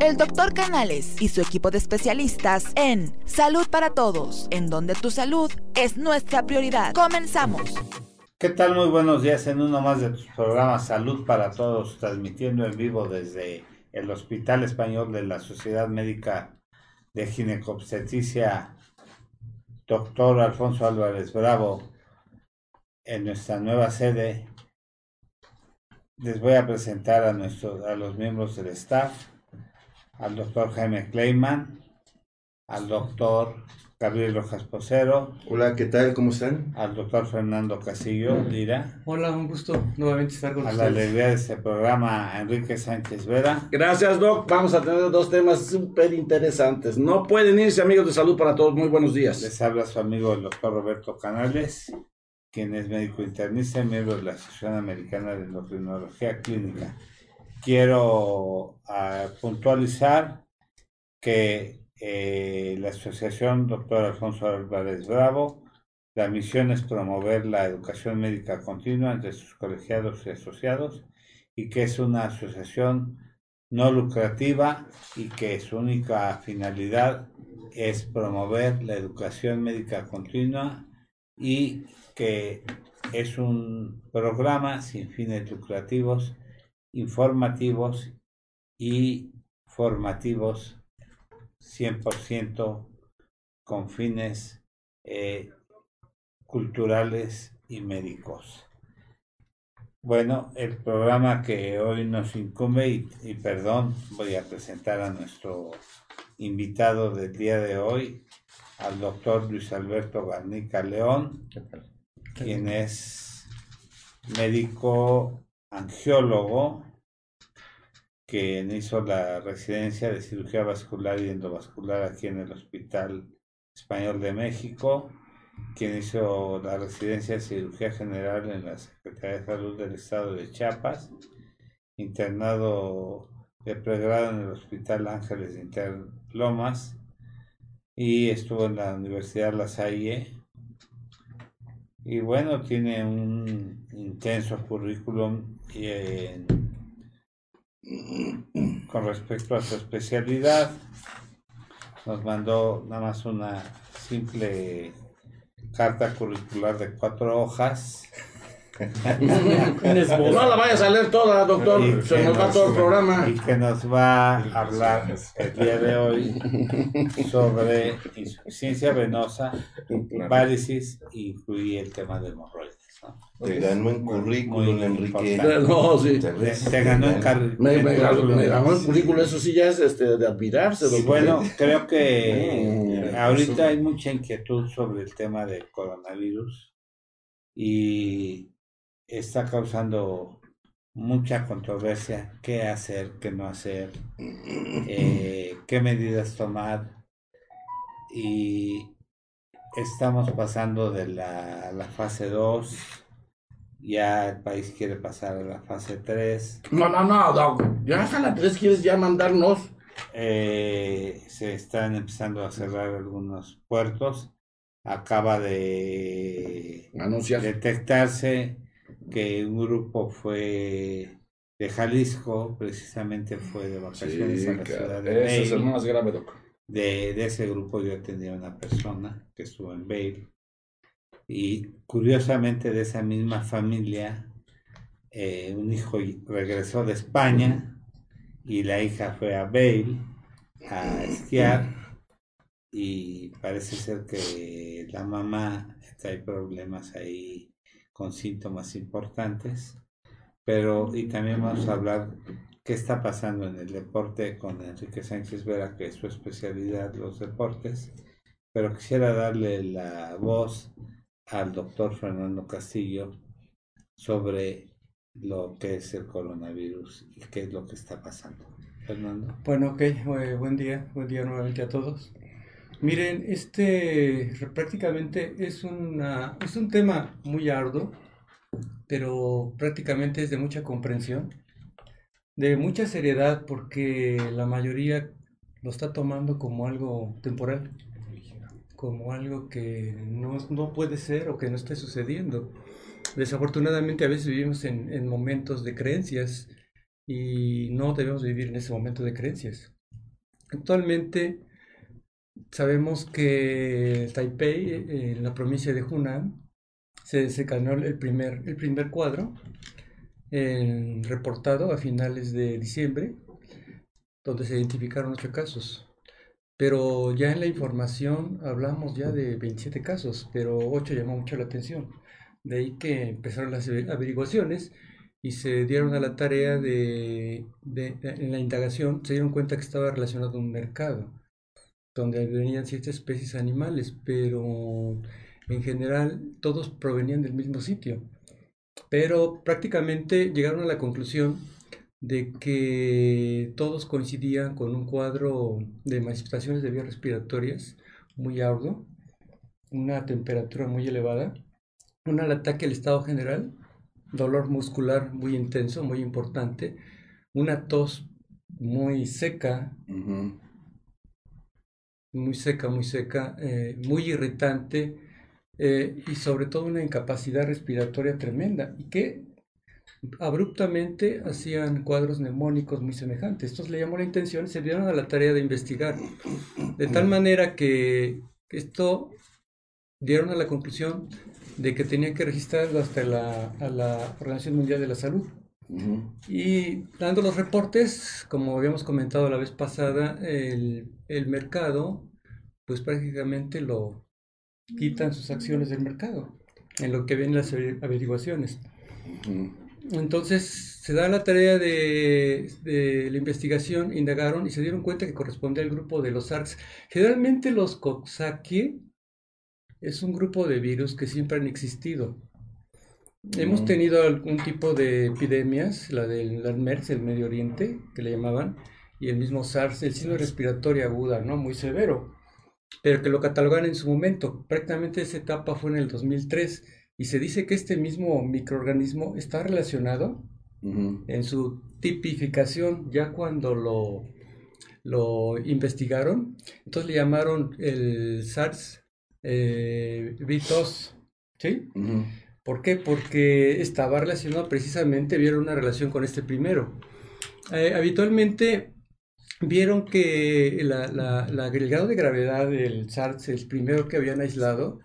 El doctor Canales y su equipo de especialistas en Salud para Todos, en donde tu salud es nuestra prioridad. Comenzamos. ¿Qué tal? Muy buenos días en uno más de tus programas Salud para Todos, transmitiendo en vivo desde el Hospital Español de la Sociedad Médica de Ginecobstetricia, doctor Alfonso Álvarez Bravo, en nuestra nueva sede. Les voy a presentar a, nuestros, a los miembros del staff al doctor Jaime Kleiman, al doctor Gabriel Rojas Posero. Hola, ¿qué tal? ¿Cómo están? Al doctor Fernando Casillo Lira. Hola, un gusto nuevamente estar con a ustedes. A la alegría de este programa, Enrique Sánchez Vera. Gracias, Doc. Vamos a tener dos temas súper interesantes. No pueden irse, amigos de salud para todos. Muy buenos días. Les habla su amigo el doctor Roberto Canales, quien es médico internista y miembro de la Asociación Americana de Endocrinología Clínica quiero uh, puntualizar que eh, la Asociación Dr. Alfonso Álvarez Bravo, la misión es promover la educación médica continua entre sus colegiados y asociados y que es una asociación no lucrativa y que su única finalidad es promover la educación médica continua y que es un programa sin fines lucrativos informativos y formativos 100% con fines eh, culturales y médicos. Bueno, el programa que hoy nos incumbe, y, y, perdón, voy a presentar a nuestro invitado del día de hoy, al doctor Luis Alberto Garnica León, quien es médico angiólogo que hizo la residencia de cirugía vascular y endovascular aquí en el Hospital Español de México, quien hizo la residencia de cirugía general en la Secretaría de Salud del Estado de Chiapas, internado de pregrado en el Hospital Ángeles de Interlomas y estuvo en la Universidad La Salle. Y bueno, tiene un intenso currículum en con respecto a su especialidad, nos mandó nada más una simple carta curricular de cuatro hojas. No la vayas a leer toda, doctor. Y Se nos va todo el programa. Y que nos va a hablar el día de hoy sobre insuficiencia venosa, parálisis, incluye el tema de hemorroides. ¿no? Te ganó en currículum, Muy Enrique. importante. No, sí. Te ganó en Me, en currículum. me ganó el currículo, eso sí ya es este, de admirarse. Y doctor. bueno, creo que Mm, ahorita hay mucha inquietud sobre el tema del coronavirus y está causando mucha controversia qué hacer, qué no hacer, eh, qué medidas tomar y estamos pasando de la, la fase 2, ya el país quiere pasar a la fase 3. No, no, no, doc. Ya hasta la 3 quieres ya mandarnos. Eh, se están empezando a cerrar algunos puertos. Acaba de detectarse que un grupo fue de Jalisco, precisamente fue de vacaciones Sí, a la ciudad de Ese es el más grave. De, de ese grupo yo tenía una persona que estuvo en Bale. Y curiosamente de esa misma familia, eh, un hijo regresó de España y la hija fue a Bale a esquiar y parece ser que la mamá trae problemas ahí con síntomas importantes. Pero, y también vamos a hablar qué está pasando en el deporte con Enrique Sánchez Vera, que es su especialidad, los deportes. Pero quisiera darle la voz al doctor Fernando Castillo sobre lo que es el coronavirus y qué es lo que está pasando. Fernando. Bueno, ok, eh, buen día, buen día nuevamente a todos. Miren, este prácticamente es, una, es un tema muy arduo, pero prácticamente es de mucha comprensión, de mucha seriedad, porque la mayoría lo está tomando como algo temporal, como algo que no, no puede ser o que no esté sucediendo. Desafortunadamente a veces vivimos en, en momentos de creencias y no debemos vivir en ese momento de creencias. Actualmente sabemos que Taipei, en la provincia de Hunan, se desencadenó el primer, el primer cuadro reportado a finales de diciembre, donde se identificaron ocho casos. Pero ya en la información hablamos ya de 27 casos, pero 8 llamó mucho la atención. De ahí que empezaron las averiguaciones y se dieron a la tarea de, de, en la indagación, se dieron cuenta que estaba relacionado a un mercado, donde venían ciertas especies animales, pero en general todos provenían del mismo sitio. Pero prácticamente llegaron a la conclusión de que todos coincidían con un cuadro de manifestaciones de vías respiratorias muy arduo, una temperatura muy elevada, un ataque al estado general, dolor muscular muy intenso, muy importante, una tos muy seca, muy seca, muy seca, eh, muy irritante eh, y sobre todo una incapacidad respiratoria tremenda y que abruptamente hacían cuadros neumónicos muy semejantes. Estos le llamó la intención y se dieron a la tarea de investigar. De tal manera que esto dieron a la conclusión de que tenían que registrarlo hasta la, a la Organización Mundial de la Salud. Y dando los reportes, como habíamos comentado la vez pasada, el, el, mercado, pues prácticamente lo quitan sus acciones del mercado, en lo que ven las averiguaciones. Entonces se da la tarea de, de, la investigación, indagaron y se dieron cuenta que corresponde al grupo de los SARS. Generalmente los Coxsackie es un grupo de virus que siempre han existido. Hemos tenido algún tipo de epidemias, la del MERS, el Medio Oriente, que le llamaban, y el mismo SARS, el síndrome respiratorio aguda, ¿no? Muy severo, pero que lo catalogan en su momento. Prácticamente esa etapa fue en el 2003 y se dice que este mismo microorganismo está relacionado en su tipificación ya cuando lo, lo investigaron. Entonces le llamaron el SARS eh, ¿sí? ¿Por qué? Porque estaba relacionado precisamente, vieron una relación con este primero. Eh, habitualmente vieron que la, la, el grado de gravedad del SARS, el primero que habían aislado,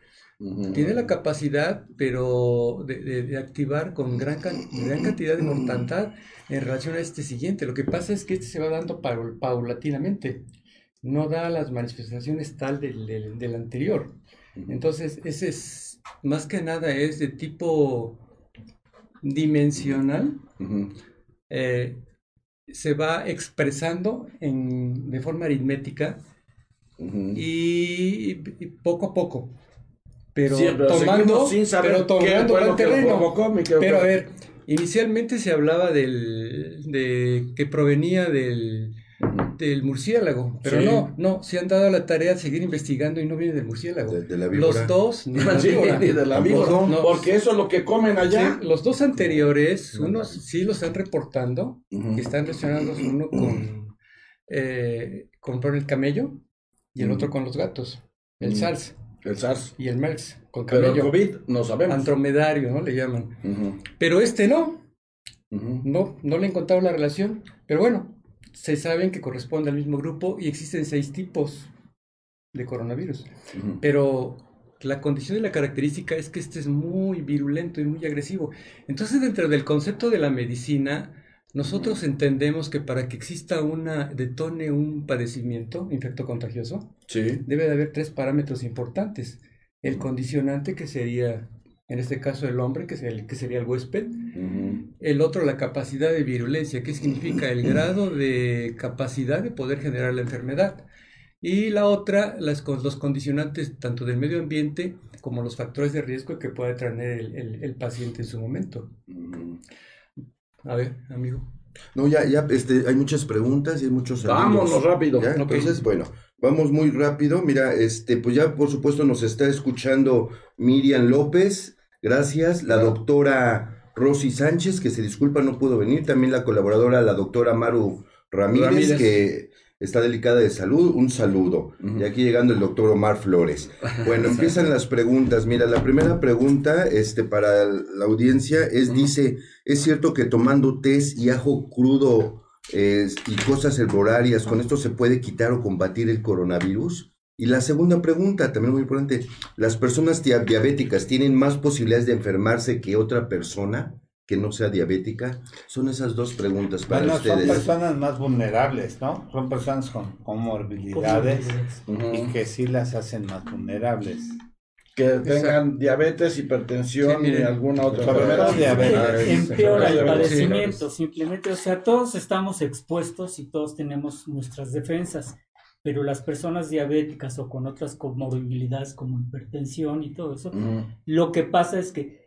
tiene la capacidad, pero de, activar con gran, gran, cantidad de mortandad en relación a este siguiente. Lo que pasa es que este se va dando paulatinamente, no da las manifestaciones tal del, del, anterior. Entonces, ese es, más que nada, es de tipo dimensional. Eh, se va expresando en, de forma aritmética y, poco a poco pero, tomando, sin saber pero terreno. pero a ver, inicialmente se hablaba del, de que provenía del, del murciélago, pero no, no, se han dado la tarea de seguir investigando y no viene del murciélago. los dos, ni, de la víbora, porque eso es lo que comen allá. los dos anteriores, unos sí los están reportando, que están relacionados uno con, eh, con el camello y el otro con los gatos, el SARS. El SARS. Y el MERS, con Pero el COVID no sabemos. Andromedario, ¿no? Le llaman. Pero este no. No, no le he encontrado la relación. Pero bueno, se saben que corresponde al mismo grupo y existen seis tipos de coronavirus. Pero la condición y la característica es que este es muy virulento y muy agresivo. Entonces, dentro del concepto de la medicina, nosotros entendemos que para que exista una, detone un padecimiento infecto contagioso, debe de haber tres parámetros importantes. El condicionante, que sería, en este caso, el hombre, que sería el, que sería el huésped. El otro, la capacidad de virulencia, que significa el grado de capacidad de poder generar la enfermedad. Y la otra, las, los condicionantes tanto del medio ambiente como los factores de riesgo que puede tener el, el paciente en su momento. A ver, amigo. No, ya, ya, este, hay muchas preguntas y hay muchos Vámonos rápido. Entonces, bueno, vamos muy rápido. Mira, este, pues ya por supuesto nos está escuchando Miriam López. Gracias. La doctora Rosy Sánchez, que se disculpa, no pudo venir. También la colaboradora, la doctora Maru Ramírez. que está delicada de salud, un saludo. Y aquí llegando el doctor Omar Flores. Bueno, empiezan las preguntas. Mira, la primera pregunta este, para la audiencia es, dice, ¿es cierto que tomando test y ajo crudo eh, y cosas herborarias, ¿con esto se puede quitar o combatir el coronavirus? Y la segunda pregunta, también muy importante, ¿las personas dia- diabéticas tienen más posibilidades de enfermarse que otra persona que no sea diabética? Son esas dos preguntas para Bueno, son ustedes. personas más vulnerables, ¿no? Son personas con comorbilidades y que sí las hacen más vulnerables. Que tengan diabetes, hipertensión Sí, miren, y alguna otra enfermedad. diabetes. Ah, empeora el padecimiento, simplemente, o sea, todos estamos expuestos y todos tenemos nuestras defensas, pero las personas diabéticas o con otras comorbilidades como hipertensión y todo eso, lo que pasa es que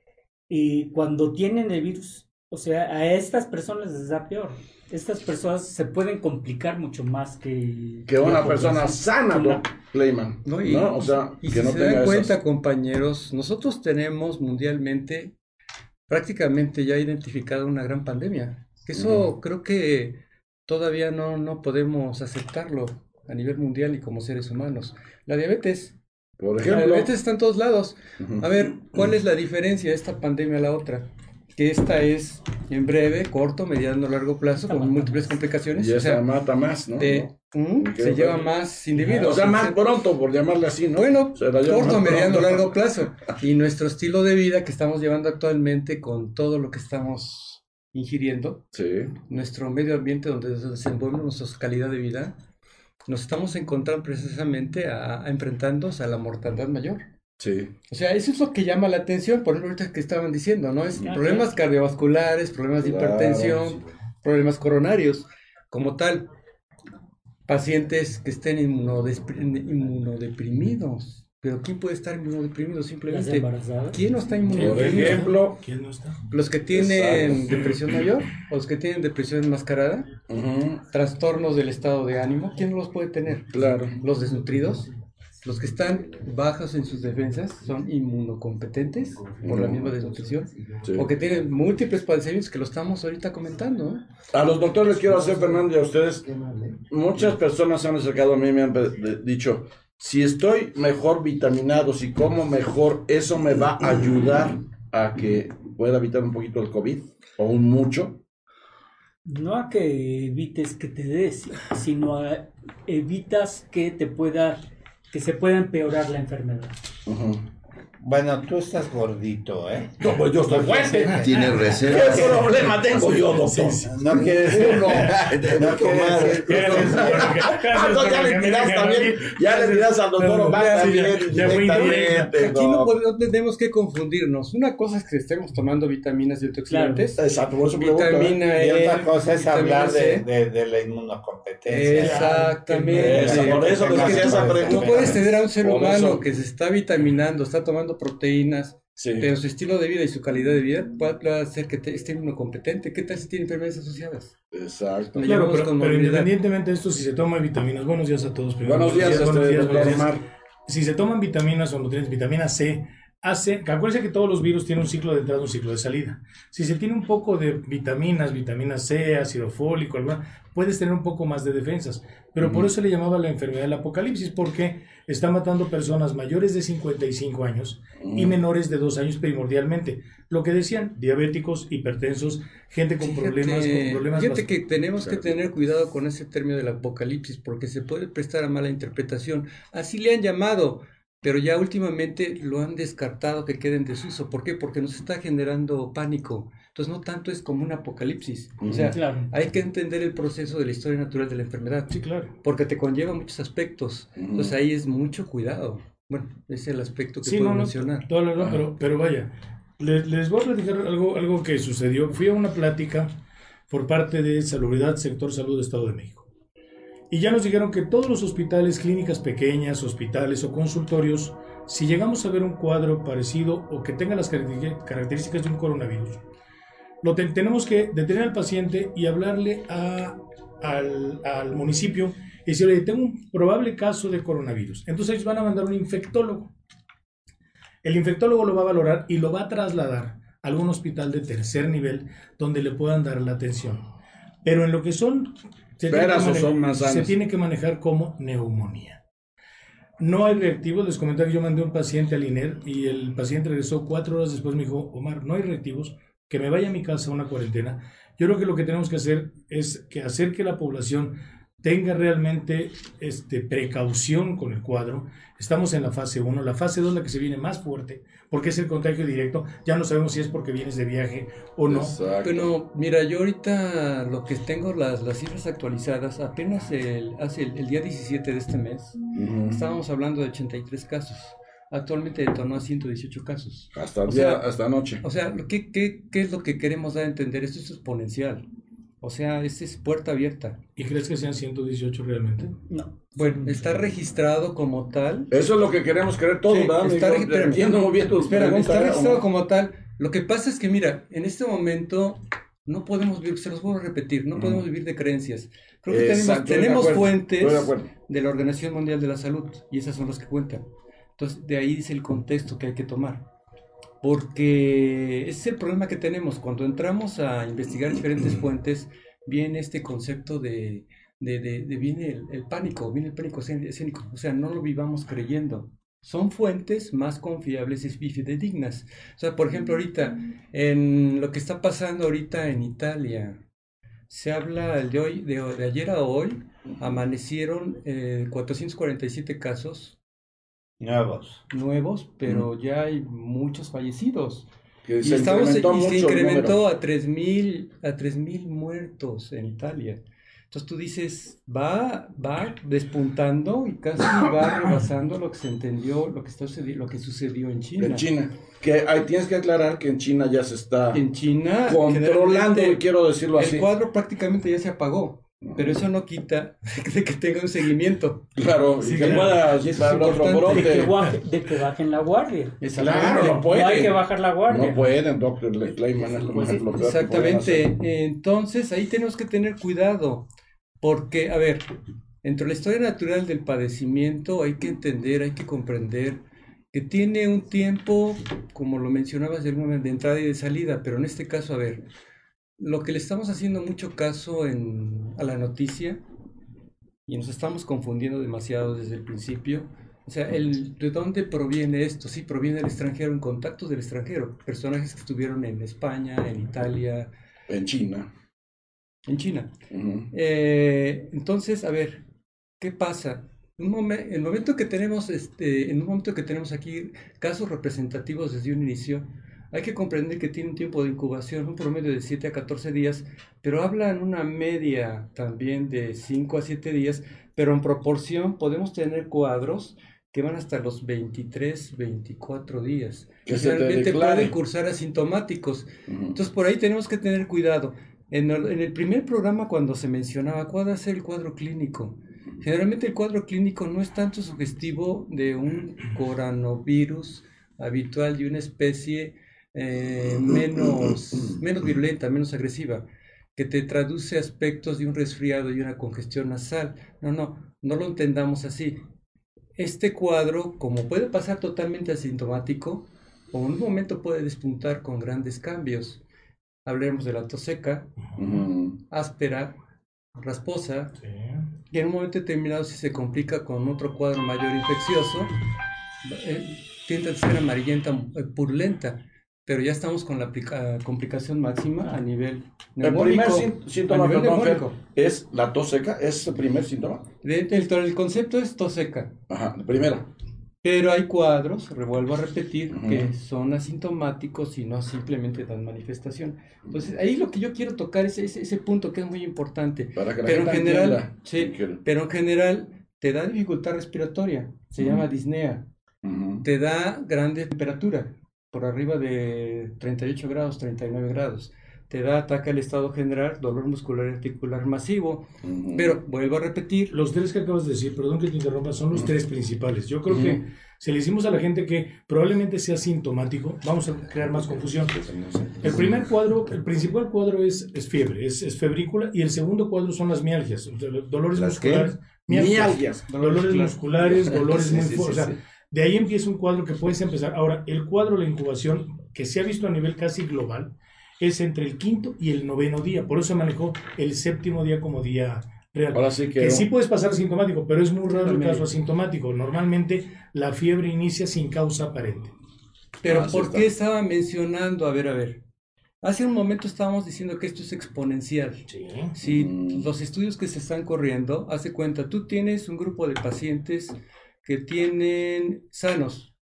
eh, cuando tienen el virus, o sea, a estas personas les da peor. Estas personas se pueden complicar mucho más que... Que una persona sana, Una- ¿no? Clayman. No, ¿no? y, O sea, y que si no se tenga dan esas- cuenta, compañeros, nosotros tenemos mundialmente prácticamente ya identificada una gran pandemia. Eso creo que todavía no, no podemos aceptarlo a nivel mundial y como seres humanos. La diabetes. Por La ejemplo. diabetes está en todos lados. A ver, ¿cuál es la diferencia de esta pandemia a la otra? Que esta es en breve, corto, mediano, largo plazo, con múltiples complicaciones. Y o esa sea, mata más, ¿no? de- ¿Mm? ¿Qué se lleva más individuos. O sea, más pronto, por llamarle así, ¿no? bueno, la corto, mediano, largo plazo. Y nuestro estilo de vida que estamos llevando actualmente con todo lo que estamos ingiriendo, Sí. nuestro medio ambiente donde se desenvuelve nuestra calidad de vida, nos estamos encontrando precisamente a, a enfrentarnos a la mortandad mayor. Sí. O sea, eso es lo que llama la atención, por ejemplo, ahorita que estaban diciendo, ¿no? Es problemas cardiovasculares, problemas de hipertensión, problemas coronarios, como tal. Pacientes que estén inmunodespri- inmunodeprimidos. Pero ¿quién puede estar inmunodeprimido? Simplemente. ¿quién no está Por inmunodeprimido? ejemplo. ¿Quién no está? Los que tienen Exacto. depresión mayor, los que tienen depresión enmascarada, ujú, trastornos del estado de ánimo, ¿quién no los puede tener? Claro. Los desnutridos, los que están bajos en sus defensas, son inmunocompetentes por la misma desnutrición, Sí. o que tienen múltiples padecimientos que lo estamos ahorita comentando. ¿no? A los doctores les quiero hacer, Fernando, y a ustedes, muchas personas se han acercado a mí y me han dicho, si estoy mejor vitaminado, si como mejor, eso me va a ayudar a que pueda evitar un poquito el COVID, o un mucho. No a que evites que te des, sino a evitas que te pueda, que se pueda empeorar la enfermedad. Bueno, tú estás gordito, ¿eh? No, pues yo estoy fuerte. Tiene ¿Qué reservas. problema tengo yo, doctor? No quiere decir, no quiere decir Ah, ya le tiras también, ya le tiras al doctor fue directamente, Aquí no, no. no tenemos que confundirnos. Una cosa es que estemos tomando vitaminas y antioxidantes. Exacto, por ¿eh? Vitamina Y E. otra cosa es hablar de, la inmunocompetencia. Exactamente. Por eso les hacía tú- esa Tú pregunta. puedes tener a un ser humano que se está vitaminando, está tomando proteínas, Sí. pero su estilo de vida y su calidad de vida puede hacer que te- esté inmunocompetente. ¿Qué tal si tiene enfermedades asociadas? Exacto. Claro, pero, independientemente de esto, si se toma vitaminas, buenos días a todos. primero. Buenos días, buenos días, buenos días. Omar. Si se toman vitaminas o nutrientes, vitamina C, hace, que acuérdense que todos los virus tienen un ciclo de entrada un ciclo de salida. Si se tiene un poco de vitaminas, vitamina C, ácido fólico, alguna, puedes tener un poco más de defensas. Pero por eso le llamaba la enfermedad del apocalipsis, porque está matando personas mayores de 55 años y menores de 2 años primordialmente. Lo que decían, diabéticos, hipertensos, gente con problemas, con problemas fíjate que tenemos que tener cuidado con ese término del apocalipsis porque se puede prestar a mala interpretación. Así le han llamado, pero ya últimamente lo han descartado que quede en desuso. ¿Por qué? Porque nos está generando pánico. Entonces no tanto es como un apocalipsis. O sea, Claro. hay que entender el proceso de la historia natural de la enfermedad. Sí, claro. Porque te conlleva muchos aspectos. Entonces ahí es mucho cuidado. Bueno, ese es el aspecto que Sí, puedo no, no, mencionar. la razón, pero, pero vaya, les, les voy a platicar algo, algo que sucedió. Fui a una plática por parte de Salubridad Sector Salud de Estado de México. Y ya nos dijeron que todos los hospitales, clínicas pequeñas, hospitales o consultorios, si llegamos a ver un cuadro parecido o que tenga las caracter- características de un coronavirus, lo ten- tenemos que detener al paciente y hablarle al, al municipio y decirle, tengo un probable caso de coronavirus. Entonces ellos van a mandar un infectólogo. El infectólogo lo va a valorar y lo va a trasladar a algún hospital de tercer nivel donde le puedan dar la atención. Pero en lo que son... Se, tiene que, o manejar, son manzanas. se tiene que manejar como neumonía. No hay reactivos. Les comenté que yo mandé un paciente al INER y el paciente regresó cuatro horas después. Me dijo, Omar, no hay reactivos. Que me vaya a mi casa a una cuarentena. Yo creo que lo que tenemos que hacer es que hacer que la población tenga realmente este, precaución con el cuadro. Estamos en la fase 1, la fase 2 la que se viene más fuerte, porque es el contagio directo. Ya no sabemos si es porque vienes de viaje o no. Exacto. Bueno, mira, yo ahorita lo que tengo las, las cifras actualizadas, apenas el, hace el, el día 17 de este mes, estábamos hablando de 83 casos. Actualmente detonó a 118 casos. Hasta el o día, sea, hasta anoche. O sea, lo que- ¿qué, qué es lo que queremos dar a entender? Esto es exponencial. O sea, esto es puerta abierta. ¿Y crees que sean 118 realmente? No. Bueno, está registrado como tal. Eso es lo que queremos creer todos, Sí, ¿verdad? está amigo? pero- Entiendo muy bien tu Espera, pregunta, está registrado como tal. Lo que pasa es que, mira, en este momento no podemos vivir, se los vuelvo a repetir, no Ujú. podemos vivir de creencias. Creo que tenemos, Exacto, fuentes de de la Organización Mundial de la Salud y esas son las que cuentan. Entonces, de ahí dice el contexto que hay que tomar. Porque ese es el problema que tenemos. Cuando entramos a investigar diferentes fuentes, viene este concepto de, de, de- de- viene el, el pánico, viene el pánico escén- escénico. O sea, no lo vivamos creyendo. Son fuentes más confiables y fidedignas. O sea, por ejemplo, ahorita, en lo que está pasando ahorita en Italia, se habla el de hoy, de, de ayer a hoy, amanecieron eh, 447 casos Nuevos. nuevos, pero ya hay muchos fallecidos. Que Y, se estamos, y incrementó mucho se incrementó a 3.000 a 3.000 muertos en Italia. Entonces tú dices, va, va despuntando y casi va rebasando lo que se entendió, lo que, está lo que sucedió en China. En China. Que ahí tienes que aclarar que en China ya se está En China, controlando, y quiero decirlo así. el cuadro prácticamente ya se apagó, pero eso no quita de que tenga un seguimiento. Claro, Sí, y que claro. pueda dar otro. De que, brote. baje- de que bajen la guardia. Claro, no No hay pueden. que bajar la guardia. No pueden, doctor Clayman, es Pues pueden. Exactamente. Entonces ahí tenemos que tener cuidado, porque, a ver, dentro de la historia natural del padecimiento hay que entender, hay que comprender que tiene un tiempo, como lo mencionabas, de entrada y de salida, pero en este caso, a ver, lo que le estamos haciendo mucho caso en, a la noticia y nos estamos confundiendo demasiado desde el principio. O sea, el, ¿de dónde proviene esto? Sí, proviene del extranjero, en contactos del extranjero. Personajes que estuvieron en España, en Italia, En China. en China. Ujú. Eh, entonces, a ver, ¿qué pasa? Un momen- el momento que tenemos, este, en un momento que tenemos aquí casos representativos desde un inicio, hay que comprender que tiene un tiempo de incubación, un promedio de 7 a 14 días, pero hablan una media también de 5 a 7 días, pero en proporción podemos tener cuadros que van hasta los 23, 24 días. Que Realmente pueden cursar asintomáticos. Ujú. Entonces por ahí tenemos que tener cuidado. En el, en el primer programa cuando se mencionaba cuál va a ser el cuadro clínico, generalmente el cuadro clínico no es tanto sugestivo de un coronavirus habitual de una especie eh, menos, menos virulenta, menos agresiva, que te traduce aspectos de un resfriado y una congestión nasal. No, no, no lo entendamos así. Este cuadro, como puede pasar totalmente asintomático, o en un momento puede despuntar con grandes cambios. Hablemos de la tos seca, áspera, rasposa, Sí. y en un momento determinado si se complica con otro cuadro mayor infeccioso, eh, tiende a ser amarillenta, eh, purulenta, pero ya estamos con la complicación máxima a nivel El primer neumónico. sín- síntoma nivel perdón, neumónico. es la tos seca, es el primer síntoma. De- el, el concepto es tos seca, Ajá, el primero. pero hay cuadros, revuelvo a repetir, Ujú. que son asintomáticos y no simplemente dan manifestación. Entonces, ahí lo que yo quiero tocar es ese, ese punto que es muy importante. Para que la Pero en gente general, entienda. sí, pero en general te da dificultad respiratoria, se Ujú. llama disnea, Ujú. te da grande temperatura, por arriba de 38 grados, 39 grados, te da ataque al estado general, dolor muscular y articular masivo, pero vuelvo a repetir, Los tres que acabas de decir, perdón que te interrumpa, son los tres principales. Yo creo que si le decimos a la gente que probablemente sea sintomático, vamos a crear más confusión. El primer cuadro, el principal cuadro es, es fiebre, es, es febrícula, y el segundo cuadro son las mialgias, o sea, los dolores ¿Las qué? musculares. Mialgias. Dolores musculares, dolores Sí, muy sí, fuertes. sí, o sea, sí. De ahí empieza un cuadro que puedes empezar. Ahora, el cuadro, la incubación, que se ha visto a nivel casi global, es entre el quinto y el noveno día. Por eso se manejó el séptimo día como día real. Ahora sí que. Que sí puedes pasar asintomático, pero es muy raro el caso asintomático. Normalmente la fiebre inicia sin causa aparente. pero Ah, ¿por está. qué estaba mencionando? A ver, a ver, Hace un momento estábamos diciendo que esto es exponencial. Sí. Si Mm. los estudios que se están corriendo, hace cuenta, tú tienes un grupo de pacientes que tienen sanos,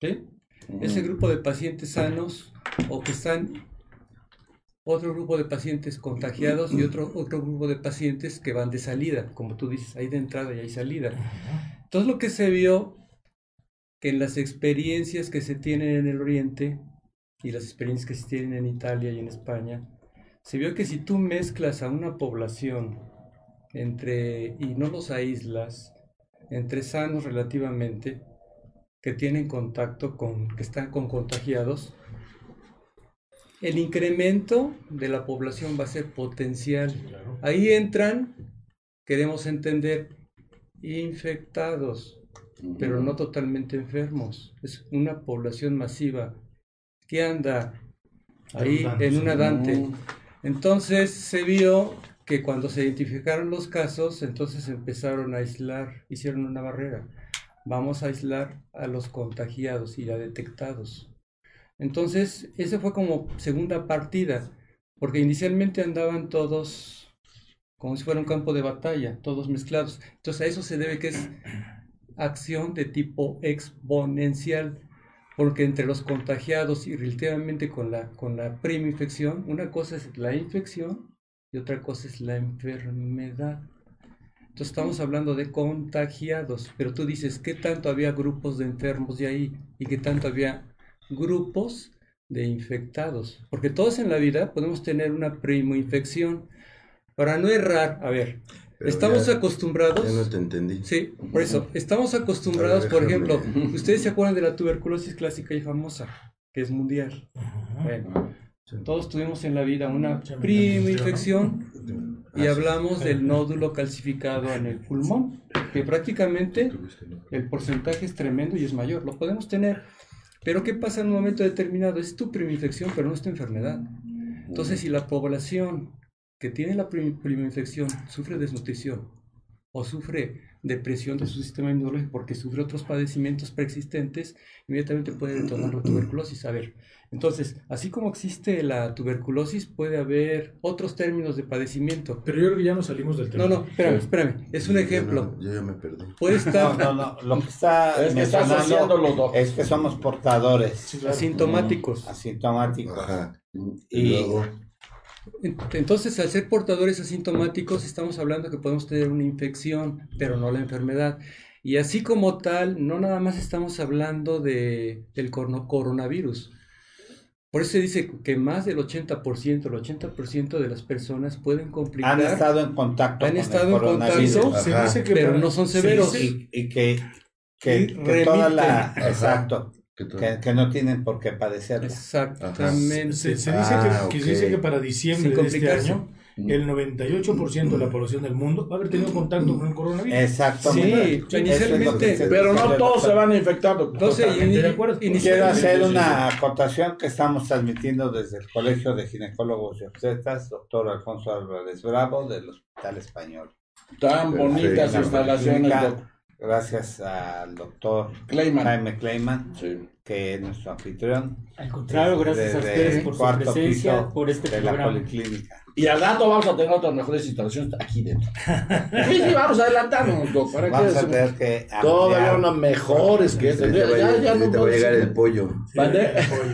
¿sí? Ese grupo de pacientes sanos o que están otro grupo de pacientes contagiados y otro, otro grupo de pacientes que van de salida, como tú dices, hay de entrada y hay salida. Entonces lo que se vio que en las experiencias que se tienen en el Oriente y las experiencias que se tienen en Italia y en España, se vio que si tú mezclas a una población entre, y no los aíslas, entre sanos relativamente, que tienen contacto con, que están con contagiados, el incremento de la población va a ser potencial. Ahí entran, queremos entender, infectados, pero no totalmente enfermos. Es una población masiva que anda ahí en una dante. Entonces se vio que cuando se identificaron los casos, entonces empezaron a aislar, hicieron una barrera. Vamos a aislar a los contagiados y a detectados. Entonces, esa fue como segunda partida, porque inicialmente andaban todos como si fuera un campo de batalla, todos mezclados. Entonces, a eso se debe que es acción de tipo exponencial, porque entre los contagiados y relativamente con la, con la prima infección, una cosa es la infección y otra cosa es la enfermedad. Entonces estamos hablando de contagiados, pero tú dices, ¿qué tanto había grupos de enfermos de ahí y qué tanto había grupos de infectados? Porque todos en la vida podemos tener una primo infección. Para no errar, a ver, Pero estamos ya- acostumbrados... Ya no te entendí. Sí, por eso, estamos acostumbrados, por ejemplo, ustedes se acuerdan de la tuberculosis clásica y famosa, que es mundial. Bueno, todos tuvimos en la vida una prima infección y hablamos del nódulo calcificado en el pulmón, que prácticamente el porcentaje es tremendo y es mayor, lo podemos tener. Pero ¿qué pasa en un momento determinado? Es tu prima infección, pero no es tu enfermedad. Entonces, si la población que tiene la prim- prima infección sufre desnutrición o sufre depresión de su sistema inmunológico porque sufre otros padecimientos preexistentes, inmediatamente puede detonar la tuberculosis. A ver, entonces, así como existe la tuberculosis, puede haber otros términos de padecimiento. Pero yo creo que ya nos salimos del tema. No, no, espérame, espérame. Es un Yo ejemplo. no- Yo ya me perdí. Puede No, estar no, no. Lo que está Es que está mencionando asociándolo, doc. es que somos portadores asintomáticos. asintomáticos. Ajá. Y- Y luego, Entonces, al ser portadores asintomáticos, estamos hablando que podemos tener una infección, pero no la enfermedad. Y así como tal, no nada más estamos hablando de, del coronavirus. Por eso se dice que más del 80%, el 80% de las personas pueden complicar, Han estado en contacto Han con estado el en coronavirus. contacto, Se dice que pero no son se severos. y, y que, que, Y que toda la exacto que, que no tienen por qué padecerla. Exactamente. Se, se dice Ah, que, que ok. se dice que para diciembre de este año, el 98% de la población del mundo va a haber tenido contacto con el coronavirus. Exactamente. Sí, es inicialmente. Pero no todos se van a infectar, doctor. Entonces, acuerdo. Quiero hacer una acotación que estamos transmitiendo desde el Colegio de Ginecólogos y Obstetras, doctor Alfonso Álvarez Bravo, del Hospital Español. Tan bonitas instalaciones, Clínica, doc. Gracias al doctor Clayman. Jaime Sí. que es nuestro anfitrión. Al contrario, gracias a ustedes por su presencia, por este de la programa. policlínica. Y al rato vamos a tener otras mejores instalaciones aquí dentro. Sí, sí, vamos a adelantarnos, doc. ¿Para Vamos a es- tener que Todavía unas mejores que estas. te va a Ya, llegar- ya no ahorita va a llegar el pollo. ¿Mande?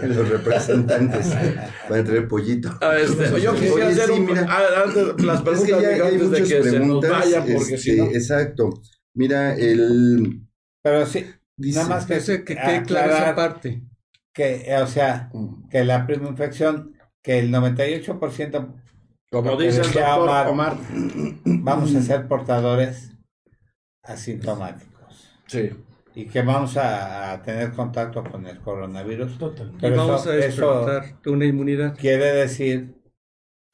Los representantes van a traer pollito. Ah, este, yo quisiera Oye, hacer sí, un, mira. ah, antes, las Es preguntas que ya hay antes de que se nos preguntas. vayan, porque si este, no. Exacto. Mira, el. Pero sí, Dice, nada más que, que, que quede clara esa parte. que, eh, o sea, que la prima infección, que el 98% Como dice el doctor Omar. Omar. vamos a ser portadores asintomáticos Sí. y que vamos a, a tener contacto con el coronavirus. Totalmente. Y Pero vamos eso- a despertar de una inmunidad. Quiere decir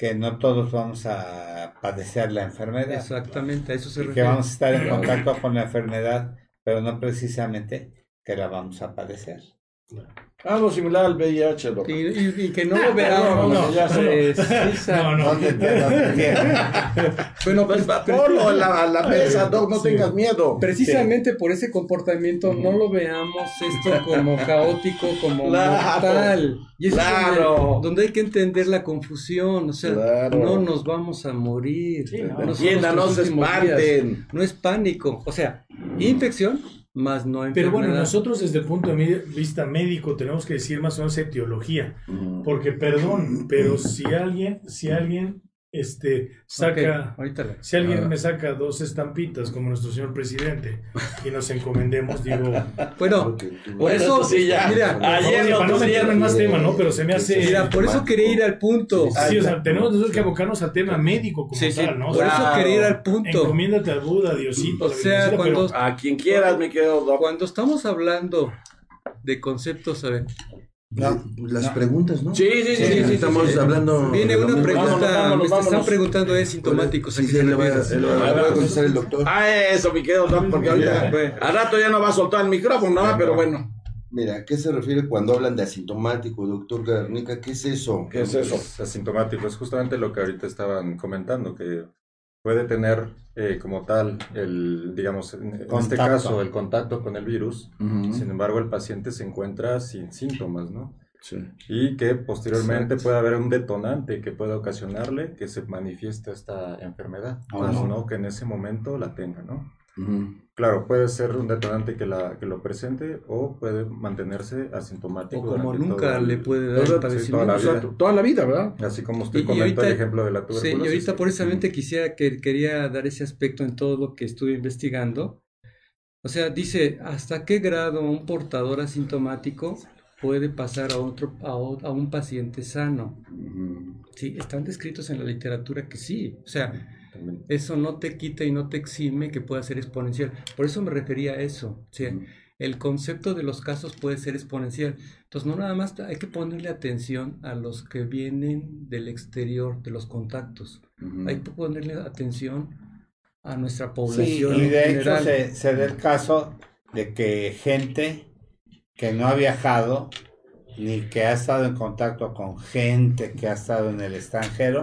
que no todos vamos a padecer la enfermedad. Exactamente, a eso se y que vamos a estar en contacto con la enfermedad, pero no precisamente que la vamos a padecer. Algo similar al VIH, doctor. Y, y- y que no lo veamos. no, ya sé. César. No, no. Bueno, Pues, ponlo la, a la mesa, Doc, no Sí. tengas miedo. precisamente por ese comportamiento no lo veamos esto como caótico, como Claro. mortal. Y eso es Claro. donde, donde hay que entender la confusión. O sea, Claro. no nos vamos a morir. Sí, no. No no se días. espanten. No es pánico. O sea, infección más no enfermedad. Pero bueno, nosotros desde el punto de vista médico tenemos que decir más o menos etiología. Porque, perdón, pero si alguien, si alguien este, saca, Ok, ahorita le- si alguien me saca dos estampitas como nuestro señor presidente y nos encomendemos, digo, Bueno, por eso, Bueno, sí, ya. mira, Ayer para no meterme en más tema, ¿no? Pero se me hace... mira, por eso quería ir al punto. Sí, o sea, tenemos nosotros que abocarnos al tema médico como Sí, sí, tal, ¿no? Por eso quería ir al punto. encomiéndate al Buda, Diosito, O sea, cuando, pero- A quien quieras, mi querido Doc. cuando estamos hablando de conceptos, a Las no. preguntas, ¿no? Sí, sí, sí, sí, sí, Estamos sí. hablando. viene una pregunta, Vámonos, vámonos, me están preguntando. Sí, ¿a qué sí, se le va a, contestar el doctor. Ah, eso, mi querido porque ahorita, al rato ya no va a soltar el micrófono, ¿no? Pero bueno, Mira, ¿a qué se refiere cuando hablan de asintomático, doctor Garnica? ¿Qué es eso? ¿qué es eso? Es asintomático, es justamente lo que ahorita estaban comentando, que puede tener eh, como tal el, digamos, en, en este caso, el contacto con el virus, sin embargo el paciente se encuentra sin síntomas, ¿no? Sí. Y que posteriormente puede haber un detonante que pueda ocasionarle que se manifieste esta enfermedad, no que en ese momento la tenga, ¿no? Ujú. Claro, puede ser un detonante que, la, que lo presente o puede mantenerse asintomático. O como nunca el- le puede dar todo- sí, toda la O sea, vida. toda la vida, ¿verdad? Así como usted Y- y comentó ahorita- el ejemplo de la Sí, tuberculosis. y ahorita sí. precisamente quisiera que quería dar ese aspecto en todo lo que estuve investigando. O sea, dice, ¿hasta qué grado un portador asintomático puede pasar a otro a, a un paciente sano? Sí, están descritos en la literatura que sí. O sea, También. eso no te quita y no te exime que pueda ser exponencial. Por eso me refería a eso. Sea, el concepto de los casos puede ser exponencial. Entonces, no nada más hay que ponerle atención a los que vienen del exterior, de los contactos. Hay que ponerle atención a nuestra Sí, población y de hecho se, se da el caso de que gente que no ha viajado ni que ha estado en contacto con gente que ha estado en el extranjero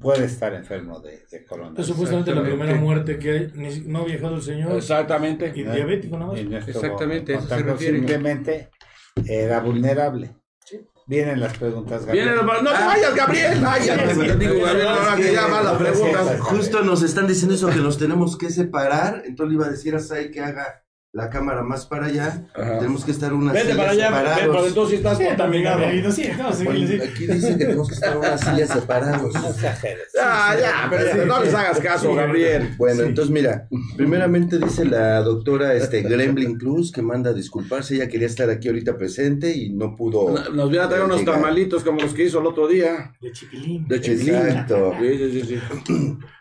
puede estar enfermo de, de coronavirus. supuestamente la primera muerte que hay, ni- no ha viajado el señor Exactamente. y diabético nada más. Y no Exactamente, eso se refiere. Simplemente era vulnerable. Vienen las preguntas. Gabriel. el- No te vayas, Gabriel. Vayas. Digo, Gabriel, ahora que ya van las preguntas. Justo nos están diciendo eso, que nos tenemos que separar. Entonces le iba a decir a Sai que haga la cámara más para allá. Ajá. Tenemos que estar unas Vete sillas para allá, separados. ven, pero entonces sí estás contaminado. Sí, no, sí, Bueno, sí. aquí dice que tenemos que estar unas sillas separados. No exageres. Ya, ya, pero no les hagas caso, Gabriel. Bueno, Sí. entonces mira, primeramente dice la doctora este, Gremlin Cruz que manda a disculparse, ella quería estar aquí ahorita presente y no pudo. Nos viene a traer unos llegar. tamalitos como los que hizo el otro día. De chipilín. De chilín. Exacto. Sí, sí, sí, sí.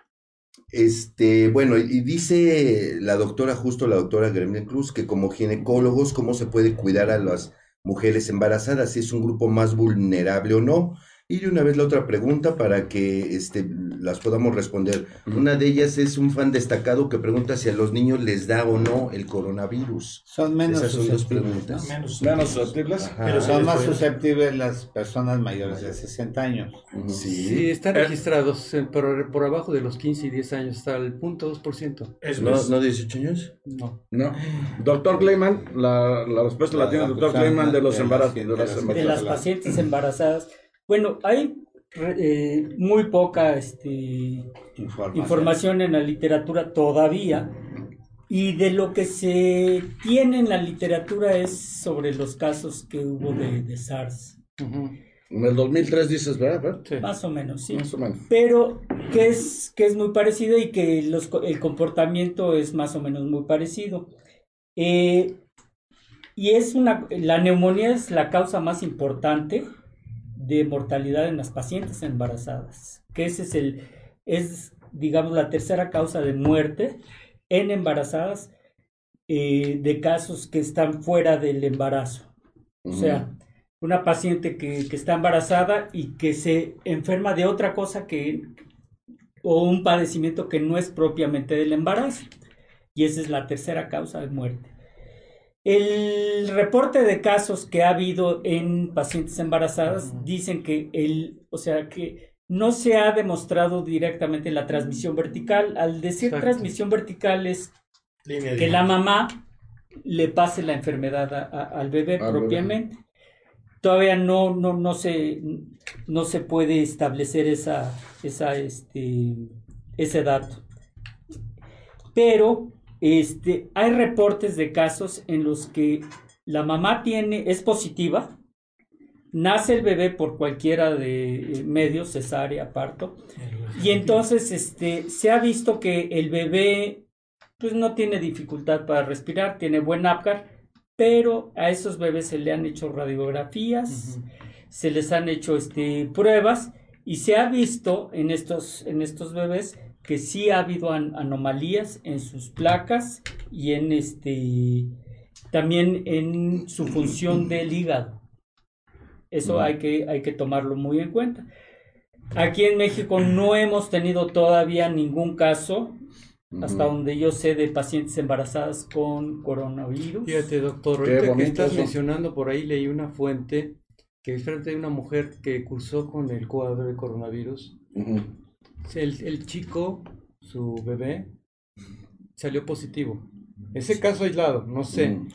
Este, bueno, y dice la doctora, justo la doctora Gremlin Cruz, que como ginecólogos, cómo se puede cuidar a las mujeres embarazadas, si es un grupo más vulnerable o no. Y de una vez la otra pregunta para que este, las podamos responder. Una de ellas es un fan destacado que pregunta si a los niños les da o no el coronavirus. Son menos Esas son dos preguntas. ¿no? Menos. Menos susceptibles. Ajá. Pero Son más después- susceptibles las personas mayores de 60 años. Sí, Sí. están Eh. registrados por, por abajo de los 15 y 10 años, hasta el punto 2%. Eso ¿No, es. ¿No 18 años? No. No. Doctor Clayman, la, la respuesta la tiene el doctor Clayman de los embarazos. De las De de las pacientes embarazadas. Bueno, hay eh, muy poca este, Información. información en la literatura todavía y de lo que se tiene en la literatura es sobre los casos que hubo de, de SARS, En el 2003 dices, ¿verdad? Sí. más o menos, sí. Más o menos. Pero que es, que es muy parecido y que los, co- el comportamiento es más o menos muy parecido. Eh, y es una, la neumonía es la causa más importante de mortalidad en las pacientes embarazadas, que ese es el, es digamos la tercera causa de muerte en embarazadas eh, de casos que están fuera del embarazo. O sea, una paciente que, que está embarazada y que se enferma de otra cosa que o un padecimiento que no es propiamente del embarazo. Y esa es la tercera causa de muerte. El reporte de casos que ha habido en pacientes embarazadas dicen que el, o sea, que no se ha demostrado directamente la transmisión vertical. Al decir Exacto. transmisión vertical es Línea que la mamá le pase la enfermedad a- a- al bebé Al bebé. propiamente. Todavía no, no, no, se, no se puede establecer esa, esa, este, ese dato. Pero este, hay reportes de casos en los que la mamá tiene, es positiva, nace el bebé por cualquiera de eh, medios, cesárea, parto, y entonces este, se ha visto que el bebé pues no tiene dificultad para respirar, tiene buen APGAR, pero a esos bebés se le han hecho radiografías, se les han hecho este, pruebas y se ha visto en estos, en estos bebés que sí ha habido an- anomalías en sus placas y en este también en su función del hígado. Eso hay que, hay que tomarlo muy en cuenta. Aquí en México no hemos tenido todavía ningún caso, hasta donde yo sé, de pacientes embarazadas con coronavirus. Fíjate, doctor, Qué ahorita que estás eso. mencionando por ahí, leí una fuente que es frente de una mujer que cursó con el cuadro de coronavirus. El, el chico, su bebé, salió positivo. Ese caso aislado, no sé. Mm.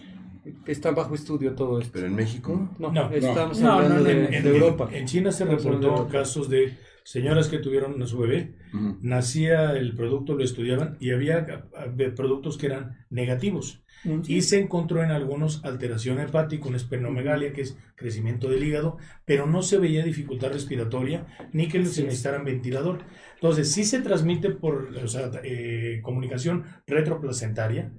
Está bajo estudio todo esto. Pero en México, No, No. estamos No, hablando no, no, de, no. de En, Europa. en China se Estamos reportó casos de señoras que tuvieron a su bebé, nacía el producto, lo estudiaban y había productos que eran negativos. Mm, Y se encontró en algunos alteración hepática, una esplenomegalia, que es crecimiento del hígado, pero no se veía dificultad respiratoria ni que se necesitaran ventilador. Entonces, sí se transmite por o sea, eh, comunicación retroplacentaria,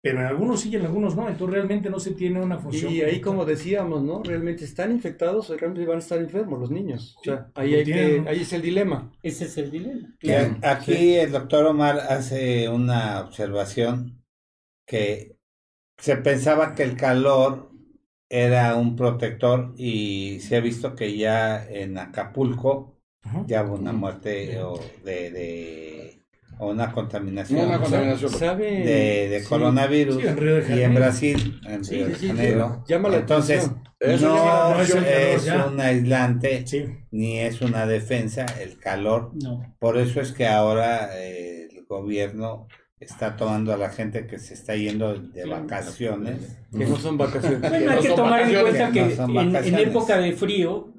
pero en algunos sí y en algunos no. Entonces, realmente no se tiene una función. Y ahí, como decíamos, ¿no? ¿Realmente están infectados o realmente van a estar enfermos los niños? O sea, ahí, hay que, ahí es el dilema. Ese es el dilema. Aquí el doctor Omar hace una observación que se pensaba que el calor era un protector y se ha visto que ya en Acapulco Ajá. ya hubo una muerte o de, de o una contaminación No, una contaminación. ¿Sabe? de, de Sí. coronavirus Sí, en Río de y en. Brasil, en Sí, Río de sí, sí, Janeiro. llama la Entonces, no, es, un aislante Sí. ni es una defensa el calor No. por eso es que ahora eh, el gobierno está tomando a la gente que se está yendo de vacaciones. Que no son vacaciones. Bueno, hay que tomar en cuenta que no en, época de frío,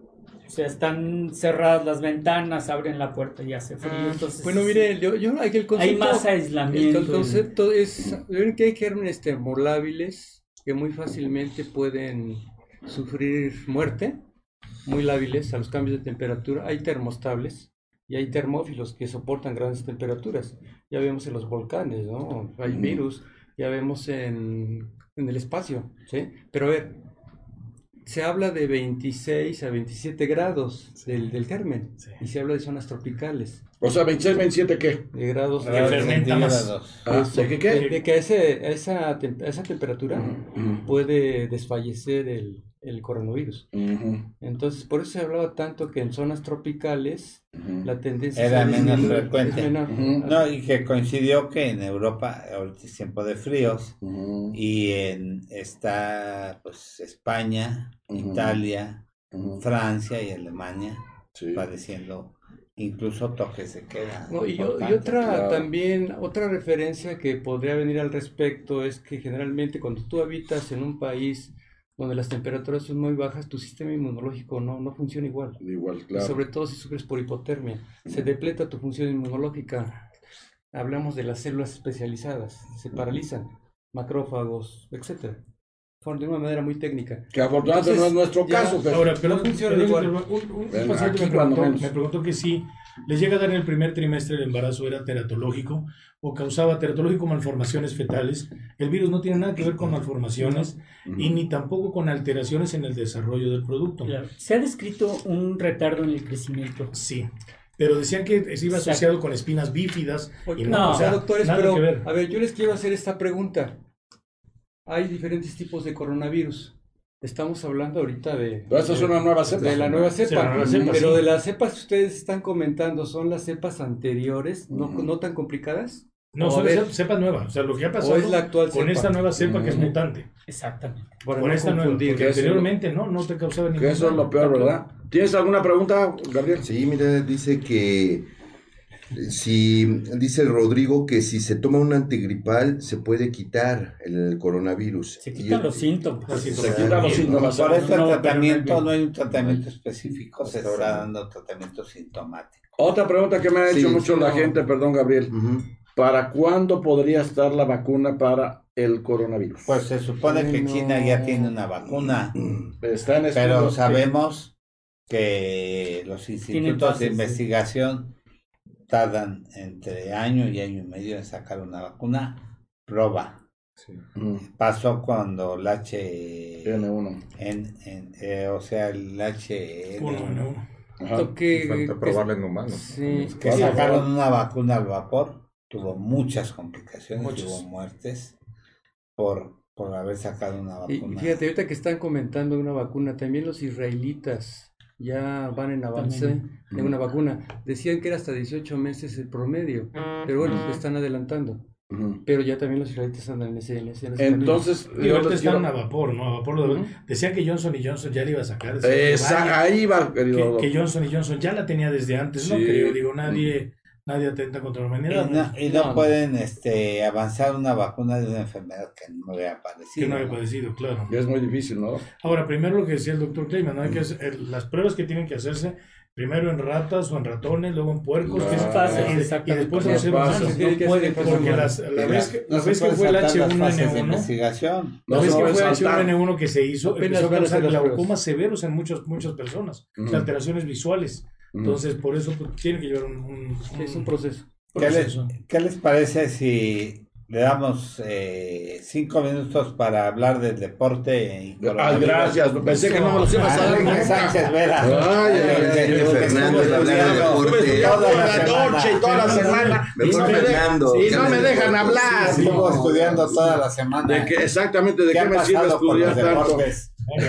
o sea, están cerradas las ventanas, abren la puerta y hace frío. Ah, entonces, bueno, mire, yo, yo hay que el concepto, hay más aislamiento. el concepto es ven que hay gérmenes termolábiles que muy fácilmente pueden sufrir muerte, muy lábiles a los cambios de temperatura. Hay termostables y hay termófilos que soportan grandes temperaturas. Ya vemos en los volcanes, ¿no? Hay virus, ya vemos en, en el espacio, ¿sí? Pero a ver, se habla de 26 a 27 grados del, del germen Sí. y se habla de zonas tropicales, O sea, 26, 27, ¿qué? de grados Que Grados fermenta más. Ah, ¿De qué qué? de, de que a, ese- a esa, a esa temperatura Ujú. puede desfallecer el, el coronavirus. Entonces, por eso se hablaba tanto que en zonas tropicales la tendencia Era menos frecuente. No, y que coincidió que en Europa ahorita es tiempo de fríos y en está pues España. Italia. Francia y Alemania Sí. padeciendo incluso toques de queda. No, y, otra claro. también, otra referencia que podría venir al respecto es que generalmente cuando tú habitas en un país donde las temperaturas son muy bajas, tu sistema inmunológico no, no funciona igual. Igual, Y claro. sobre todo si sufres por hipotermia. Se depleta tu función inmunológica. Hablamos de las células especializadas. Se paralizan. Macrófagos, etcétera. De una manera muy técnica. Que afortunadamente Entonces, no es nuestro ya- caso, pero... Ahora, pero no funciona pero igual. Un, un- paciente me preguntó, me preguntó que si les llega a dar en el primer trimestre el embarazo era teratológico o causaba teratológico malformaciones fetales. El virus no tiene nada que ver con malformaciones y ni tampoco con alteraciones en el desarrollo del producto. Claro. Se ha descrito un retardo en el crecimiento. Sí, pero decían que se iba Exacto. asociado con espinas bífidas y no, No, o sea, doctores, nada pero que ver. a ver, yo les quiero hacer esta pregunta. Hay diferentes tipos de coronavirus. Estamos hablando ahorita de, Pero es una nueva cepa. de la nueva Sí, cepa. la nueva cepa, pero sí. de las cepas que ustedes están comentando, ¿son las cepas anteriores, no, Ujú. no tan complicadas? No, son ver, ce- cepas nuevas. O sea, lo que ha pasado es la actual con cepa. esta nueva cepa que es Ujú. mutante. Exactamente. Para con no esta nueva. Porque anteriormente no, no te causaba ningún Que eso es lo peor, ¿verdad? ¿Tienes alguna pregunta, Gabriel? Sí, mira, dice que si dice el Rodrigo que si se toma un antigripal se puede quitar el coronavirus. Se quitan los síntomas. Así Se es. quitan los síntomas. Por eso No, tratamiento, no- no hay un tratamiento específico, se está dando tratamiento sintomático. Otra pregunta que me ha hecho Sí, mucho sí, la no. gente, perdón, Gabriel. ¿Para cuándo podría estar la vacuna para el coronavirus? Pues se supone que China ya tiene una vacuna, Está en pero sabemos que los institutos de sí. investigación tardan entre año y año y medio en sacar una vacuna prueba. sí. Ujú. Pasó cuando el H, N1. en, en- eh, o sea, el H, Uno, uno. Ajá. Lo que, Falta probarla en humanos. sí, que sacaron una vacuna al vapor, tuvo muchas complicaciones, Muchas. tuvo muertes por, por haber sacado una Y vacuna. fíjate, ahorita que están comentando una vacuna, también los israelitas ya van en avance También. de una vacuna. Decían que era hasta 18 meses el promedio, pero bueno, se están adelantando. Pero ya también los israelitas andan en ese, en ese, en ese Entonces, Y yo ahorita están a vapor, ¿no? A vapor. lo- Ujú. Decían que Johnson y Johnson ya le iba a sacar. que Esa- vaya, ahí va, querido. que, que Johnson y Johnson ya la tenía desde antes, no Sí. creo. Digo, nadie, nadie atenta contra la Y humanidad. no, y no No. pueden este, avanzar una vacuna de una enfermedad que no le ha Que no había ¿no? padecido, claro. Es muy difícil, ¿no? Ahora, primero lo que decía el doctor Kleiman, ¿no? Hay que hacer, el- las pruebas que tienen que hacerse, primero en ratas o en ratones, luego en puercos, que es fases, y, y después Las en seres fases. humanos. Tiene que No puede, Porque las, la Y vez que, no la se vez que fue el saltar las fases de H1N1, investigación. la No vez se que fue saltar. H1N1 que se hizo, empezó a causar glaucomas severos en muchas, muchas personas, o sea, Ujú. alteraciones visuales. Entonces, por eso pues, tiene que llevar un, un- Sí, es un proceso. ¿Qué les, proceso. qué les parece si le damos eh, cinco minutos para hablar del deporte? Y Ah, gracias. Pensé que no me los ibas a dar nunca. Sánchez Vera. Ay, hablar deporte. Estudiando toda la noche y toda la semana. Y no me, Fernando, y no me de dejan hablar. No. estudiando toda la semana. ¿De qué, exactamente, ¿de ¿Qué me sirve estudiar tanto?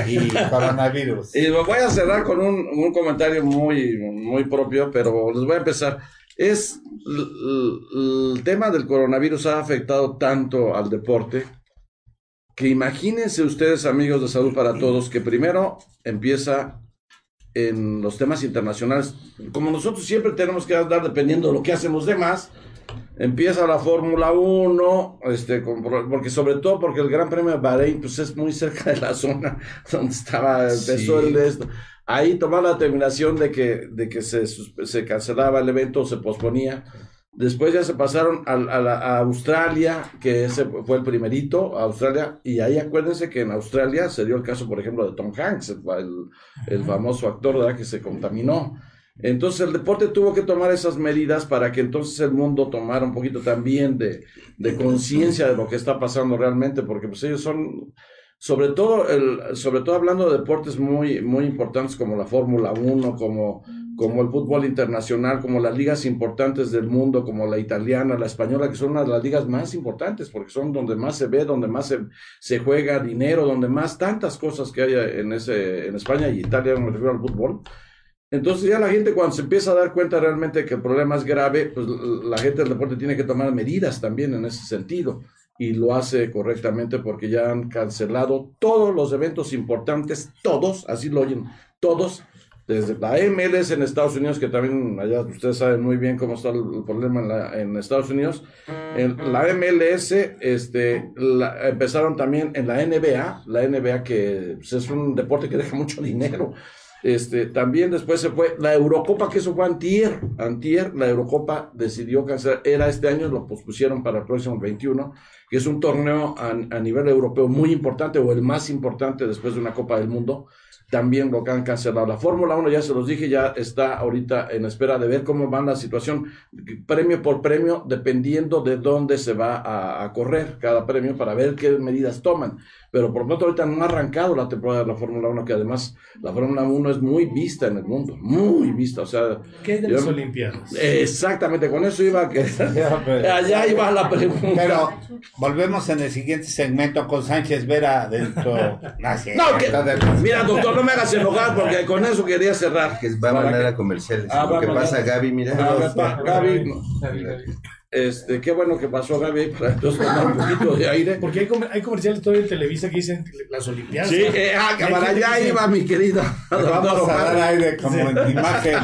Y coronavirus? Y voy a cerrar con un, un comentario muy, muy propio, pero les voy a empezar. Es el tema del coronavirus ha afectado tanto al deporte que imagínense ustedes, amigos de Salud para Todos, que primero empieza en los temas internacionales. Como nosotros siempre tenemos que andar dependiendo de lo que hacen los demás, empieza la Fórmula 1, este, con- porque sobre todo porque el Gran Premio de Bahrein pues es muy cerca de la zona donde estaba, empezó Sí. el de esto. Ahí tomó la determinación de que, de que se, se cancelaba el evento, se posponía. Después ya se pasaron a, a la- a Australia, que ese fue el primerito, a Australia, y ahí acuérdense que en Australia se dio el caso, por ejemplo, de Tom Hanks, el, el- el famoso actor ¿verdad? que se contaminó. Entonces el deporte tuvo que tomar esas medidas para que entonces el mundo tomara un poquito también de, de conciencia de lo que está pasando realmente, porque pues ellos son, sobre todo, el, sobre todo hablando de deportes muy, muy importantes como la Fórmula 1, como, como el fútbol internacional, como las ligas importantes del mundo, como la italiana, la española, que son una de las ligas más importantes, porque son donde más se ve, donde más se, se juega dinero, donde más tantas cosas que hay en, ese, en España y Italia, me refiero al fútbol. Entonces ya la gente cuando se empieza a dar cuenta realmente que el problema es grave, pues la gente del deporte tiene que tomar medidas también en ese sentido y lo hace correctamente porque ya han cancelado todos los eventos importantes, todos, así lo oyen, todos, desde la MLS en Estados Unidos, que también allá ustedes saben muy bien cómo está el, problema en, la- en Estados Unidos, en la MLS este, la- empezaron también en la NBA, la NBA que pues, es un deporte que deja mucho dinero. Este, también después se fue la Eurocopa, que eso fue antier, antier, la Eurocopa decidió cancelar, era este año, lo pospusieron para el próximo 21, que es un torneo a, nivel europeo muy importante, o el más importante después de una Copa del Mundo, también lo que han cancelado. La Fórmula 1, ya se los dije, ya está ahorita en espera de ver cómo va la situación, premio por premio, dependiendo de dónde se va a correr cada premio para ver qué medidas toman. Pero por lo tanto, ahorita no ha arrancado la temporada de la Fórmula 1, que además la Fórmula 1 es muy vista en el mundo, muy vista. O sea, ¿Qué de las Olimpiadas? exactamente, con eso iba a que. Allá iba la pregunta. Pero volvemos en el siguiente segmento con Sánchez Vera dentro. No, sí, No, que- de- mira, doctor, no me hagas enojar porque con eso quería cerrar. Que va a mandar que- a comerciales. Ah, Lo que pasa. Gaby, mira. A ver, pa- Gaby, no. Este, qué bueno que pasó Gaby para entonces tomar un poquito de aire. Porque hay, comer- hay comerciales todavía en Televisa que dicen las Olimpiadas. Sí, eh, ah, para allá iba mi querido. Vamos a dar aire como en imagen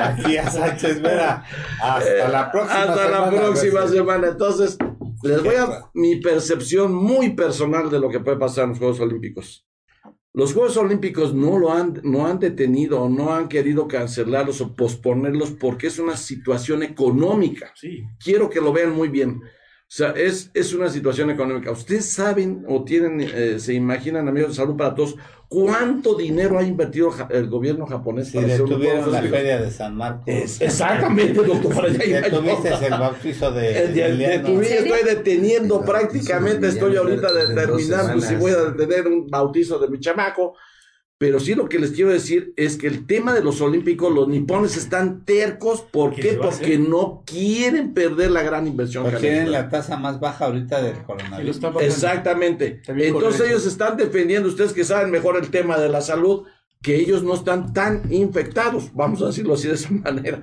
aquí a Sánchez Vera. Hasta la próxima Hasta semana. la próxima Gracias. semana. Entonces, les voy a mi percepción muy personal de lo que puede pasar en los Juegos Olímpicos. Los Juegos Olímpicos no lo han, no han detenido o no han querido cancelarlos o posponerlos porque es una situación económica. Sí. Quiero que lo vean muy bien. O sea, es, es una situación económica. Ustedes saben o tienen, eh, se imaginan, amigos de salud para todos, cuánto dinero ha invertido ja- el gobierno japonés Si detuvieron la feria de San Marcos. Es- exactamente, doctor. para allá iba yo. Detuviste el bautizo de El detuví, estoy deteniendo El prácticamente, estoy ahorita Emiliano de- terminando si voy a detener un bautizo de mi chamaco. Pero sí lo que les quiero decir es que el tema de los olímpicos, los nipones están tercos. ¿Por ¿Qué Porque no quieren perder la gran inversión que Porque tienen la tasa más baja ahorita del coronavirus. Exactamente. También Entonces correcto. ellos están defendiendo, ustedes que saben mejor el tema de la salud, que ellos no están tan infectados, vamos a decirlo así de esa manera.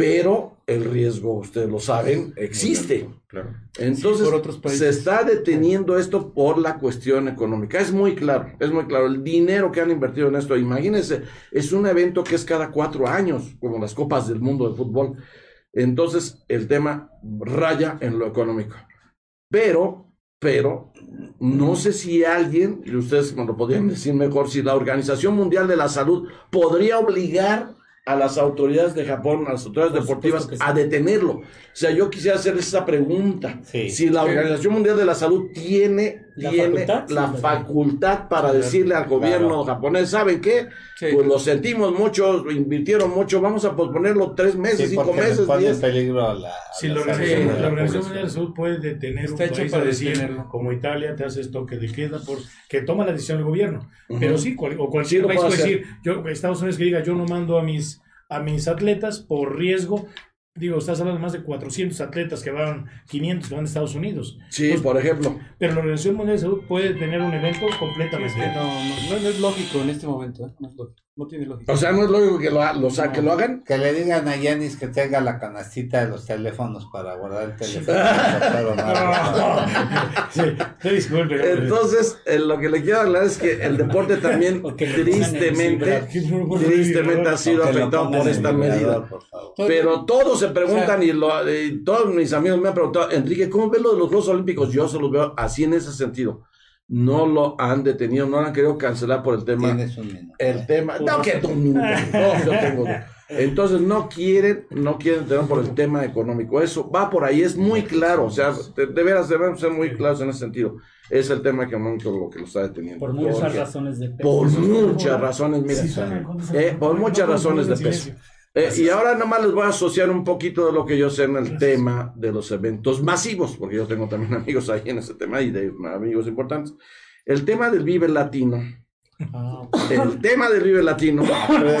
Pero el riesgo, ustedes lo saben, existe. Claro. Entonces, Sí, por otros países. se está deteniendo esto por la cuestión económica. Es muy claro, es muy claro. El dinero que han invertido en esto, imagínense, es un evento que es cada cuatro años, como las Copas del Mundo de Fútbol. Entonces, el tema raya en lo económico. Pero, pero, no sé si alguien, y ustedes me lo podrían decir mejor, si la Organización Mundial de la Salud podría obligar a las autoridades de Japón, a las autoridades Por deportivas, sí. a detenerlo. O sea, yo quisiera hacer esa pregunta. Sí. Si la Organización Mundial de la Salud tiene, ¿La tiene facultad? La facultad para decirle al gobierno japonés, ¿saben qué? Sí. Pues lo sentimos mucho, invirtieron mucho, vamos a posponerlo tres meses, Sí, cinco meses, les pone en diez. peligro a la. Si la la Organización. Mundial de Salud puede detener Está un hecho país para a decir, detenerlo. como Italia te haces toque de queda por que toma la decisión el gobierno. Pero sí, cual- o cualquier país puede puede hacer. decir, yo, Estados Unidos que diga, yo no mando a mis, a mis atletas por riesgo. Digo, estás hablando de más de 400 atletas que van, 500 que van a Estados Unidos. Sí, Pues, por ejemplo. Pero la Organización Mundial de Salud puede tener un evento completamente. no, no, no, no es lógico en este momento. ¿eh? No, es lógico. No tiene lógica. O sea, no es lógico que lo, ha- lo sa- que lo hagan. Que le digan a Yanis que tenga la canastita de los teléfonos para guardar el teléfono. Disculpe. hombre. Entonces, eh, lo que le quiero hablar es que el deporte también, tristemente, tristemente ha sido afectado por esta medida. por. Pero todos se preguntan y, lo- y todos mis amigos me han preguntado, Enrique, ¿cómo ves lo de los Juegos Olímpicos? Yo se los veo así en ese sentido. No lo han detenido, no lo han querido cancelar por el tema. Tienes un minuto. El tema, no que tú nunca, no, yo tengo. Entonces no quieren, no quieren tener por el tema económico. Eso va por ahí, es muy claro. O sea, de, de veras debemos ser muy claros en ese sentido. Es el tema económico lo que lo está deteniendo. Por muchas Porque- razones de peso. Por muchas razones, mira. Sí, Eh, por muchas razones de peso. Eh, y ahora nomás les voy a asociar un poquito de lo que yo sé en el tema de los eventos masivos, porque yo tengo también amigos ahí en ese tema y de amigos importantes. El tema del Vive Latino. Ah, El tema del Vive Latino.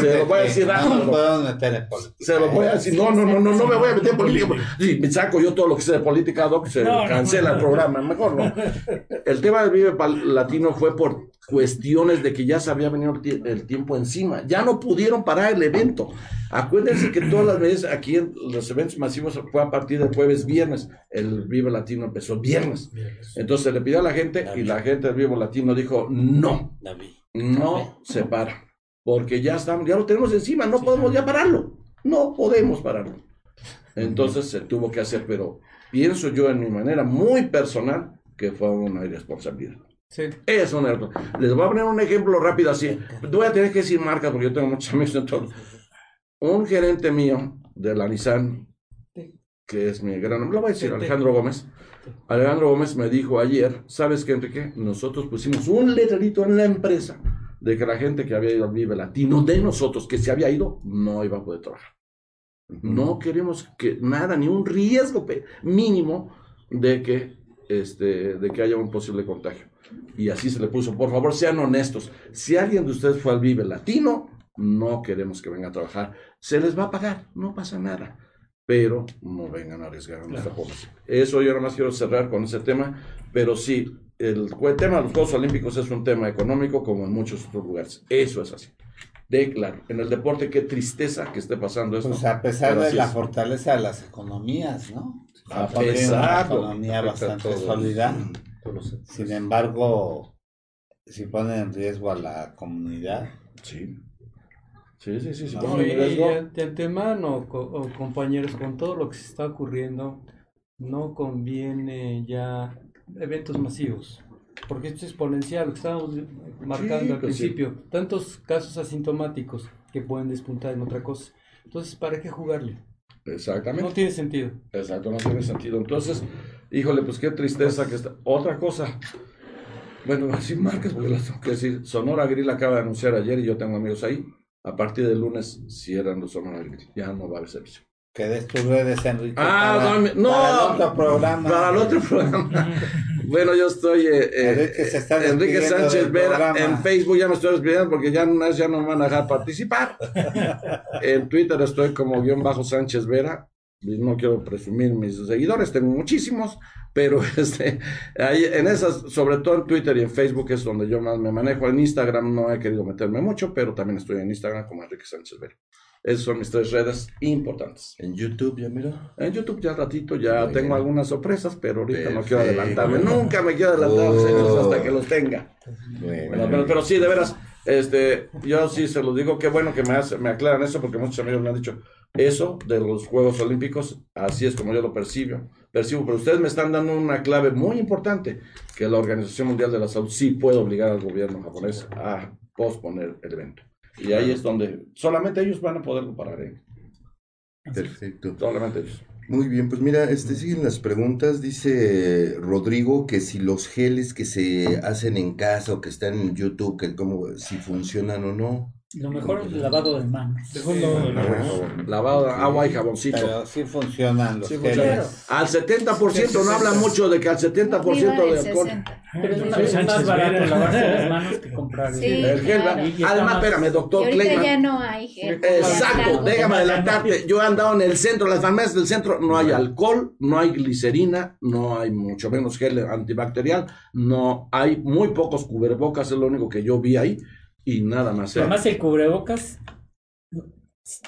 se lo voy a decir No meter. Se lo voy a decir. No, no, no, no, no me voy a meter en política. Si me saco yo todo lo que sé de política, Doc, se No, cancela no. el programa. Mejor no. El tema del Vive Latino fue por cuestiones de que ya se había venido el, tie- el tiempo encima. Ya no pudieron parar el evento. Acuérdense que todas las veces aquí en los eventos masivos fue a partir del jueves, viernes. El Vive Latino empezó viernes. Entonces se le pidió a la gente y la gente del Vive Latino dijo no no se para. Porque ya estamos, ya lo tenemos encima, no podemos ya pararlo. No podemos pararlo. Entonces se tuvo que hacer, pero pienso yo en mi manera muy personal que fue una irresponsabilidad. Sí. Es un error. Les voy a poner un ejemplo rápido así. Voy a tener que decir marcas porque yo tengo muchos amigos en todo. Un gerente mío de la Nissan, que es mi gran, lo voy a decir, Alejandro Gómez. Alejandro Gómez me dijo ayer, ¿sabes qué, Enrique? Nosotros pusimos un letrerito en la empresa de que la gente que había ido al Vive Latino de nosotros, que se había ido, no iba a poder trabajar. No queremos que nada, ni un riesgo mínimo de que, este, de que haya un posible contagio. Y así se le puso, por favor, sean honestos. Si alguien de ustedes fue al Vive Latino, no queremos que venga a trabajar. Se les va a pagar, no pasa nada. Pero no vengan a arriesgar a nuestra población. Eso yo nada más quiero cerrar con ese tema. Pero sí, el, el tema de los Juegos Olímpicos es un tema económico como en muchos otros lugares. Eso es así. De claro. En el deporte, qué tristeza que esté pasando esto. Pues a pesar Pero de la es. fortaleza de las economías, ¿no? Japón tiene una exacto. economía a bastante sólida. Los sectores. Sin embargo, si pone en riesgo a la comunidad, Sí. Sí, sí, sí. sí, No, No, pone y, en riesgo. y de antemano, co- o compañeros, con todo lo que se está ocurriendo, no conviene ya eventos masivos, porque esto es exponencial, lo que estábamos marcando Sí, al pues sí. principio, tantos casos asintomáticos que pueden despuntar en otra cosa. Entonces, ¿para qué jugarle? Exactamente. No tiene sentido. Exacto, no tiene sentido. Entonces, híjole, pues qué tristeza que está. Otra cosa. Bueno, así marcas, porque las tengo que decir. Sonora Grill acaba de anunciar ayer y yo tengo amigos ahí. A partir del lunes cierran los Sonora Grill. Ya no va a haber servicio. que des tus redes, Enrique. Ah, para- no, para el otro programa. Para el otro programa. bueno, yo estoy. eh, eh, Enrique se está Enrique despidiendo Sánchez del Vera. programa. En Facebook ya me estoy despidiendo porque ya no, ya no me van a dejar participar. en Twitter estoy como guion bajo Sánchez Vera. No quiero presumir mis seguidores, tengo muchísimos, pero este, ahí en esas, sobre todo en Twitter y en Facebook es donde yo más me manejo. En Instagram no he querido meterme mucho, pero también estoy en Instagram como Enrique Sánchez Vera. Esas son mis tres redes importantes. En YouTube, ya mira. En YouTube ya ratito ya Muy tengo bien. algunas sorpresas, pero ahorita no quiero adelantarme. Nunca me quiero adelantar Oh. señores, hasta que los tenga. Bueno, Bueno, pero, pero sí, de veras, este, yo sí se los digo, qué bueno que me, hace- me aclaran eso, porque muchos amigos me han dicho, eso de los Juegos Olímpicos, así es como yo lo percibo, percibo, pero ustedes me están dando una clave muy importante, que la Organización Mundial de la Salud sí puede obligar al gobierno japonés a posponer el evento. Y ahí es donde solamente ellos van a poderlo parar, ¿eh? perfecto. solamente ellos. Muy bien, pues mira, este siguen las preguntas. Dice Rodrigo que si los geles que se hacen en casa o que están en YouTube, que como si funcionan o no. Lo mejor es el lavado de manos. Segundo, Lavado, agua y jaboncito. Pero sí funcionan los Sí, funciona. Al 70% no hablan mucho de que al 70% de alcohol. Pero es, más- es más barato lavarse las manos que comprar. Sí. el- El gel, claro. Y Además, más- espérame, Y doctor Kleiman. ya no hay gel. Exacto, déjame adelantarte. Yo he andado en el centro, las farmacias del centro, no hay alcohol, no hay glicerina, no hay mucho menos gel antibacterial, no hay muy pocos cubrebocas, es lo único que yo vi ahí, y nada más. ¿eh? Además, el cubrebocas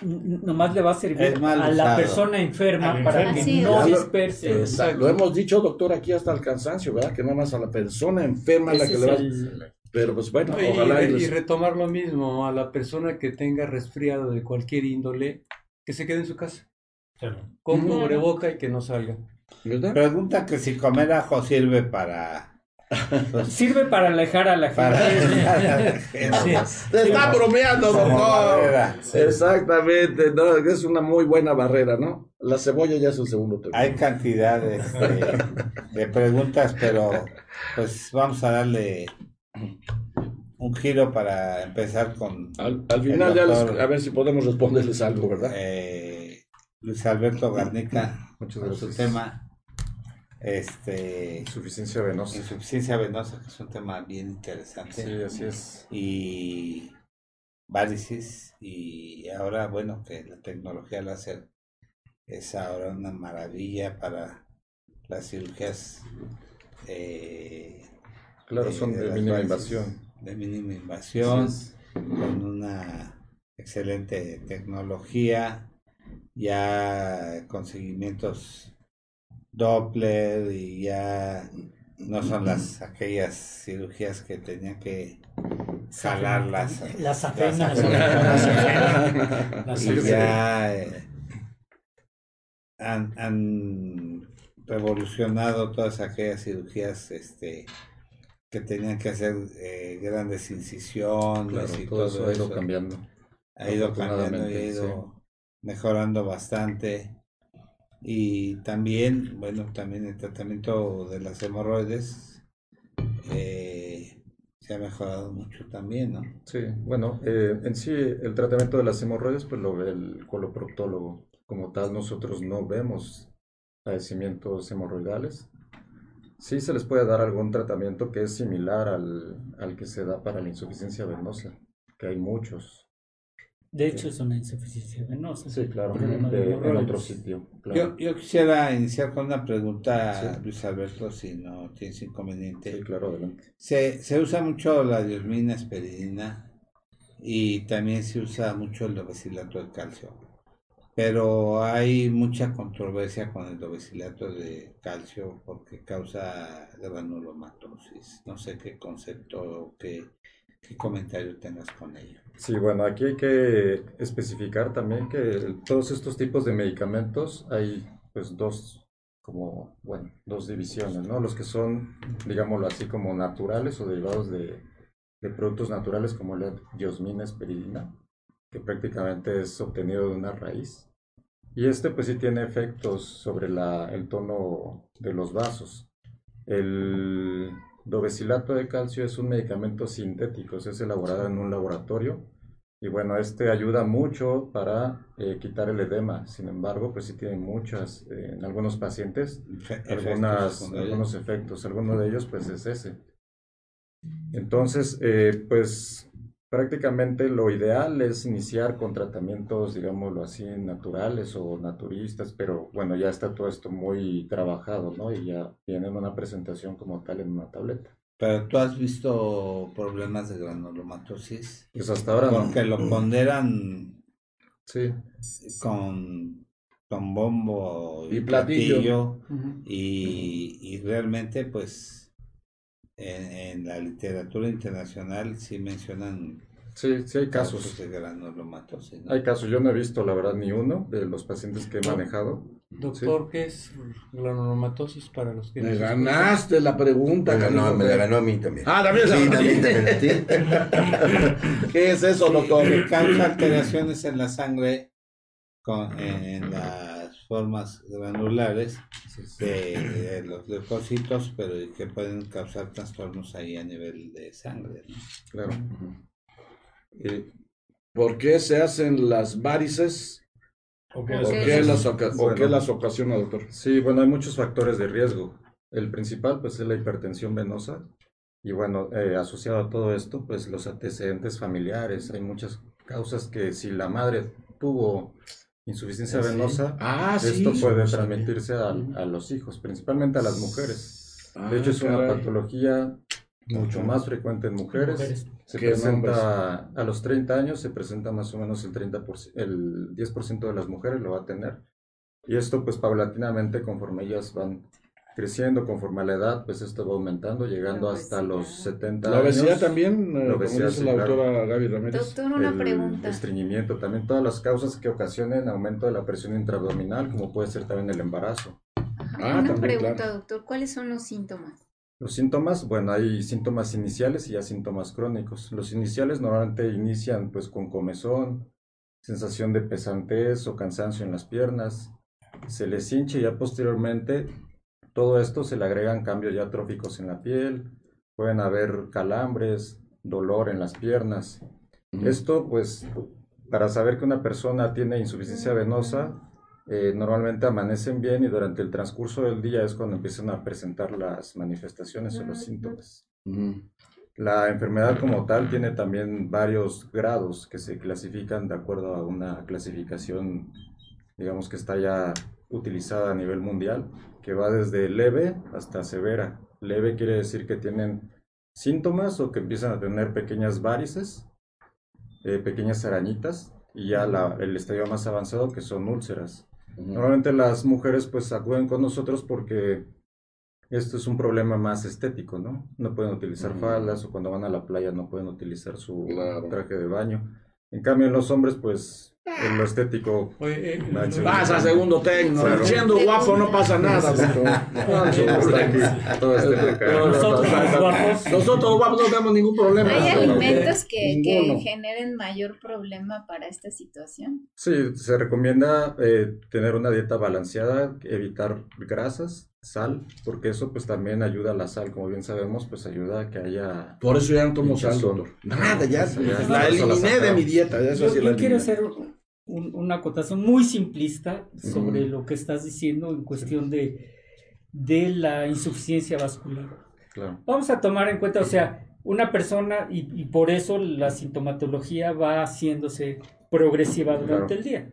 nomás le va a servir a la persona enferma para que no disperse. Exacto. Lo hemos dicho, doctor, aquí hasta el cansancio, ¿verdad? Que nada más a la persona enferma es la Ese que le va. el- Pero pues bueno, Y, ojalá. y y retomar lo mismo, a la persona que tenga resfriado de cualquier índole, que se quede en su casa, con cubreboca y que no salga. ¿Verdad? Pregunta que si comer ajo sirve para... Sirve para alejar a la gente. para Te está bromeando, doctor. Exactamente, no, es una muy buena barrera, ¿no? La cebolla ya es el segundo término. Hay cantidades de, de preguntas, pero pues vamos a darle un giro para empezar con Al, al final ya les- a ver si podemos responderles algo, ¿verdad? eh, Luis Alberto Garnica Muchas con su gracias. tema este Insuficiencia venosa. insuficiencia venosa, que es un tema bien interesante. Sí, así es. y varices y ahora bueno que la tecnología láser es ahora una maravilla para las cirugías eh, Claro, son de mínima varices invasión. de mínima invasión con una excelente tecnología ya con seguimientos Doppler y ya no son las aquellas cirugías que tenían que jalar las Las afenas. Ya eh, han, han revolucionado todas aquellas cirugías este que tenían que hacer eh, grandes incisiones Claro, y todo eso ha ido cambiando. ha ido cambiando y ha ido mejorando bastante y también bueno también el tratamiento de las hemorroides eh, se ha mejorado mucho también no Sí, bueno, eh, en sí el tratamiento de las hemorroides pues lo ve el coloproctólogo. Como tal, nosotros no vemos padecimientos hemorroidales. Sí se les puede dar algún tratamiento que es similar al, al que se da para la insuficiencia venosa, que hay muchos. De hecho, es una insuficiencia venosa. Sí, claro, Problema de de- en otro sitio. yo, Claro. yo quisiera iniciar con una pregunta Sí. Luis Alberto si no tienes inconveniente Sí, claro, adelante. se, se usa mucho la diosmina esperidina y también se usa mucho el obesilato de calcio pero hay mucha controversia con el dovecilato de calcio porque causa granulomatosis. No sé qué concepto o qué, qué comentario tengas con ello. Sí, bueno, aquí hay que especificar también que todos estos tipos de medicamentos hay pues dos como, bueno, dos divisiones, ¿no? Los que son, digámoslo así, como naturales o derivados de, de productos naturales como la diosmina esperidina, que prácticamente es obtenido de una raíz. Y este pues sí tiene efectos sobre la, el tono de los vasos. El dovecilato de calcio es un medicamento sintético, es elaborado en un laboratorio y bueno, este ayuda mucho para eh, quitar el edema. Sin embargo, pues sí tiene muchas, eh, en algunos pacientes, algunas, algunos efectos. Alguno de ellos pues es ese. Entonces, eh, pues prácticamente lo ideal es iniciar con tratamientos, digámoslo así, naturales o naturistas, pero bueno, ya está todo esto muy trabajado, ¿no? Y ya viene en una presentación como tal en una tableta. Pero tú has visto problemas de granulomatosis. Pues hasta ahora no. Porque lo ponderan Sí, con, con bombo Y platillo. y, y realmente pues en, en la literatura internacional sí mencionan sí, sí hay casos. de granulomatosis. ¿no? Hay casos, yo no he visto la verdad ni uno de los pacientes que he manejado. Doctor, ¿qué es granulomatosis para los que Me ganaste la pregunta. No, no, canijo. me la ganó a mí también. Ah, también Sí, la- también, también, sí. ¿Qué es eso, doctor? que causa alteraciones en la sangre con, en, en las formas granulares de, de los leucocitos, pero que pueden causar trastornos ahí a nivel de sangre. ¿no? Claro. Eh, ¿Por qué se hacen las varices? ¿O qué las, Bueno. qué las ocasiona, doctor? Sí, bueno, hay muchos factores de riesgo. El principal, pues, es la hipertensión venosa. Y bueno, eh, asociado a todo esto, pues, los antecedentes familiares. Hay muchas causas que si la madre tuvo insuficiencia Ah, sí. venosa, Ah, sí. esto puede transmitirse a, a los hijos, principalmente a las mujeres. Ah, De hecho, es una patología mucho Ajá. más frecuente en mujeres. Mujeres. Se ¿Qué presenta a los 30 años, se presenta más o menos el 30%, el 10% de las mujeres lo va a tener. Y esto pues paulatinamente conforme ellas van creciendo, conforme a la edad, pues esto va aumentando, llegando La hasta obesidad. los 70 La obesidad años. también, eh, La como obesidad, dice sí, la claro. doctora Gaby Ramírez. Doctor, una el pregunta. estreñimiento, también todas las causas que ocasionen aumento de la presión intraabdominal, como puede ser también el embarazo. Ajá, Ah, una también, pregunta, claro. doctor. ¿Cuáles son los síntomas? Los síntomas, bueno, hay síntomas iniciales y ya síntomas crónicos. Los iniciales normalmente inician pues con comezón, sensación de pesantez o cansancio en las piernas, se les hincha y ya posteriormente todo esto se le agregan cambios ya tróficos en la piel, pueden haber calambres, dolor en las piernas. Esto pues para saber que una persona tiene insuficiencia venosa, eh, normalmente amanecen bien y durante el transcurso del día es cuando empiezan a presentar las manifestaciones o los síntomas. La enfermedad como tal tiene también varios grados que se clasifican de acuerdo a una clasificación, digamos que está ya utilizada a nivel mundial, que va desde leve hasta severa. Leve quiere decir que tienen síntomas o que empiezan a tener pequeñas varices, eh, pequeñas arañitas, y ya la- el estadio más avanzado que son úlceras. Normalmente las mujeres pues acuden con nosotros porque esto es un problema más estético, ¿no? No pueden utilizar Ujú. faldas o cuando van a la playa no pueden utilizar su Claro. traje de baño. En cambio en los hombres pues en lo estético Oye, eh, Nacho. Pasa segundo técnico. Claro. Siendo guapo no pasa nada. Nosotros guapos. No tenemos ningún problema. ¿Hay alimentos que, generen mayor problema para esta situación? Sí, se recomienda eh, tener una dieta balanceada, evitar grasas, sal, porque eso pues también ayuda a la sal, como bien sabemos, pues ayuda a que haya... Por eso ya no tomo sal, doctor. Nada, ya. Ya- La eliminé de mi dieta. ya eso Yo, sí la yo quiero hacer un- una acotación muy simplista sobre lo que estás diciendo en cuestión de, de la insuficiencia vascular. Claro. Vamos a tomar en cuenta, o sea, una persona, y, y por eso la sintomatología va haciéndose progresiva durante Claro. el día.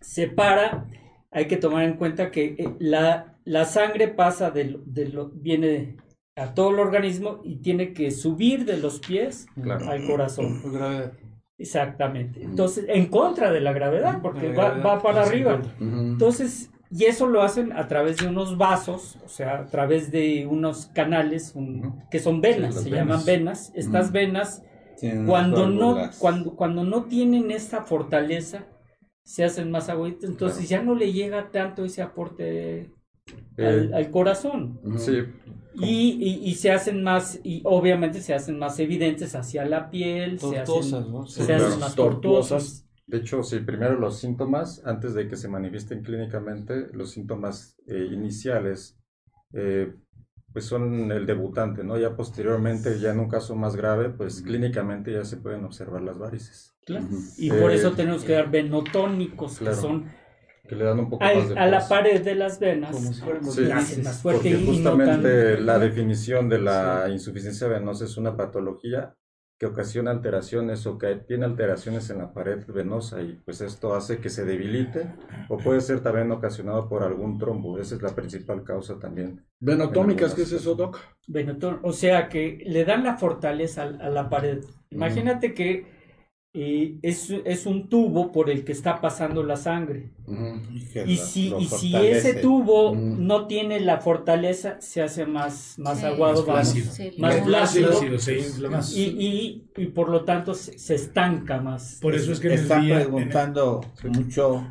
Se para, hay que tomar en cuenta que eh, la, la sangre pasa de, lo- de lo, viene a todo el organismo y tiene que subir de los pies Claro. al corazón. por gravedad. Exactamente. Entonces, en contra de la gravedad, porque La va, gravedad, va para arriba. Entonces, y eso lo hacen a través de unos vasos, o sea, a través de unos canales un- que son venas, se venas. llaman venas. Estas venas, Tienen cuando no, cuando, cuando no tienen esta fortaleza, se hacen más agüitas, entonces ya no le llega tanto ese aporte al, Eh, al corazón. Sí, Y, y- y se hacen más, y obviamente se hacen más evidentes hacia la piel, se Tortuosas, hacen, ¿no? se hacen más Tortuosas. tortuosas. De hecho, sí, primero los síntomas, antes de que se manifiesten clínicamente, los síntomas eh, iniciales, eh, pues son el debutante, ¿no? Ya posteriormente, ya en un caso más grave, pues clínicamente ya se pueden observar las varices, Claro. Y por Eh, eso tenemos que dar venotónicos, claro. que son que le dan un poco más de a la pared de las venas, Como si fueran los Sí. hacen más fuerte Porque y no tan- justamente la definición de la insuficiencia venosa es una patología que ocasiona alteraciones o que tiene alteraciones en la pared venosa y pues esto hace que se debilite o puede ser también ocasionado por algún trombo. Esa es la principal causa también. Venotómicas, ¿qué es eso, Doc? venotón- o sea que le dan la fortaleza a, a la pared. Imagínate que eh, es, es un tubo por el que está pasando la sangre. Y lo- si, lo y si ese tubo Mm. no tiene la fortaleza, se hace más, más Sí. aguado, Más vamos, flácido. Sí, más claro. flácido, Ácido, se infla más. y, y, y por lo tanto se, se estanca más. Por eso es que en el Está día- preguntando mucho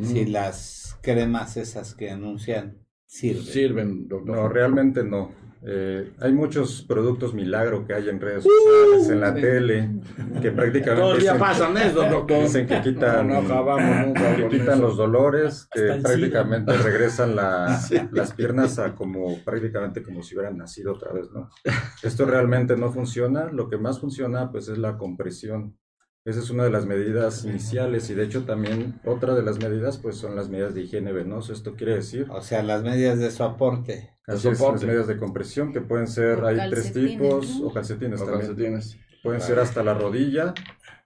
si las cremas esas que anuncian sirven. Sirven, doctor. No, realmente no. Eh, hay muchos productos milagro que hay en redes sociales, en la tele, que prácticamente Todo el día dicen- pasan eso, doctor. Dicen que quitan, No, no acabamos nunca que con quitan eso. los dolores, que prácticamente regresan la- las piernas a como prácticamente como si hubieran nacido otra vez, ¿no? Esto realmente no funciona. Lo que más funciona, pues, es la compresión. Esa es una de las medidas iniciales y de hecho también otra de las medidas, pues, son las medidas de higiene venoso. Esto quiere decir O sea, las medidas de soporte. Así es, soporte. las medidas de compresión que pueden ser, O hay tres tipos, ¿no? o calcetines también. calcetines. Pueden ser hasta la rodilla,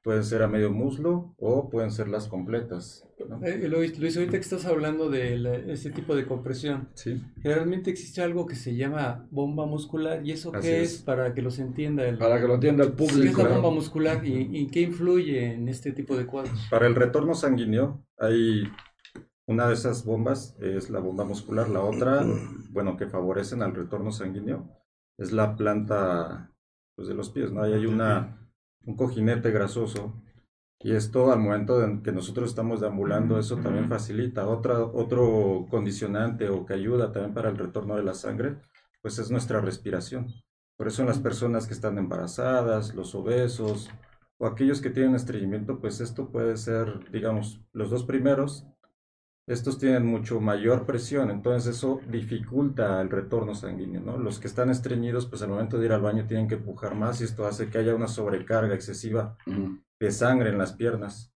pueden ser a medio muslo o pueden ser las completas. ¿no? Eh, Luis, Luis, ahorita que estás hablando de la- ese tipo de compresión, Sí. generalmente existe algo que se llama bomba muscular. ¿Y eso Así qué es. es? Para que los entienda el... Para que lo entienda el ¿Qué es público. la bomba muscular y, y qué influye en este tipo de cuadros? Para el retorno sanguíneo hay una de esas bombas, es la bomba muscular, la otra, bueno, que favorecen al retorno sanguíneo, es la planta pues, de los pies, ¿no? Ahí hay una, un cojinete grasoso y esto al momento en que nosotros estamos deambulando, eso también facilita. Otra, otro condicionante o que ayuda también para el retorno de la sangre, pues es nuestra respiración. Por eso en las personas que están embarazadas, los obesos o aquellos que tienen estreñimiento, pues esto puede ser, digamos, los dos primeros, estos tienen mucho mayor presión, entonces eso dificulta el retorno sanguíneo, ¿no? Los que están estreñidos, pues al momento de ir al baño tienen que empujar más y esto hace que haya una sobrecarga excesiva de sangre en las piernas.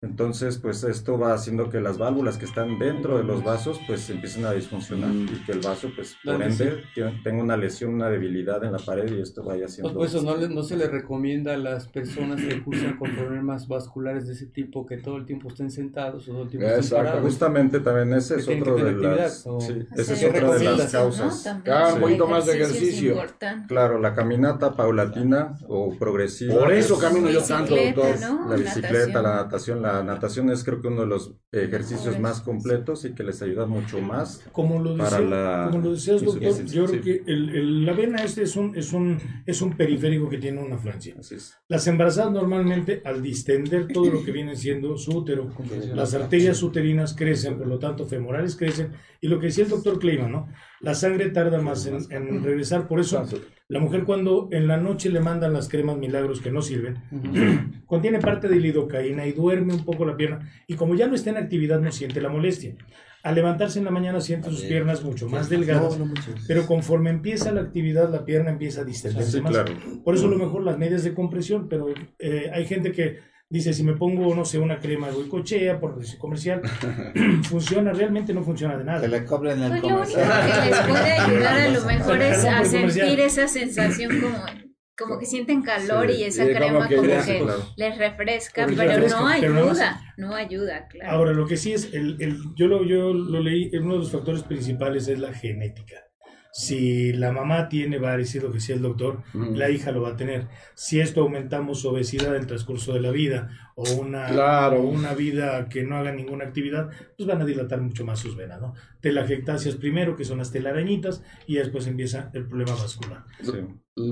Entonces, pues esto va haciendo que las válvulas que están dentro de los vasos, pues empiecen a disfuncionar y que el vaso, pues por sí. ende, tiene- tenga una lesión, una debilidad en la pared y esto vaya haciendo... Pues, pues, eso no, le- no se le recomienda a las personas que cursan con problemas vasculares de ese tipo que todo el tiempo estén sentados o todo el tiempo estén Exacto, parados. Justamente también ese es otro de las... o- sí, esa es ¿Qué otra de las ¿no? causas. También. Ah, un poquito más de ejercicio. Claro, la caminata paulatina o progresiva. Por eso es camino yo tanto, doctor. ¿no? La bicicleta, Natación. la natación. La natación es creo que uno de los ejercicios Mejores. más completos y que les ayuda mucho más. Como lo, para decía, la como lo decías, doctor, yo creo que el- el- la vena este es un, es, un, es un periférico que tiene una es. Las embarazadas normalmente, al distender todo lo que viene siendo su útero, las arterias uterinas crecen, por lo tanto femorales crecen, y lo que decía el doctor Kleiman, ¿no? La sangre tarda más en, en regresar, por eso la mujer cuando en la noche le mandan las cremas milagros que no sirven, contiene parte de lidocaína y duerme un poco la pierna, y como ya no está en actividad no siente la molestia. Al levantarse en la mañana siente sus piernas mucho más delgadas, pero conforme empieza la actividad la pierna empieza a distenderse Sí, más. claro. Por eso a lo mejor las medias de compresión, pero eh, hay gente que dice, si me pongo, no sé, una crema de goicochea, por decir comercial, funciona, realmente no funciona de nada. Que le cobren el Pues lo único comercial. que les puede ayudar a lo mejor es a comercial. sentir esa sensación como, como que sienten calor Sí, y esa como crema que como que claro. les refresca, pero refresca, no pero ayuda, no ayuda, claro. Ahora, lo que sí es, el, el- yo, lo, yo lo leí, uno de los factores principales es la genética. Si la mamá tiene varices, lo que decía el doctor, Mm. la hija lo va a tener. Si esto aumentamos su obesidad en el transcurso de la vida o una, Claro. o una vida que no haga ninguna actividad, pues van a dilatar mucho más sus venas, ¿no? Primero, que son las telarañitas, y después empieza el problema vascular. Sí.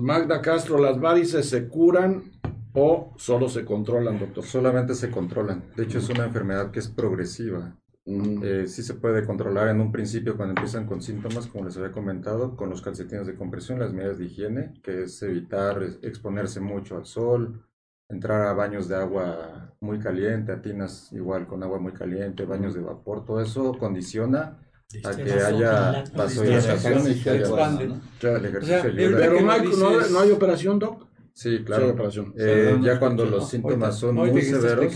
Magda Castro, ¿las varices se curan o solo se controlan, doctor? Solamente se controlan. De hecho, es una enfermedad que es progresiva. Mm. Eh, sí se puede controlar en un principio cuando empiezan con síntomas, como les había comentado, con los calcetines de compresión, las medidas de higiene, que es evitar exponerse mucho al sol, entrar a baños de agua muy caliente, a tinas igual con agua muy caliente, baños de vapor, todo eso condiciona a que haya vasodilatación y que haya Expande. el ejercicio O sea, ayuda. Pero no hay, no, no hay operación, doc. Sí, Sí, claro. operación. Eh, Sí, no, ya cuando los síntomas son muy severos,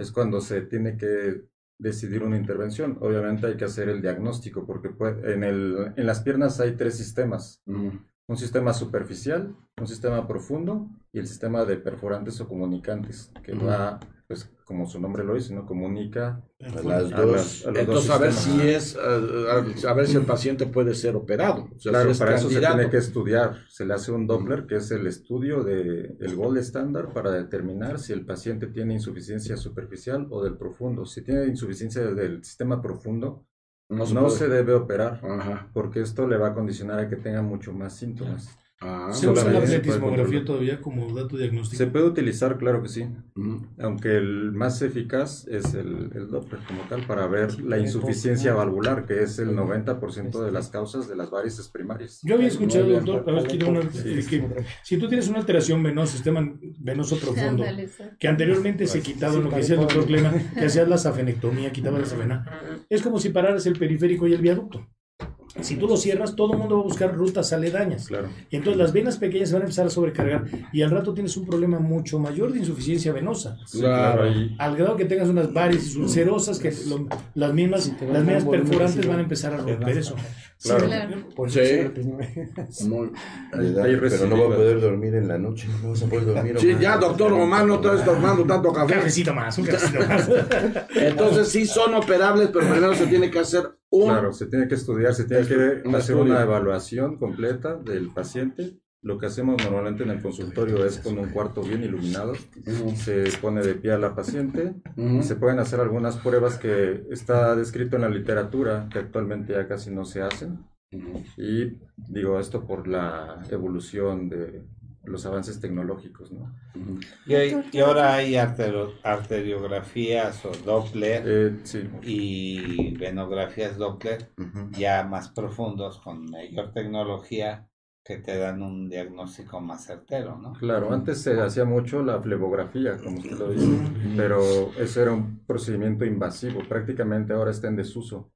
es cuando se tiene que decidir una intervención. Obviamente hay que hacer el diagnóstico porque puede- en, el, en las piernas hay tres sistemas. Mm. Un sistema superficial, un sistema profundo y el sistema de perforantes o comunicantes, que Ujú. va, pues como su nombre lo dice, ¿no? Comunica A las a, dos. las- a los dos Entonces, a ver sistemas. si es, a ver si el paciente puede ser operado. O sea, Claro, si es para eso se tiene que estudiar. Se le hace un Doppler, que es el estudio del el gold estándar para determinar si el paciente tiene insuficiencia superficial o del profundo. Si tiene insuficiencia del sistema profundo, No se no se debe operar, Ajá. porque esto le va a condicionar a que tenga mucho más síntomas. Ah, ¿Se usa la pletismografía todavía como dato diagnóstico? Se puede utilizar, claro que sí, aunque el más eficaz es el, el Doppler como tal para ver la insuficiencia valvular, que es el 90% de las causas de las varices primarias. Yo había escuchado, bien. doctor, a ver, quiero una- que si tú tienes una alteración venosa, sistema venoso profundo, que anteriormente se quitaba lo que decía el doctor Clema, que hacías la safenectomía, quitabas la safena, es como si pararas el periférico y el viaducto. Si tú lo cierras, todo el mundo va a buscar rutas aledañas. Claro. Y entonces las venas pequeñas se van a empezar a sobrecargar y al rato tienes un problema mucho mayor de insuficiencia venosa. Sí, Claro. Al grado que tengas unas varices ulcerosas que lo- las mismas, las mismas perforantes van a empezar a romper eso. Claro. Claro. Sí. Muy- Hay pero no va a poder dormir en la noche. No vas a poder dormir. Sí, ya, doctor Omar, no estés tomando tanto Un café. cafecito más, un cafecito más. Entonces sí son operables, pero primero se tiene que hacer un... Claro, se tiene que estudiar, se tiene que un hacer estudio. una evaluación completa del paciente. Lo que hacemos normalmente en el consultorio es con un cuarto bien iluminado. Se pone de pie a la paciente. Se pueden hacer algunas pruebas que está descrito en la literatura, que actualmente ya casi no se hacen. Y digo esto por la evolución de los avances tecnológicos, ¿no? Y, hay- y ahora hay artero- arteriografías o Doppler Eh, sí, y venografías Doppler ya más profundos con mayor tecnología que te dan un diagnóstico más certero, ¿no? claro, antes se hacía mucho la flebografía, como usted lo dice, pero eso era un procedimiento invasivo, prácticamente ahora está en desuso,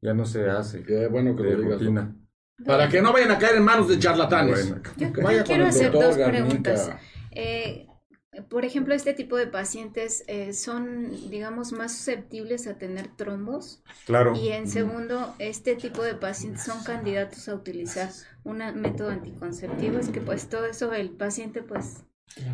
ya no se hace Qué bueno que de lo digas. rutina. Para que no vayan a caer en manos de charlatanes. Bueno, Yo, Que quiero hacer doctor dos preguntas. Eh, por ejemplo, este tipo de pacientes eh, son, digamos, más susceptibles a tener trombos. claro. Y en segundo, este tipo de pacientes son candidatos a utilizar un método anticonceptivo. Es que pues todo eso el paciente pues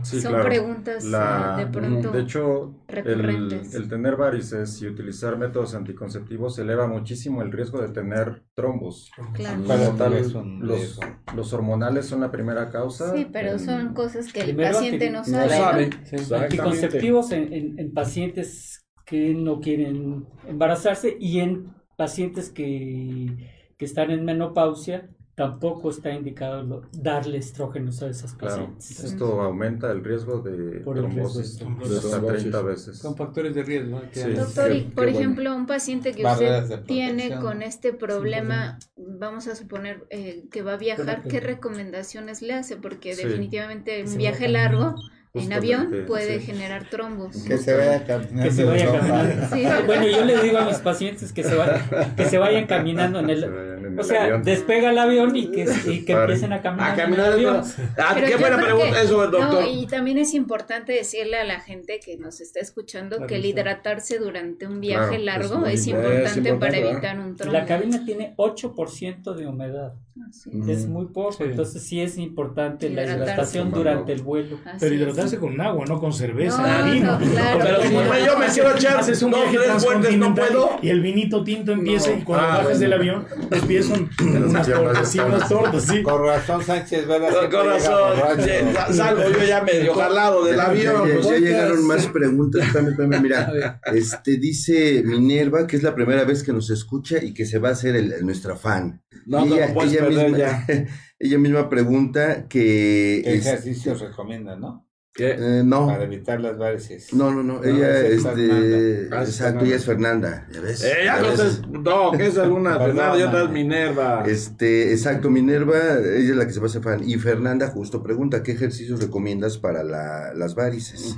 Sí, son claro. preguntas eh, La- de pronto. De hecho, el, recurrentes. el tener varices y utilizar métodos anticonceptivos eleva muchísimo el riesgo de tener trombos. claro. Como tal, los, los hormonales son la primera causa. Sí, pero en- son cosas que el paciente no sabe. No sabe. ¿no? Sí, Exactamente. Anticonceptivos en, en- en pacientes que no quieren embarazarse y en pacientes que, que están en menopausia tampoco está indicado lo- darle estrógenos a esas Claro, pacientes. esto aumenta el riesgo de Por trombosis hasta Trombosis. 30 veces. Son factores de riesgo. Doctor, por bueno. ejemplo, un paciente que usted tiene con este problema, vamos a suponer eh, que va a viajar, ¿qué recomendaciones le hace? Porque Sí. definitivamente un viaje largo Justamente, avión puede sí. generar trombos. Que se vaya caminando. Que se vaya en Europa. caminando. Sí, ¿verdad? Bueno, yo le digo a mis pacientes que se, vayan, que se vayan caminando en Se el... vayan en O el sea, avión. despega el avión y que, y que Pare. empiecen a caminar, A caminar en el avión. Ah, Pero qué buena pregunta que- eso, doctor. No, y también es importante decirle a la gente que nos está escuchando que el hidratarse durante un viaje Claro, largo es importante. importante, Es importante, para ¿verdad? evitar un trombo. La cabina tiene 8% de humedad. Así. Es muy poco, Sí. entonces sí es importante la hidratación durante el vuelo. Así Pero es. hidratarse con agua, no con cerveza, No, ni vino. no, claro. Pero si Bueno, yo me quiero echar un dos, viaje tres vueltas, no puedo. Y el vinito tinto empieza No. y cuando Ah, bajas bueno. del avión empieza 10 son unas tortas, sí, unas tortas, sí. Con razón Sánchez Vera Con siempre llega razón, borracho. ya- salgo yo ya medio jalado del avión. Ya, ya- ya pues, llegaron más preguntas. Espérame, espérame, mira, este dice Minerva que es la primera vez que nos escucha y que se va a hacer el- nuestra fan. No, Y no perder misma, ya. ella misma pregunta que ¿Qué es- ejercicios recomienda, no? ¿Qué? eh, no, Para evitar las varices. no, no, no, ella, es este, Fernanda. Ah, exacto, ella es Fernanda, ¿ya ves? Eh, ya ¿Ya no, ves? es, no, que es alguna. Fernanda y otra es Minerva. Este, exacto, Minerva, ella es la que se va a hacer fan. Y Fernanda justo pregunta, ¿qué ejercicios recomiendas para la- las varices?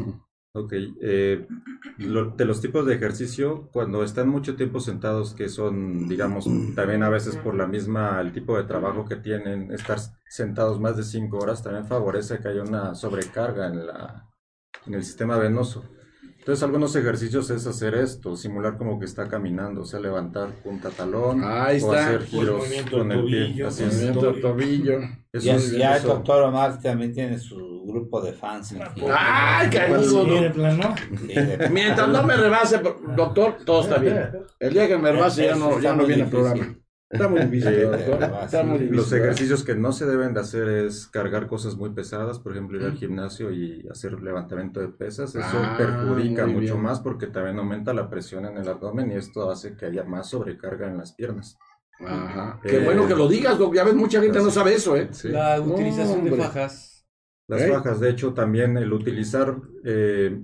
Ok, eh, lo- de los tipos de ejercicio, cuando están mucho tiempo sentados, que son, digamos, también a veces por la misma, el tipo de trabajo que tienen, estar sentados más de cinco horas también favorece que haya una sobrecarga en la, en el sistema venoso. Entonces, algunos ejercicios es hacer esto, simular como que está caminando, o sea, levantar punta talón, Ahí o está. hacer O giros con el pie. tobillo, así con es. el Movimiento del tobillo. Eso Ya, es- ya el doctor Omar también tiene su grupo de fans. aquí. ¡Ay, carudo! Sí, no. Sí, Mientras no me rebase, doctor, todo está bien. El día que me rebase ya no, ya no viene el programa. Está muy difícil, Sí, doctor. sí, Está muy difícil. Los ejercicios que no se deben de hacer es cargar cosas muy pesadas, por ejemplo, ir al gimnasio y hacer levantamiento de pesas. Eso Ah, perjudica mucho bien. más porque también aumenta la presión en el abdomen y esto hace que haya más sobrecarga en las piernas. Ajá. Qué Eh, bueno que lo digas, doc. Ya ves, mucha gente no sabe eso, ¿eh? Sí. La utilización de fajas. Las ¿Eh? fajas, de hecho, también el utilizar eh,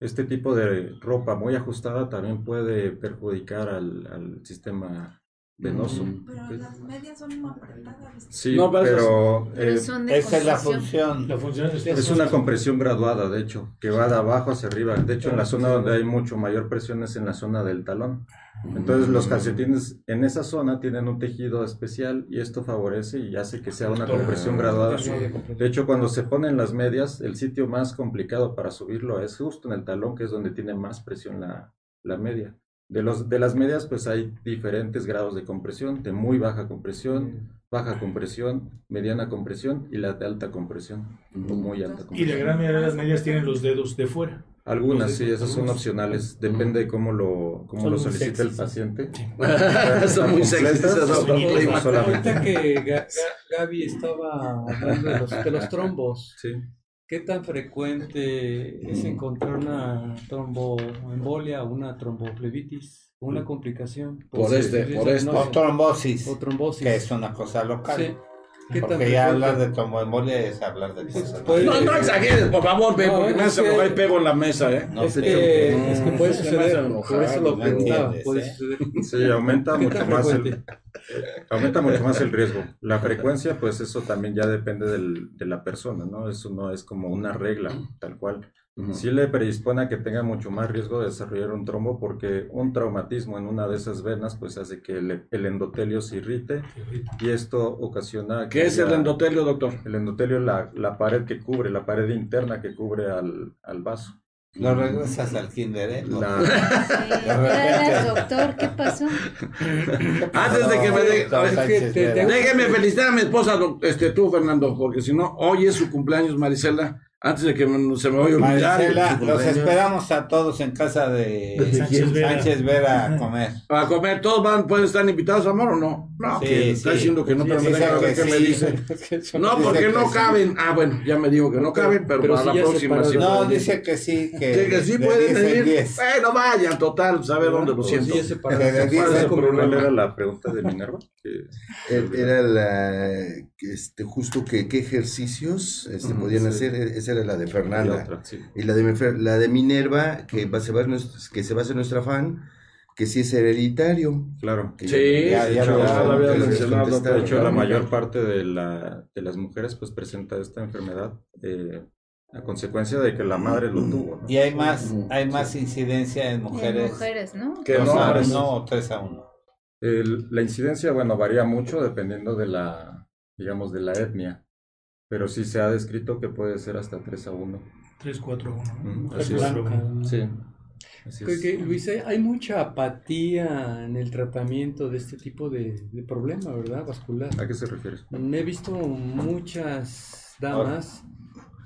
este tipo de ropa muy ajustada también puede perjudicar al, al sistema venoso. Pero las medias son apretadas. Sí, No, pero pero, Pero eh, son de Esa es la construcción. función. La función es, Es una compresión graduada, de hecho, que va de abajo hacia arriba. De hecho, en la zona donde hay mucho mayor presión es en la zona del talón. Entonces, los calcetines en esa zona tienen un tejido especial y esto favorece y hace que sea una compresión graduada. De hecho, cuando se ponen las medias, el sitio más complicado para subirlo es justo en el talón, que es donde tiene más presión la, la media. De, los, de las medias, pues hay diferentes grados de compresión, de muy baja compresión, baja compresión, mediana compresión y la de alta compresión, o muy alta Y la gran mayoría de las medias tienen los dedos de fuera. Algunas sí, esas son opcionales, depende de cómo lo, cómo lo muy solicita el paciente. Son muy sexys esas. Ahorita que Ga- Ga- Gaby estaba hablando de los, de los trombos, Sí. ¿Qué tan frecuente es encontrar una tromboembolia una tromboflebitis? Una complicación. Por este- sí, por este. no, O trombosis, o trombosis. que es una cosa local. Sí. ¿Qué Porque ya hablar de tromboembolia es hablar de cosas. puede- No, no exageres, por favor, ve, No, porque me es hace que- enojar y pego en la mesa, ¿eh? No es, sé, que, no, es que puede suceder, por eso lo no preguntaba, ¿eh? suceder. Sí, aumenta ¿Qué mucho más el, aumenta mucho más el riesgo. La frecuencia, pues eso también ya depende del- de la persona, ¿no? Eso no es como una regla, tal cual. Sí le predispone a que tenga mucho más riesgo de desarrollar un trombo porque un traumatismo en una de esas venas pues hace que el, el endotelio se irrite y esto ocasiona que ¿Qué es el endotelio, doctor? El endotelio es la, la pared que cubre, la pared interna que cubre al, al vaso. Lo regresas al kinder, ¿eh? La- Sí, doctor, ¿qué pasó? Antes de que me de- te- te- Vera. Déjeme felicitar a mi esposa, este, tú, Fernando, porque si no, hoy es su cumpleaños, Marisela. Antes de que me- se me vaya a olvidar. Los esperamos a todos en casa de Sánchez Vera. Sánchez Vera a comer. A comer, ¿todos van, pueden estar invitados, amor, o no? No, Sí, que está sí. diciendo que no, pero sí, me deja ver que qué me dice. No, porque que no caben. Ah, bueno, ya me dijo que no caben, pero, pero para la próxima sí. No, dice que sí, que, Sí, que sí de pueden 10 en venir. 10. Bueno, vayan, total, sabe dónde lo Pues siento. sí, se ¿Cuál 10 es en el problema? ¿Cuál era la pregunta de Minerva? Er- Era la, este, justo que qué ejercicios este, podían sí. hacer, e- esa era la de y Fernanda. otra, sí. Y la de, la de Minerva, que va, a ser nuestra, que se va a hacer nuestra fan, que sí es hereditario. Claro. que Sí, Ya, ya ya, lo- lo había mencionado. De hecho, la mayor parte de, la, de las mujeres pues presenta esta enfermedad eh, a consecuencia de que la madre lo tuvo. ¿no? Y hay más, hay más incidencia en En mujeres. mujeres, ¿no? Que no, a pues, uno o 3 a 1. El- la incidencia, bueno, varía mucho dependiendo de la, digamos, de la etnia, pero sí se ha descrito que puede ser hasta 3 a 1. 3, 4, 1. Mm, así es. Blanca. Sí. Creo es. que, Luis, hay, hay mucha apatía en el tratamiento de este tipo de, de problema, ¿verdad? Vascular. ¿A qué se refiere? He visto muchas damas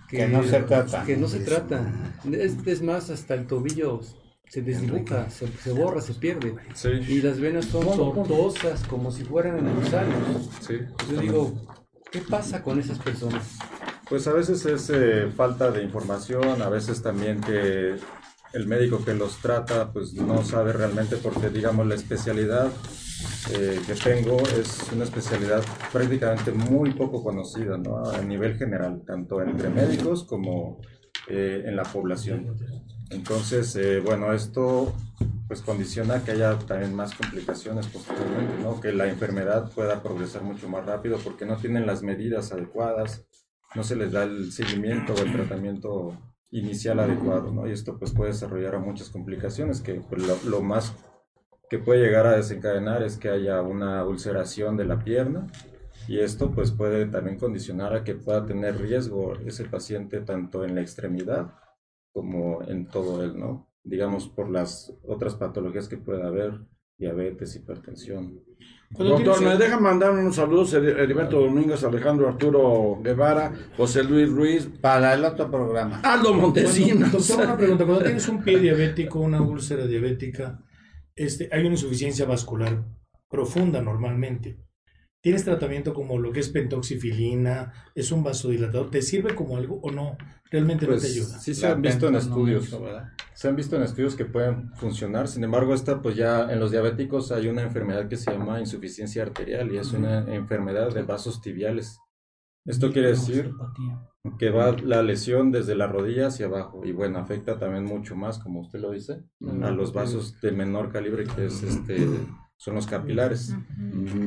Que no se trata. Que no se trata. Es, es más, hasta el tobillo se desdibuja, se, se borra, se pierde. Sí, Y las venas son tortuosas, como si fueran en gusanos. sí. Yo digo, ¿qué pasa con esas personas? Pues a veces es eh, falta de información, a veces también que el médico que los trata pues no sabe realmente porque digamos la especialidad eh, que tengo es una especialidad prácticamente muy poco conocida ¿no? a nivel general, tanto entre médicos como eh, en la población. Entonces, eh, bueno, esto pues condiciona que haya también más complicaciones posteriormente, ¿no? que la enfermedad pueda progresar mucho más rápido porque no tienen las medidas adecuadas, no se les da el seguimiento o el tratamiento inicial adecuado, ¿no? Y esto pues puede desarrollar muchas complicaciones que pues, lo, lo más que puede llegar a desencadenar es que haya una ulceración de la pierna y esto pues puede también condicionar a que pueda tener riesgo ese paciente tanto en la extremidad como en todo él, ¿no? Digamos por las otras patologías que puede haber, diabetes, hipertensión. Cuando Doctor, me deja mandar unos saludos Heri- Heriberto Domínguez, Alejandro Arturo Guevara, José Luis Ruiz, Para el otro programa. Aldo Cuando- Montesinos. doctor, una pregunta. Cuando tienes un pie diabético, una úlcera diabética, este, hay una insuficiencia vascular profunda normalmente. ¿Tienes tratamiento como lo que es pentoxifilina? ¿Es un vasodilatador? ¿Te sirve como algo o no? Realmente no te Pues ayuda. sí se La han visto en no estudios. Se han visto en estudios que pueden funcionar, sin embargo, esta pues ya en los diabéticos hay una enfermedad que se llama insuficiencia arterial y es una enfermedad de vasos tibiales. Esto quiere decir que va la lesión desde la rodilla hacia abajo y bueno, afecta también mucho más, como usted lo dice, a los vasos de menor calibre que es este son los capilares.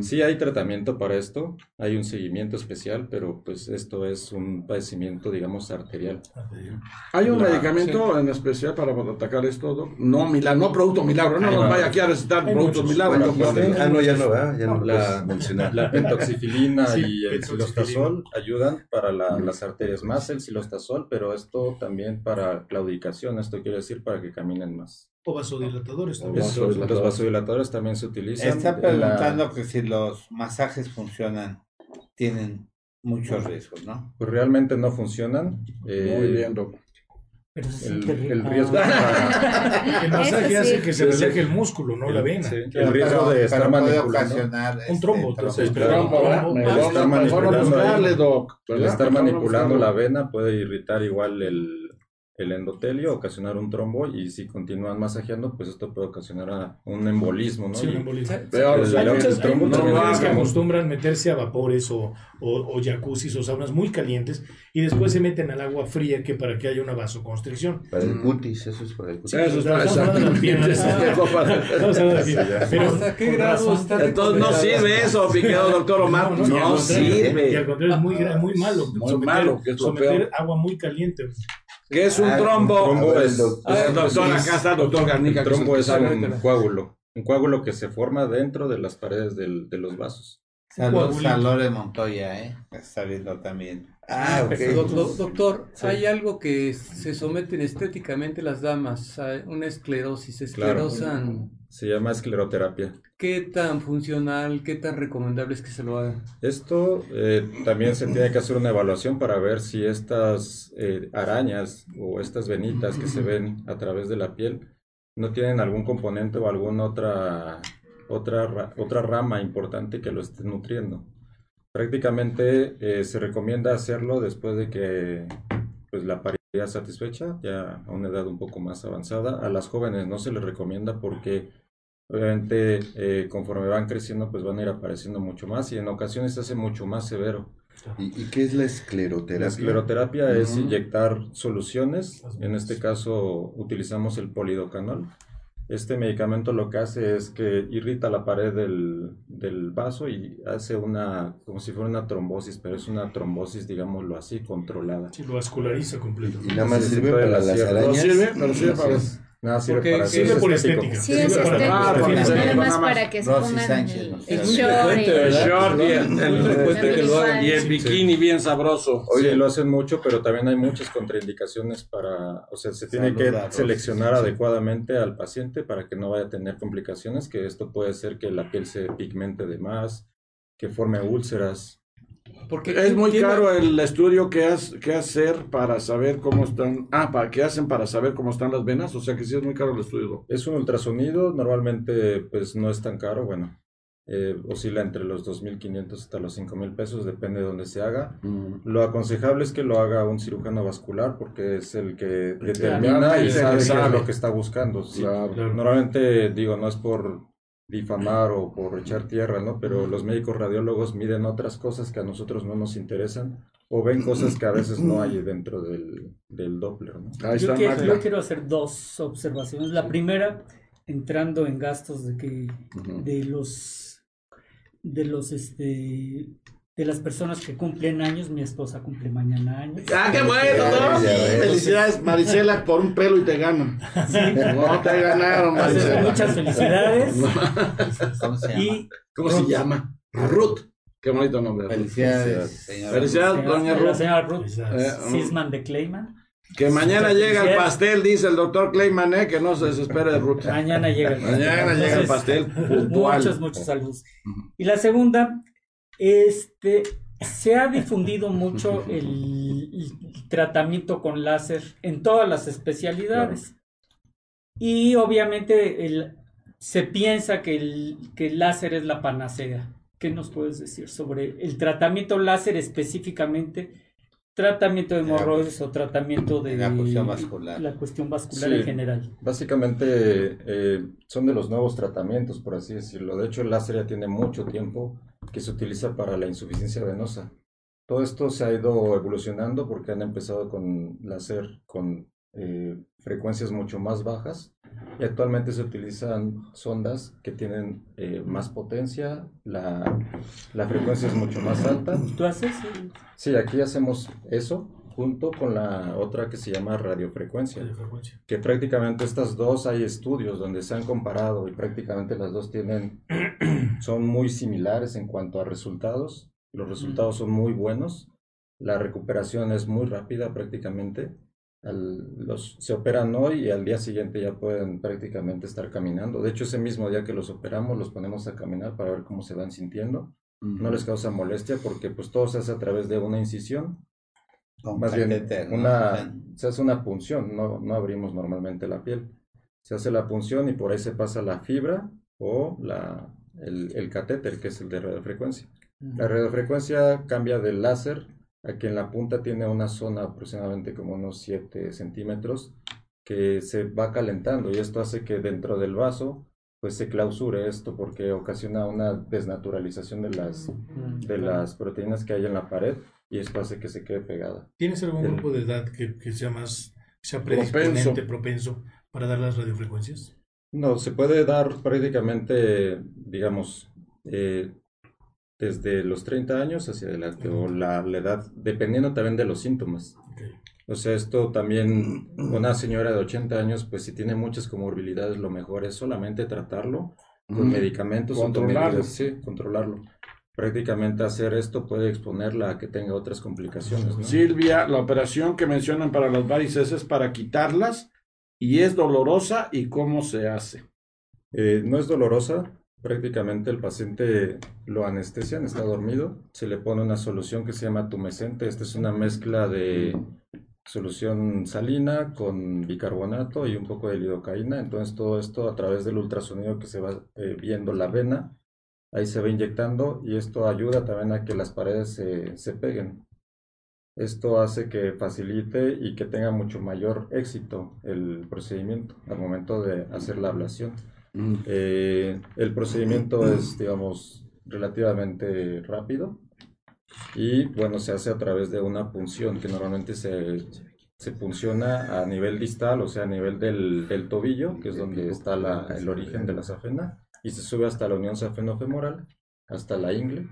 Sí hay tratamiento para esto, hay un seguimiento especial, pero pues esto es un padecimiento, digamos, arterial. ¿Hay un La- medicamento en especial para atacar esto? doc? No, milagro, no producto milagro, no nos va. vaya aquí a recitar Hay productos milagros. Bueno, doctor. ah, no, ya no, ¿verdad? Ya no lo La-. La pentoxifilina Sí, y el silostazol ayudan para la- las arterias, más el silostazol, pero esto también para claudicación, esto quiere decir para que caminen más. O vasodilatadores también. Los vasodilatadores también se utilizan. Está la- preguntando que si los masajes funcionan, tienen muchos riesgos, ¿no? pues realmente no funcionan. eh, Muy bien, doc. Pero se El, siente el rico. riesgo para- El masaje hace que se relaje el músculo, no la vena. sí, el Pero- riesgo de estar manipulando. Un este, trombo, entonces. El estar manipulando la vena puede irritar igual el, el endotelio, ocasionar un trombo y si continúan masajeando, pues esto puede ocasionar un embolismo, ¿no? Sí, Y- un embolismo. Peor, El- o sea, Hay muchas, hay muchas mujeres que acostumbran meterse a vapores o, o, o jacuzzis o saunas muy calientes y después se meten al agua fría que para que haya una vasoconstricción. Para el cutis, eso es para el cutis. Eso es para las piernas. Pero, ¿Hasta qué grado está Entonces no sirve eso, mi querido doctor Omar. No, No, no, y al contrario, Y sirve. al contrario, es muy, muy malo. Muy malo, que es lo someter peor. agua muy caliente. ¿Qué es un Ah, trombo? un ver, doctor, acá está el doctor Garnica. El trombo es un coágulo, un coágulo que se forma dentro de las paredes del- de los vasos. Saludos Coagulito. a Lore Montoya, ¿eh? Está viendo también. Ah, ok. Do- do- doctor, Sí. hay algo que se someten estéticamente las damas, a una esclerosis, Claro. esclerosan. Se llama escleroterapia. ¿Qué tan funcional, qué tan recomendable es que se lo hagan? Esto eh, también se tiene que hacer una evaluación para ver si estas eh, arañas o estas venitas que se ven a través de la piel no tienen algún componente o alguna otra, otra, ra- otra rama importante que lo esté nutriendo. Prácticamente eh, se recomienda hacerlo después de que pues, la paridad satisfecha, ya a una edad un poco más avanzada. A las jóvenes no se les recomienda porque obviamente eh, conforme van creciendo pues van a ir apareciendo mucho más y en ocasiones se hace mucho más severo. ¿Y, y qué es la escleroterapia? La escleroterapia es inyectar soluciones, en este caso utilizamos el polidocanol. Este medicamento lo que hace es que irrita la pared del, del vaso y hace una, como si fuera una trombosis, pero es una trombosis, digámoslo así, controlada. Sí, lo vasculariza completo. Y nada más sirve para las hacer- ¿No arañas. sirve? Pero sirve para... Es. Nada sirve Porque para Sirve es por estético. estética. Sí, es porque nada más para que se pongan Sánchez el, short. El el- short y el, Muy el- frecuente que lo hagan. y el bikini bien sabroso. Sí, lo hacen mucho, pero también hay muchas contraindicaciones para, o sea, se tiene que seleccionar adecuadamente al paciente para que no vaya a tener complicaciones, que esto puede ser que la piel se pigmente de más, que forme úlceras. Porque Es muy tiene- caro el estudio que, has, que hacer para saber cómo están. Ah, para que hacen para saber cómo están las venas. O sea que sí es muy caro el estudio. Es un ultrasonido, normalmente pues no es tan caro, bueno, eh, oscila entre los 2.500 hasta los 5.000 pesos, depende de dónde se haga. Lo aconsejable es que lo haga un cirujano vascular porque es el que determina y sabe qué lo que está buscando. sí. Claro. Normalmente, digo, no es por difamar o por echar tierra, ¿no? Pero los médicos radiólogos miden otras cosas que a nosotros no nos interesan o ven cosas que a veces no hay dentro del, del Doppler, ¿no? Ahí Yo está quiero, yo quiero hacer dos observaciones. La primera, entrando en gastos de que de los de los este de las personas que cumplen años, mi esposa cumple mañana años. Ah, qué bueno, ¿no? Felicidades, Marisela, por un pelo y te ganan. No te ganaron, Entonces, Marisela. muchas felicidades. ¿Cómo se llama? Y ¿Cómo se llama? Ruth. Qué bonito nombre. Ruth. Felicidades, señora. Felicidades, doña la Ruth. señora Ruth Eh, Sisman de Clayman. que mañana llega el pastel, dice el doctor Clayman, eh, que no se desespere de Ruth. Mañana llega el pastel. Mañana llega el pastel puntual. Muchos, muchos saludos. Y la segunda, este, se ha difundido mucho el, el tratamiento con láser en todas las especialidades. Y obviamente el- se piensa que el, que el láser es la panacea. ¿Qué nos puedes decir sobre el tratamiento láser específicamente? Tratamiento de hemorroides o tratamiento de La cuestión vascular. la cuestión vascular Sí. en general. Básicamente eh, son de los nuevos tratamientos, por así decirlo. De hecho, el láser ya tiene mucho tiempo que se utiliza para la insuficiencia venosa. Todo esto se ha ido evolucionando porque han empezado con láser con eh, frecuencias mucho más bajas y actualmente se utilizan sondas que tienen eh, más potencia, la, la frecuencia es mucho más alta. ¿Tú haces? Sí, aquí hacemos eso junto con la otra que se llama radiofrecuencia frecuencia. que prácticamente estas dos hay estudios donde se han comparado y prácticamente las dos tienen son muy similares en cuanto a resultados. Los resultados son muy buenos. La recuperación es muy rápida prácticamente. Al- los, se operan hoy y al día siguiente ya pueden prácticamente estar caminando. De hecho, ese mismo día que los operamos, los ponemos a caminar para ver cómo se van sintiendo. No les causa molestia porque pues todo se hace a través de una incisión Más bien, una, se hace una punción, no, no abrimos normalmente la piel. Se hace la punción y por ahí se pasa la fibra o la, el, el catéter, que es el de radiofrecuencia. La radiofrecuencia cambia del láser a que en la punta tiene una zona aproximadamente como unos 7 centímetros que se va calentando y esto hace que dentro del vaso pues se clausure esto porque ocasiona una desnaturalización de las, de las proteínas que hay en la pared y esto hace que se quede pegada. ¿Tienes algún El- grupo de edad que, que sea más, sea predisponente, propenso para dar las radiofrecuencias? No, se puede dar prácticamente, digamos, eh, desde los 30 años hacia adelante, o la, la edad, dependiendo también de los síntomas. Ok. O sea, esto también, una señora de 80 años, pues si tiene muchas comorbilidades, lo mejor es solamente tratarlo con Mm. medicamentos Controlarlo. medidas, sí, controlarlo. Prácticamente hacer esto puede exponerla a que tenga otras complicaciones, ¿no? Silvia, la operación que mencionan para las varices es para quitarlas y es dolorosa y cómo se hace. Eh, no es dolorosa, prácticamente el paciente lo anestesian, está dormido, se le pone una solución que se llama tumescente, esta es una mezcla de solución salina con bicarbonato y un poco de lidocaína, entonces todo esto a través del ultrasonido que se va eh, viendo la vena, ahí se va inyectando y esto ayuda también a que las paredes se, se peguen. Esto hace que facilite y que tenga mucho mayor éxito el procedimiento al momento de hacer la ablación. Eh, el procedimiento es, digamos, relativamente rápido y, bueno, se hace a través de una punción que normalmente se, se punciona a nivel distal, o sea, a nivel del, del tobillo, que es donde está la- el origen de la safena, y se sube hasta la unión safenofemoral, hasta la ingle,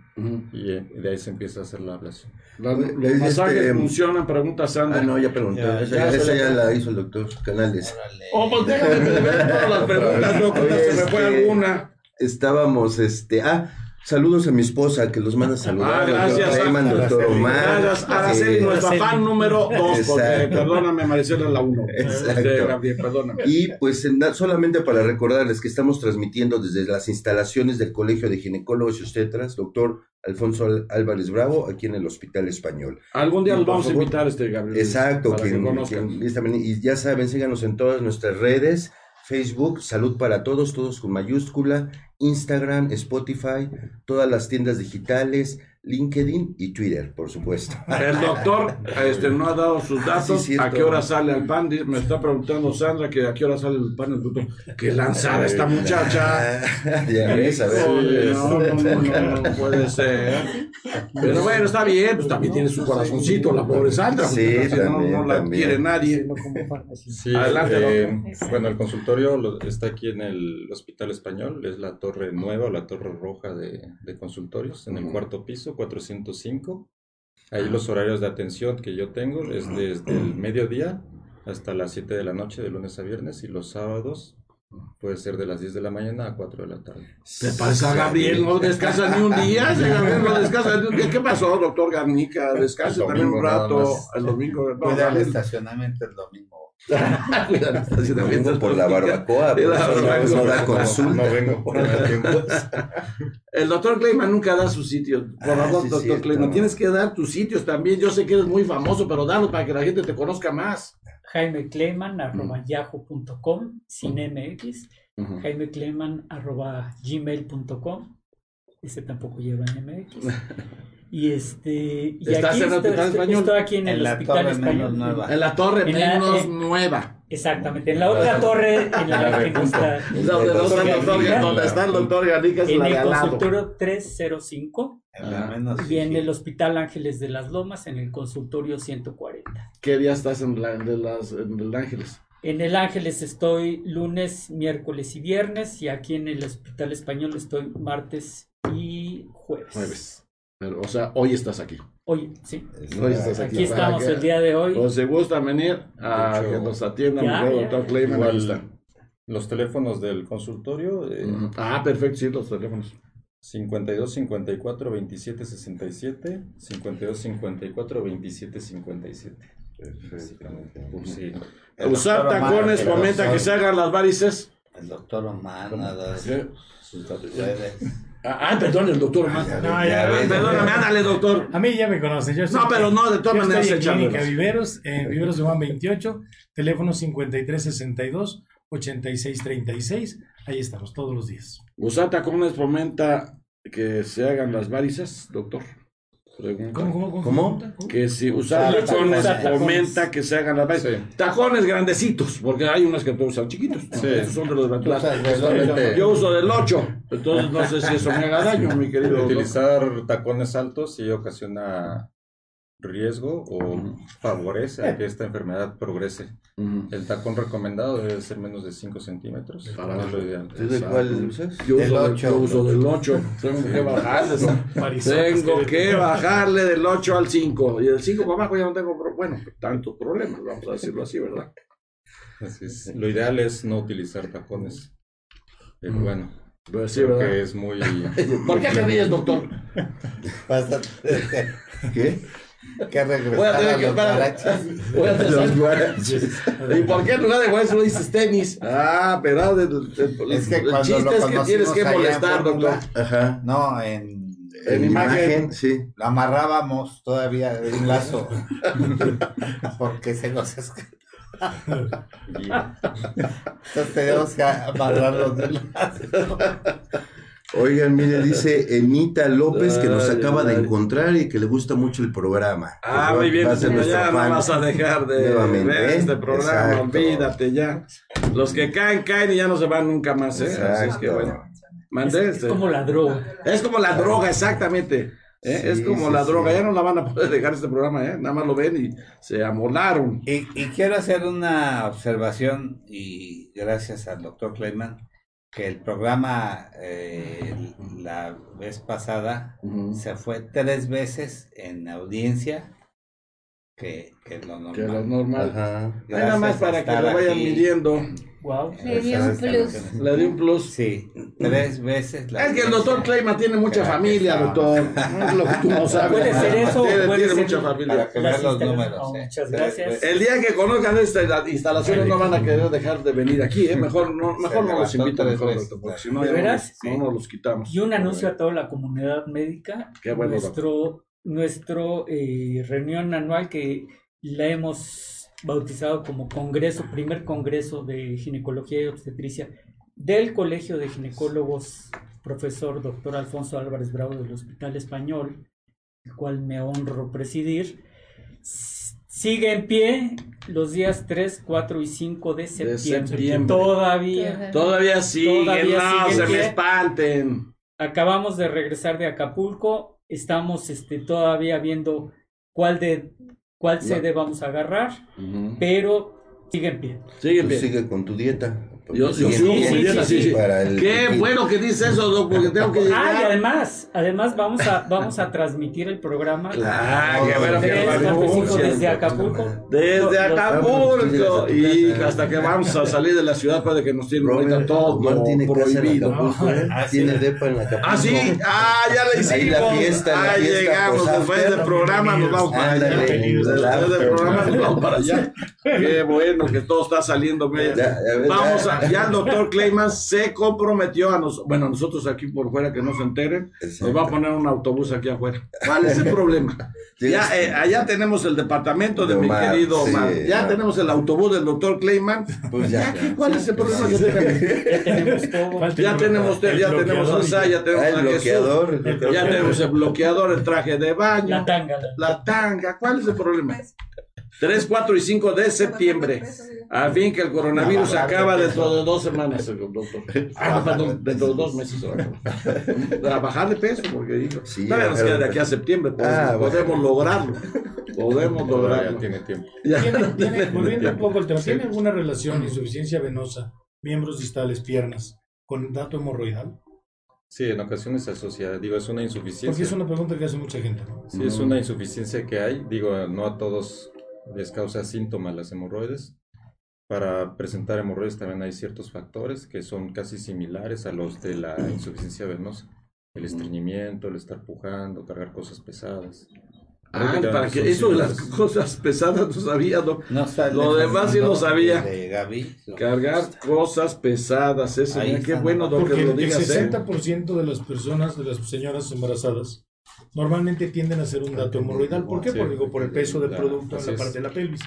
y eh, de ahí se empieza a hacer la ablación. Las- Le- los le- masajes este, funcionan, pregunta Sandra. Ah, no, ya pregunté. Ya, esa ya esa ya la hizo el doctor Canales. Órale. Oh, pues déjame ver todas las preguntas, Oye, se me fue alguna. Estábamos, este, ah, Saludos a mi esposa que los manda a saludar. Ah, gracias, Araceli. doctor Omar. Gracias, Araceli, eh, nuestra fan número dos, porque perdóname, Maricela la uno. Exacto. Este, Gabriel, perdóname. Y pues en- solamente para recordarles que estamos transmitiendo desde las instalaciones del Colegio de Ginecólogos y Obstetras, doctor Alfonso Al- Álvarez Bravo, aquí en el Hospital Español. Algún día Y los vamos a invitar, este Gabriel. Exacto, para que quien- conozcan. quien- y ya saben, síganos en todas nuestras redes, Facebook, Salud para Todos, todos con mayúscula, Instagram, Spotify, todas las tiendas digitales, LinkedIn y Twitter, por supuesto. El doctor este, no ha dado sus datos. Sí, cierto. ¿A qué hora sale el pan? Me está preguntando Sandra que a qué hora sale el pan. El doctor. ¡Qué lanzada esta muchacha! ya ves, a ver. No, no, no, puede ser. Pero bueno, está bien, pues también tiene su corazoncito la pobre Sandra. Sí, también, no la también. quiere nadie. Sí, Adelante, eh, bueno, el consultorio lo- está aquí en el Hospital Español, es la torre nueva o la torre roja de, de consultorios, en el cuarto piso, 405. Ahí los horarios de atención que yo tengo es desde el mediodía hasta las 7 de la noche, de lunes a viernes, y los sábados puede ser de las 10 de la mañana a 4 de la tarde. ¿Qué pasa, Gabriel? No descansa ni un día. Gabriel no descansa ni un día. ¿Qué pasó, doctor Garnica? Descanse también un rato. El domingo. No, Cuida el estacionamiento el domingo. Cuida el estacionamiento. Vengo por la barbacoa, por la no- barbacoa. no da consulta. No vengo por el doctor Clayman nunca da sus sitios. Por Ah, favor, sí, doctor. Clayman, tienes que dar tus sitios también. Yo sé que eres muy famoso, pero dalos para que la gente te conozca más. Jaime Cleman, arroba yahoo.com, sin MX. Jaime Cleman, arroba gmail.com. Ese tampoco lleva en MX. Y este. Y ¿Estás en el estoy, Hospital Español? estoy aquí en, En el la Hospital Torre Español. Menos Nueva. En la torre En la- menos eh, nueva. Exactamente, en la otra torre, en la, La que no está. Donde, está el doctor, Garnica, donde está el doctor Garnica es En la de el consultorio 305 En la menos y en sí. el Hospital Ángeles de las Lomas, en el consultorio 140. ¿Qué día estás en, la, de las, en el Ángeles? En el Ángeles estoy lunes, miércoles y viernes y aquí en el Hospital Español estoy martes y jueves. Jueves. Pero, o sea, hoy estás aquí. Hoy, sí. Hoy estás aquí. Aquí estamos el día de hoy. O si gustan venir a que nos atiendan, ya, mi doctor Clayman, ahí están. Los teléfonos del consultorio, eh. Ah, perfecto, sí, los teléfonos. 52 54 27 67, 52 54 27 57. Básicamente. Sí. El Usar Omar, tacones fomenta doctor- que se hagan las varices. El doctor Omar sus. Ah, ah, perdón, el doctor. No, ya. Perdóname, ándale, doctor. A mí ya me conocen. Yo No, pero no, de todas maneras, en. Clínica Viveros, en Viveros de Juan 28, teléfono 5362 8636. Ahí estamos todos los días. Usar tacones fomenta que se hagan las varices, doctor. Pregunta. ¿Cómo, cómo, cómo? ¿Cómo? Que si usar Usar tacones fomenta que se hagan las varices. Sí. Tacones grandecitos, porque hay unos que usan chiquitos. Sí. Esos son de los Justamente. Yo uso del 8, entonces no sé si eso me haga daño, mi querido. Utilizar tacones altos sí ocasiona riesgo o favorece a que esta enfermedad progrese. Ujú. El tacón recomendado debe ser menos de 5 centímetros. Para no es lo ideal. ¿Tú de cuál usas? Yo Del uso, ocho. yo uso del 8. Tengo que bajarle. Tengo que- bajarle del 8 al 5. Y del 5 para abajo ya no tengo, bueno, tantos problemas, vamos a decirlo así, ¿verdad? Así es. Lo ideal es no utilizar tacones. Pero Mm. bueno, Pues sí, creo ¿verdad? que es muy... ¿Por qué te ríes, doctor? ¿Qué? Que Voy a regresar tener a que los guaraches. Voy a Los guaraches. ¿Y por qué en lugar de guaraches no dices tenis? Ah, pero el, el- Es que el cuando chiste es que tienes que molestar, doctor. Ajá. No, en, En En imagen. imagen, sí. lo amarrábamos todavía de un lazo porque se nos escapa. Entonces tenemos que amarrarlo de un lazo. Oigan, mire, dice Enita López que nos acaba de encontrar y que le gusta mucho el programa. Ah, Pues, muy bien, va a ser ya no vas a dejar de Nuevamente, ver este ¿eh? programa, Exacto. olvídate ya. Los que caen, caen y ya no se van nunca más, ¿eh? Así es que Exacto. bueno. Mandé Es este. como la droga. Es como la droga, exactamente. ¿eh? Sí, es como sí, la sí. droga, ya no la van a poder dejar este programa, ¿eh? Nada más lo ven y se amolaron. Y, y quiero hacer una observación y gracias al doctor Kleiman que el programa eh, la vez pasada se fue tres veces en audiencia, que, que lo normal. Que lo normal. Nada más para que lo vayan aquí. midiendo. Wow. Le dio un plus. Le di un plus. Sí, tres veces la Es que el doctor Clayman tiene mucha familia, doctor. Es lo que tú no sabes. Puede ser eso, Tiene, puede tiene ser mucha familia. Para que Las vean los números. Oh, eh. muchas gracias. El día que conozcan estas instalaciones no van a querer dejar de venir aquí, ¿eh? Mejor no, mejor no los tres mejor, doctor, porque si no, ¿De veras? no nos los quitamos. Y un anuncio a toda la comunidad médica. Qué bueno, nuestro nuestro eh, reunión anual que la hemos bautizado como congreso, primer congreso de ginecología y obstetricia del Colegio de Ginecólogos, profesor doctor Alfonso Álvarez Bravo del Hospital Español, el cual me honro presidir. Sigue en pie los días 3, 4 y 5 de septiembre. septiembre. Todavía. Todavía sigue, Todavía no sigue se me espanten. Acabamos de regresar de Acapulco, estamos este, todavía viendo cuál de cuál sede vamos a agarrar, pero sigue en pie. Sigue Tú bien. sigue con tu dieta. Yo, sí, sí, sí, sí. Para el Qué bueno que dice eso, porque tengo que Ah, y llegar. además, además vamos a vamos a transmitir el programa Claro, qué bueno que desde Acapulco. Desde Acapulco y hasta que vamos a salir de la ciudad puede que nos tienen ahorita todo tiene casa en prohibido. Acapulco, ¿eh? Ah, sí. Tiene depa en Acapulco. Ah, sí, ah, ya le hicimos. Ahí la fiesta, la ah, llegamos, pues, después del programa nos vamos para allá. Después del programa nos vamos para allá. Qué bueno que todo está saliendo bien. Vamos a, ya el doctor Clayman se comprometió a nosotros, bueno, nosotros aquí por fuera que no se enteren, Exacto. nos va a poner un autobús aquí afuera. ¿Cuál es el problema? Ya, eh, allá tenemos el departamento de, De mi Omar, querido sí, Omar. Ya tenemos el autobús del doctor Clayman. Pues ya. Ya, ¿qué- ¿Cuál es el problema que tenemos? Ya tenemos todo. Falta Ya tenemos, bloqueador, ya el tenemos bloqueador el SAI, ya tenemos el a Jesús, bloqueador. ya tenemos el bloqueador, el traje de baño, La tanga. la- la tanga. ¿Cuál es el problema? 3, 4 y 5 de septiembre. A fin que el coronavirus acaba dentro de dos semanas, doctor. Ah, no, perdón, dentro de dos meses. a bajar de peso, porque dijo. Sí, todavía nos queda de aquí a septiembre, Ah, podemos bueno. lograrlo. Podemos lograrlo. tiene tiempo. Ya. ¿Tiene, tiene- volviendo un poco al tema, ¿tiene alguna relación insuficiencia venosa, miembros distales, piernas, con dato hemorroidal? Sí, en ocasiones se asocia, digo, es una Porque insuficiencia. es una pregunta que hace mucha gente. ¿no? Sí, es una insuficiencia que hay. Digo, no a todos les causa síntomas las hemorroides. Para presentar hemorroides también hay ciertos factores que son casi similares a los de la insuficiencia venosa. El estreñimiento, el estar pujando, cargar cosas pesadas. Ah, para que eso de las cosas pesadas no sabía. No está Lo demás sí lo Fernando sabía. De Gaby. Cargar cosas pesadas, eso, mira, qué bueno, doc, Porque que lo el digas, ¿eh? 60% de las personas, de las señoras embarazadas, normalmente tienden a hacer un dato hemorroidal. ¿Por qué? Sí. Porque, digo, por el peso del Claro, producto en la es. parte de la pelvis.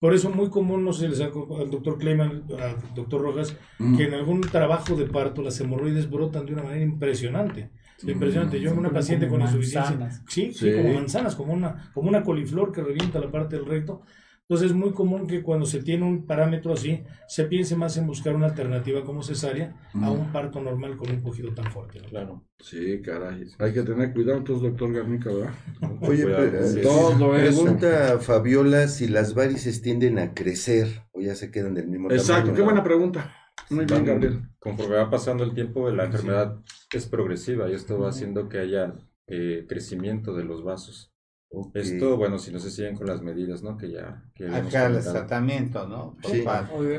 Por eso muy común, no sé, les hago al doctor Clayman, al doctor Rojas, Mm. que en algún trabajo de parto las hemorroides brotan de una manera impresionante. Impresionante. Yo en una paciente con insuficiencia. manzanas. Sí, sí, Sí. como manzanas, como una, como una coliflor que revienta la parte del recto. Entonces es muy común que cuando se tiene un parámetro así, se piense más en buscar una alternativa como cesárea a un parto normal con un cogido tan fuerte. ¿no? Claro. Sí, caray. Hay que tener cuidado entonces, doctor Garnica, ¿verdad? Oye, Cuidado, pero, sí. Todo eso. pregunta Fabiola si las varices tienden a crecer o ya se quedan del mismo Exacto, tamaño. qué buena pregunta. Muy bien, Gabriel. Conforme va pasando el tiempo, la enfermedad es progresiva y esto va haciendo que haya eh, crecimiento de los vasos. Ok. Esto, bueno, si no se siguen con las medidas, ¿no? Que ya, que Acá el tratamiento, ¿no? Sí.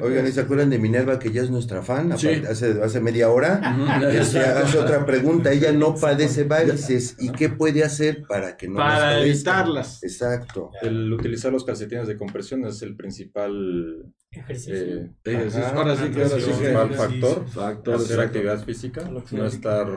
Oigan, ¿y se acuerdan de Minerva que ya es nuestra fan? Sí. Hace, hace media hora. Ujú. Este, hace otra pregunta. Ella no padece varices. ¿Y qué puede hacer para que no Para evitarlas. Exacto. El utilizar los calcetines de compresión es el principal, Ejercicio. eh, Ajá. ahora sí que, ahora sí que. principal factor. Factor, Hacer exacto. actividad física, no estar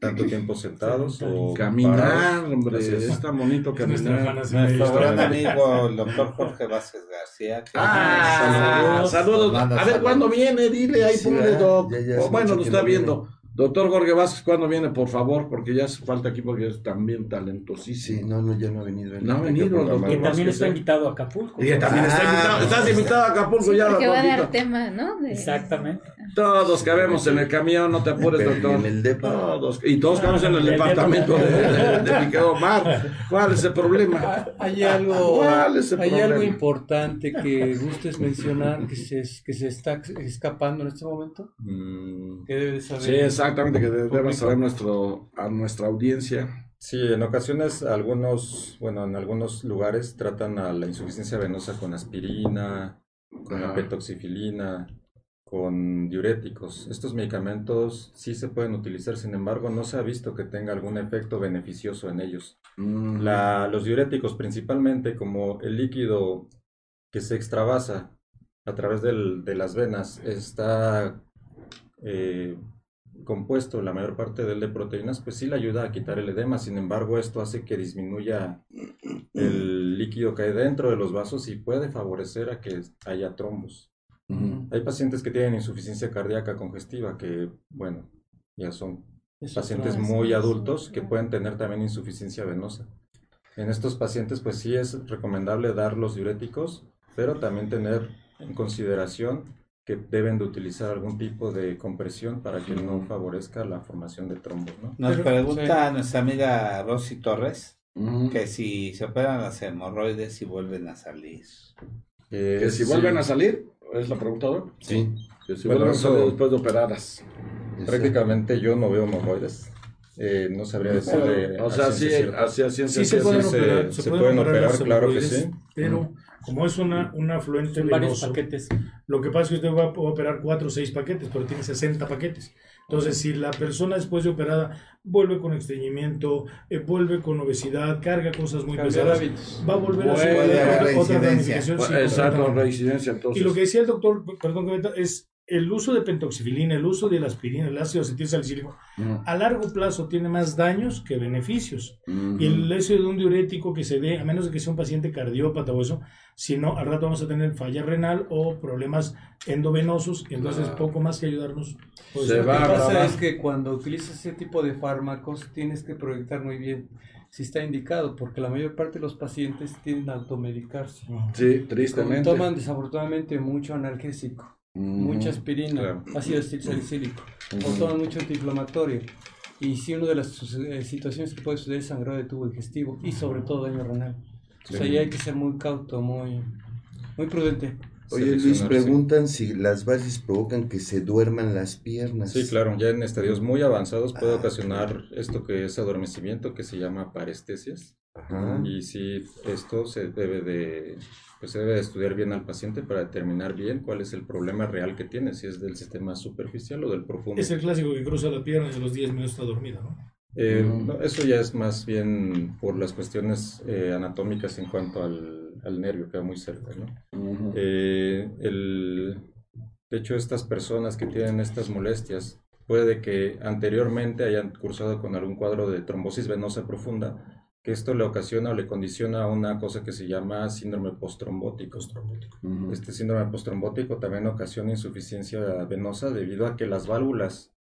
tanto tiempo sentados o Caminar, parados. hombre, es. tan bonito caminar. Nuestro gran amigo, el doctor Jorge Vázquez García. que- Ah, saludos. Manda A ver saludos. cuándo viene, dile ahí, Sí, doc. Ya- ya O bueno, lo está viendo. Doctor Jorge Vázquez, ¿cuándo viene, por favor? Porque ya hace falta aquí porque es también Sí, talentosísimo. no, no, ya no ha venido. No ha venido, doctor. Programarlo. también está ser. invitado a Acapulco. Y también está Ah, invitado. Estás invitado a Acapulco ya, Porque va a dar tema, ¿no? De- Exactamente. Todos cabemos en el camión, no te apures, doctor. en el depa. Todos. Y todos cabemos en el departamento de, de, de mi querido Omar. ¿Cuál es el problema? Ah, Hay algo, ¿Cuál es el hay problema? algo importante que gustes mencionar que se, que se está escapando en este momento. Mm, Que debes saber. Sí, exactamente, que de- debe saber nuestro, a nuestra audiencia. Sí, en ocasiones algunos, bueno, en algunos lugares tratan a la insuficiencia venosa con aspirina, con la petoxifilina, con diuréticos. Estos medicamentos sí se pueden utilizar, sin embargo, no se ha visto que tenga algún efecto beneficioso en ellos. Mm. La- los diuréticos, principalmente como el líquido que se extravasa a través del- de las venas, está eh, compuesto la mayor parte del de proteínas, pues sí le ayuda a quitar el edema. Sin embargo, esto hace que disminuya el líquido que hay dentro de los vasos y puede favorecer a que haya trombos. Hay pacientes que tienen insuficiencia cardíaca congestiva, que, bueno, ya son Es pacientes muy adultos que pueden tener también insuficiencia venosa. En estos pacientes, pues sí es recomendable dar los diuréticos, pero también tener en consideración que deben de utilizar algún tipo de compresión para que no favorezca la formación de trombos, ¿no? Nos Pero- pregunta nuestra amiga Rosy Torres que si se operan las hemorroides y vuelven a salir. Eh, Que si sí, vuelven a salir, es la pregunta, ¿no? Sí. Si Bueno, eso- después de operadas. prácticamente yo no veo hemorroides. Eh, no sabría decirle. O sea, sí, hacia ciencia Sí se pueden se- operar, se se pueden operar, claro que sí. Pero como es una, un afluente Son varios paquetes. lo que pasa es que usted va a operar 4 o 6 paquetes, pero tiene 60 paquetes. Entonces, si la persona después de operada vuelve con estreñimiento, eh, vuelve con obesidad, carga cosas muy Cambiar pesadas, hábitos. va a volver a haber otra, otra reincidencia. ramificación. sí, Exacto, reincidencia entonces. Y lo que decía el doctor, perdón que es el uso de pentoxifilina, el uso de la aspirina, el ácido acetilsalicílico, Ujú. a largo plazo tiene más daños que beneficios. Y el hecho de un diurético que se dé, a menos de que sea un paciente cardiópata o eso, si no, al rato vamos a tener falla renal o problemas endovenosos, y entonces poco más que ayudarnos. pues, Se a- Lo que va pasa es que cuando utilizas ese tipo de fármacos tienes que proyectar muy bien si está indicado, porque la mayor parte de los pacientes tienden a automedicarse. Sí, tristemente. Toman desafortunadamente mucho analgésico. Mucha aspirina, Claro. ácido acetilsalicílico, o Ujú. toman mucho antiinflamatorio. Y si una de las eh, situaciones que puede suceder es sangrado de tubo digestivo y sobre todo daño renal. O sea, Sí. ahí hay que ser muy cauto, muy, muy prudente. Oye, Luis, Seleccionar, sí. preguntan si las varices provocan que se duerman las piernas. Sí, claro, ya en estadios muy avanzados puede ocasionar esto que es adormecimiento, que se llama parestesias. Ajá. Y sí, esto se debe de, pues se debe de estudiar bien al paciente para determinar bien cuál es el problema real que tiene, si es del sistema superficial o del profundo. Es el clásico que cruza la pierna y a los 10 minutos está dormido, ¿no? Eh, Mm. no, eso ya es más bien por las cuestiones eh, anatómicas en cuanto al, al nervio, que va muy cerca, ¿no? Eh, el, de hecho, estas personas que tienen estas molestias, puede que anteriormente hayan cursado con algún cuadro de trombosis venosa profunda, que esto le ocasiona o le condiciona una cosa que se llama síndrome postrombótico. Ujú. Este síndrome postrombótico también ocasiona insuficiencia venosa debido a que las válvulas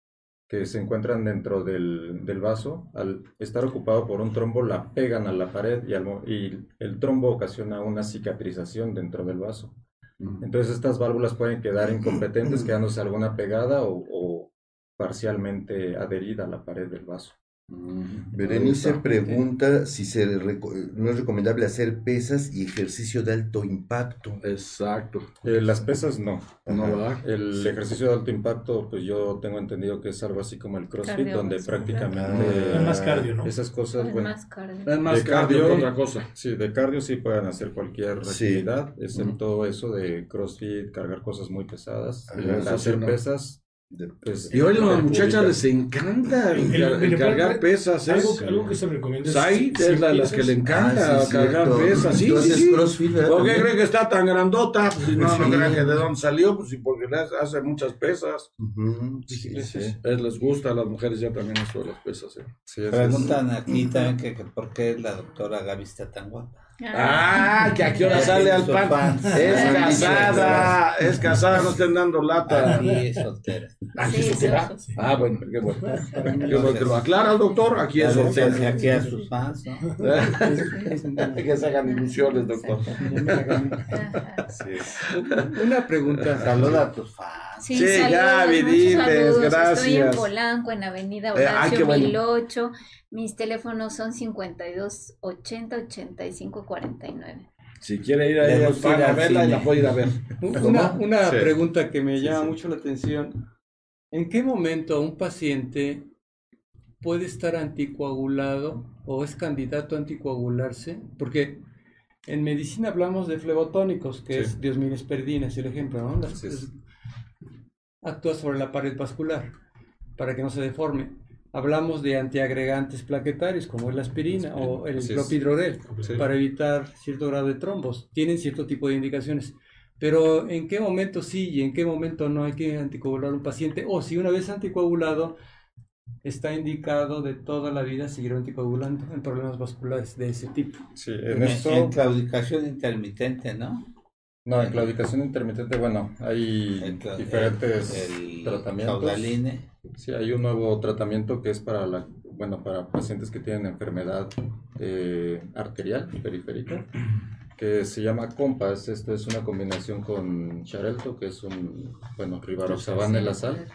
que se encuentran dentro del, del vaso, al estar ocupado por un trombo, la pegan a la pared y, al y el trombo ocasiona una cicatrización dentro del vaso. Entonces estas válvulas pueden quedar incompetentes, quedándose alguna pegada o, o parcialmente adherida a la pared del vaso. Berenice pregunta si se no es recomendable hacer pesas y ejercicio de alto impacto. Exacto. Eh, las pesas no. No. El ejercicio de alto impacto, pues yo tengo entendido que es algo así como el CrossFit, donde prácticamente Es más cardio, ¿no? esas cosas, Es bueno, más cardio. Es más De cardio otra cosa. sí, de cardio sí pueden hacer cualquier Sí. actividad, excepto eso de CrossFit, cargar cosas muy pesadas, Ajá, eso hacer sí, no. pesas, De- pues, Y hoy a las muchachas les encanta el, El- el mire, cargar pero- pesas. Algo, Es, algo que se recomienda Sai si es la de las que le encanta Ah, sí, cargar cierto. pesas. Sí, ¿Tú sí, haces sí. crossfit, verdad, ¿Por qué también? creen que está tan grandota? Pues si no, Sí. no crean que de dónde salió, pues sí, porque le hace- muchas pesas. Ujú, sí, sí. Es, les gusta a las mujeres ya también esto de las pesas. ¿eh? Preguntan aquí también que, que por qué la doctora Gaby está tan guapa. Ah, que a qué hora sale al pan. Es casada, es casada, no estén dando lata. Aquí es soltera. ¿Aquí Sí, soltera? sí. Ah, bueno, qué bueno. Qué bueno que lo aclara el doctor. Aquí es soltera. aquí a sus fans, ¿no? que se hagan ilusiones, doctor. Una pregunta. Saluda a tus fans. Sí, Sí, saludos, Gaby, muchos diles, saludos. Estoy en gracias. Polanco, en Avenida Eh, ay, Horacio bueno. 1008. Mis teléfonos son 52 80 85 49. Si quiere ir a para al verla y la puede ir a ver. Una, una Sí. pregunta que me llama sí. mucho la atención. ¿En qué momento un paciente puede estar anticoagulado o es candidato a anticoagularse, porque en medicina hablamos de flebotónicos, que Sí. es diosminesperdina, es el ejemplo, ¿no? Las- actúa sobre la pared vascular para que no se deforme. Hablamos de antiagregantes plaquetarios, como es la aspirina o el clopidogrel, Sí. para evitar cierto grado de trombos. Tienen cierto tipo de indicaciones. Pero ¿en qué momento sí y en qué momento no hay que anticoagular a un paciente? O si una vez anticoagulado, está indicado de toda la vida seguir anticoagulando en problemas vasculares de ese tipo. Sí, En, en esto, en claudicación intermitente, ¿no? No, en claudicación intermitente, bueno, hay El diferentes el- el tratamientos. Caudaline. Sí, hay un nuevo tratamiento que es para la, bueno, para pacientes que tienen enfermedad eh, arterial periférica, que se llama Compass. Esto es una combinación con Xarelto, que es un, bueno, rivaroxaban en la sal,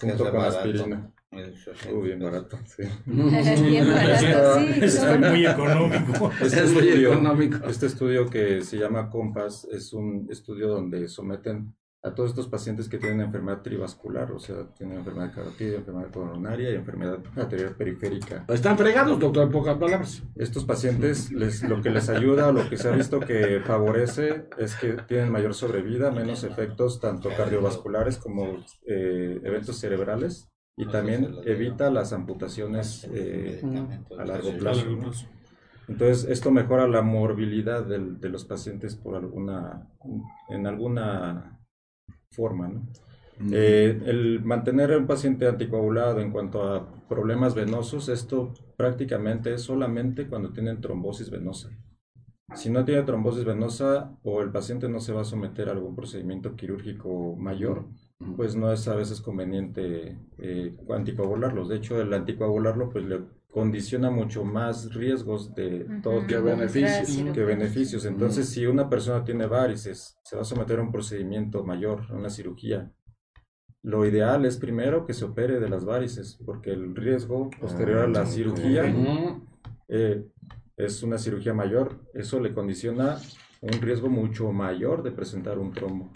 junto con aspirina. El Uh, bien barato, sí. Bien barato, sí. Está muy económico. Este Es muy estudio, económico. este estudio que se llama Compass es un estudio donde someten a todos estos pacientes que tienen enfermedad trivascular, o sea, tienen enfermedad carotídea, enfermedad coronaria y enfermedad arterial periférica. Están fregados, doctor, en pocas palabras. Estos pacientes, les, lo que les ayuda, lo que se ha visto que favorece, es que tienen mayor sobrevida, menos efectos tanto cardiovasculares como eh, eventos cerebrales y también evita las amputaciones eh, a largo plazo. ¿no? Entonces, esto mejora la morbilidad del- de los pacientes por alguna, en alguna forma, ¿no? Eh, el mantener a un paciente anticoagulado en cuanto a problemas venosos, esto prácticamente es solamente cuando tienen trombosis venosa. Si no tiene trombosis venosa o el paciente no se va a someter a algún procedimiento quirúrgico mayor, pues no es a veces conveniente eh, anticoagularlos. De hecho, el anticoagularlo pues le condiciona mucho más riesgos de todo Ujú. tipo Que beneficios. Que beneficios. Entonces, si una persona tiene varices, se va a someter a un procedimiento mayor, a una cirugía. Lo ideal es primero que se opere de las varices, porque el riesgo posterior a la Ah, cirugía eh, es una cirugía mayor. Eso le condiciona un riesgo mucho mayor de presentar un trombo.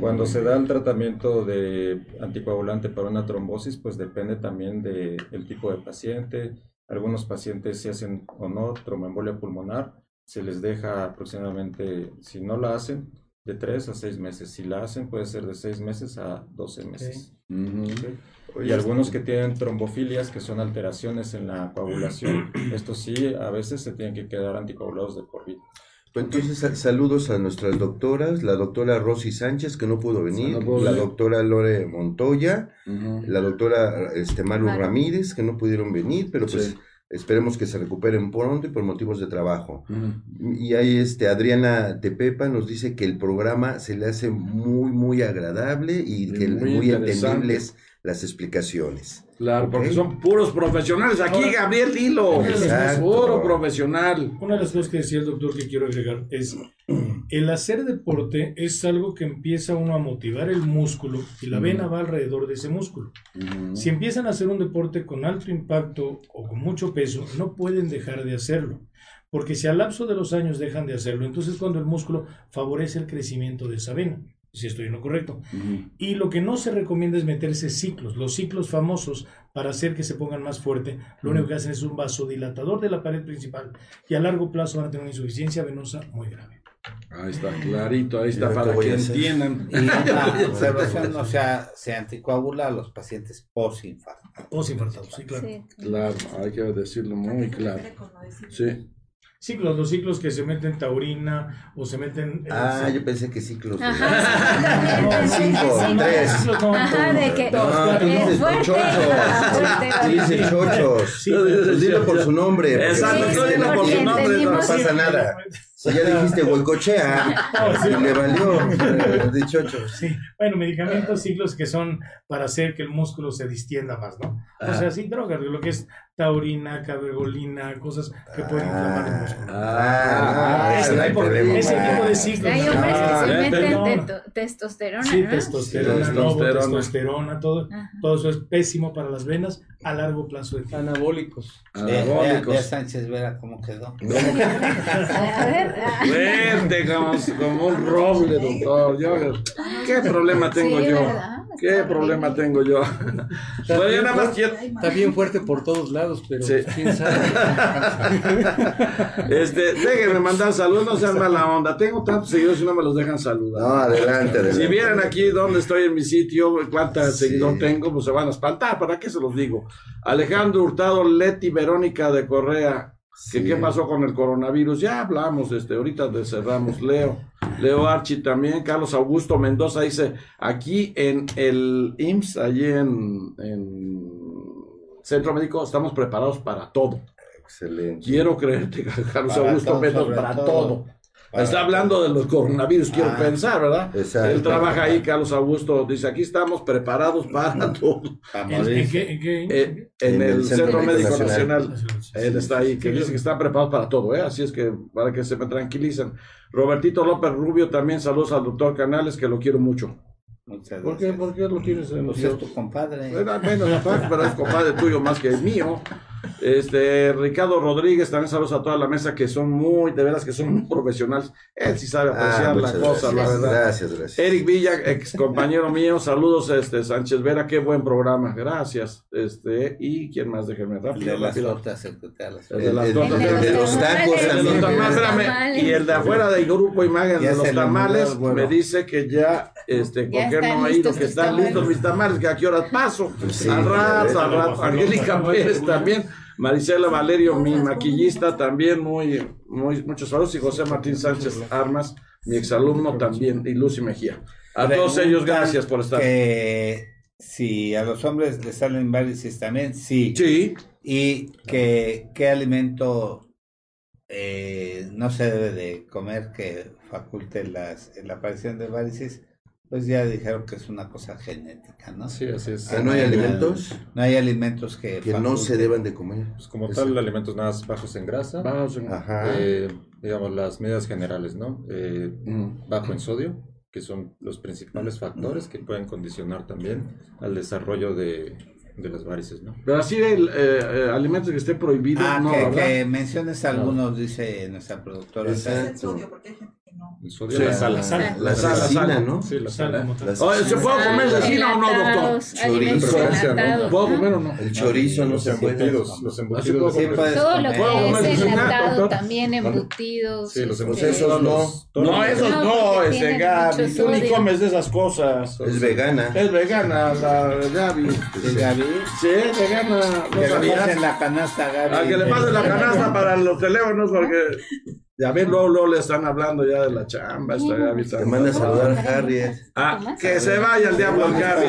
Cuando se da el tratamiento de anticoagulante para una trombosis, pues depende también del tipo de paciente. Algunos pacientes se hacen o no tromboembolia pulmonar, se les deja aproximadamente, si no la hacen, de 3 a 6 meses. Si la hacen, puede ser de 6 meses a 12 meses. Y algunos que tienen trombofilias, que son alteraciones en la coagulación, estos sí, a veces se tienen que quedar anticoagulados de por vida. Pues entonces sa- saludos a nuestras doctoras, la doctora Rosy Sánchez que no pudo venir, No la venir. doctora Lore Montoya, la doctora este, Maru. Ramírez que no pudieron venir, pero pues Sí. esperemos que se recuperen pronto y por motivos de trabajo. Y ahí este Adriana Tepepa nos dice que el programa se le hace muy muy agradable y Y que muy muy, entendibles las explicaciones. Claro, porque son puros profesionales. Aquí Ahora- Gabriel Dilo. Puro profesional. Una de las cosas que decía el doctor que quiero agregar es el hacer deporte es algo que empieza uno a motivar el músculo y la vena va alrededor de ese músculo. Si empiezan a hacer un deporte con alto impacto o con mucho peso, no pueden dejar de hacerlo. Porque si al lapso de los años dejan de hacerlo, entonces cuando el músculo favorece el crecimiento de esa vena, si estoy en lo correcto. Y lo que no se recomienda es meterse ciclos, los ciclos famosos para hacer que se pongan más fuerte, lo único que hacen es un vasodilatador de la pared principal y a largo plazo van a tener una insuficiencia venosa muy grave. Ahí está, clarito, ahí está, para que entiendan. Y la observación, o sea, se anticoagula a los pacientes posinfartados. Posinfartados, sí, claro. Sí. Claro, hay que decirlo muy claro. Sí. Ciclos, los ciclos que se meten taurina o se meten... eh, Ah, se- yo pensé que ciclos. Ajá, No, sí, cinco, sí, tres. Ciclos no, Ajá, de que No, tú es dices fuerte, chochos. Tú dices chochos. Sí, dilo por su nombre. Exacto, tú dilo por su nombre, No pasa nada. Si ya dijiste huecochea, y le valió eh, de. Sí, bueno, medicamentos, ciclos que son para hacer que el músculo se distienda más, ¿no? O sea, sí, drogas, lo que es taurina, cabergolina, cosas que pueden inflamar el músculo. Ah, ese, no hay tipo, problema. ese tipo de ciclos. Hay hombres que Ah, se ya meten testosterona, Sí, ¿no? testosterona, Sí, lobo, testosterona. todo, Ajá. todo eso es pésimo para las venas a largo plazo de tiempo. Anabólicos. Anabólicos. vea Sánchez Vera cómo quedó. A ver, Verde como, como un roble, doctor. Yo, ¿Qué problema tengo sí, yo? ¿verdad? ¿Qué problema tengo yo? Bueno, yo nada más quiero... Está bien fuerte por todos lados, pero Sí. quién sabe. Este, déjenme mandar saludos, no sean mala onda. Tengo tantos seguidores y no me los dejan saludar. No, adelante, adelante. Si vieran aquí donde estoy en mi sitio, cuántas Sí. seguidores tengo, pues se van a espantar. ¿Para qué se los digo? Alejandro Hurtado, Leti Verónica de Correa. Sí. ¿Qué pasó con el coronavirus? Ya hablamos, este, ahorita de cerramos. Leo, Leo Archi también. Carlos Augusto Mendoza dice, aquí en el IMSS, allí en, en Centro Médico, estamos preparados para todo. Excelente. Quiero creerte, Carlos Para Augusto Mendoza, para todo. todo. Para Está hablando de los coronavirus, quiero Ah. pensar, ¿verdad? Exacto. Él trabaja ahí, Carlos Augusto, dice, aquí estamos preparados para todo. ¿En, qué? en qué? Eh, en, el, Centro, Médico Nacional. Él está ahí, que sí, dice que están preparados para todo, ¿eh? Así es que para que se me tranquilicen. Robertito López Rubio también saludos al doctor Canales, que lo quiero mucho. Muchas ¿Por qué, gracias. ¿Por qué lo tienes en Pues es tu compadre. Bueno, bueno, pero es compadre tuyo más que el mío. Este, Ricardo Rodríguez, también saludos a toda la mesa que son muy, de veras que son muy profesionales. Él sí sabe apreciar Ah, la cosa, la verdad. Gracias, gracias. Eric Villa, ex compañero mío, saludos, este, Sánchez Vera, qué buen programa, gracias. Este, y quién más, déjenme El rápido, de las tortas, el El de El- las el- tortas. el de los tacos El de los tamales, espérame, y el de afuera del grupo Imagen de los tamales el me dice que ya, este, Ya ¿por qué están no ha ido? Que están listos mis tamales, que a qué hora paso. Sí, al rato, al rato. Angélica Pérez también, Marisela Valerio, mi maquillista también, muy, muy, muchos saludos, y José Martín Sánchez Armas, mi exalumno también, y Lucy Mejía. A todos ellos, gracias por estar. Que si a los hombres les salen varices también, sí. Sí, Y que qué alimento eh, no se debe de comer que faculte las, la aparición de varices, pues ya dijeron que es una cosa genética, ¿no? Sí, así es. Ah, ¿no hay alimentos No hay alimentos que, que no se deban de comer? Pues como tal, alimentos nada más bajos en grasa. vamos. en- Ajá. eh, digamos, las medidas generales, ¿no? Eh, Mm. bajo en sodio, que son los principales factores que pueden condicionar también al desarrollo de, de las varices, ¿no? Pero así el, eh, eh, alimentos que estén prohibidos, Ah, no, que, ¿verdad? que menciones algunos, dice nuestra productora. Exacto. el no. El sodio, Sí. la sal. La sal. La sal, la sal. ¿no? Sí, la Sal sal. como tal. Oye, ¿se puede comer cecina o no, doctor? Chorizo. ¿Puedo comer o no? El chorizo no Los se puede. embutidos, los embutidos. Todo lo comer. ¿Puedo que es enlatado también, embutidos. Sí, los este, embutidos. No. No, esos No, ese Gaby. Tú ni comes de esas cosas. Es vegana. Es vegana la Gaby. Gaby. Sí, es vegana. Que ¿No le pasen la canasta, Gaby. A que le pasen la canasta para los teléfonos porque ya ven, luego, luego le están hablando ya de la chamba. Esta Gaby Te manda a saludar a Harriet. Ah, que se vaya el diablo al Gaby.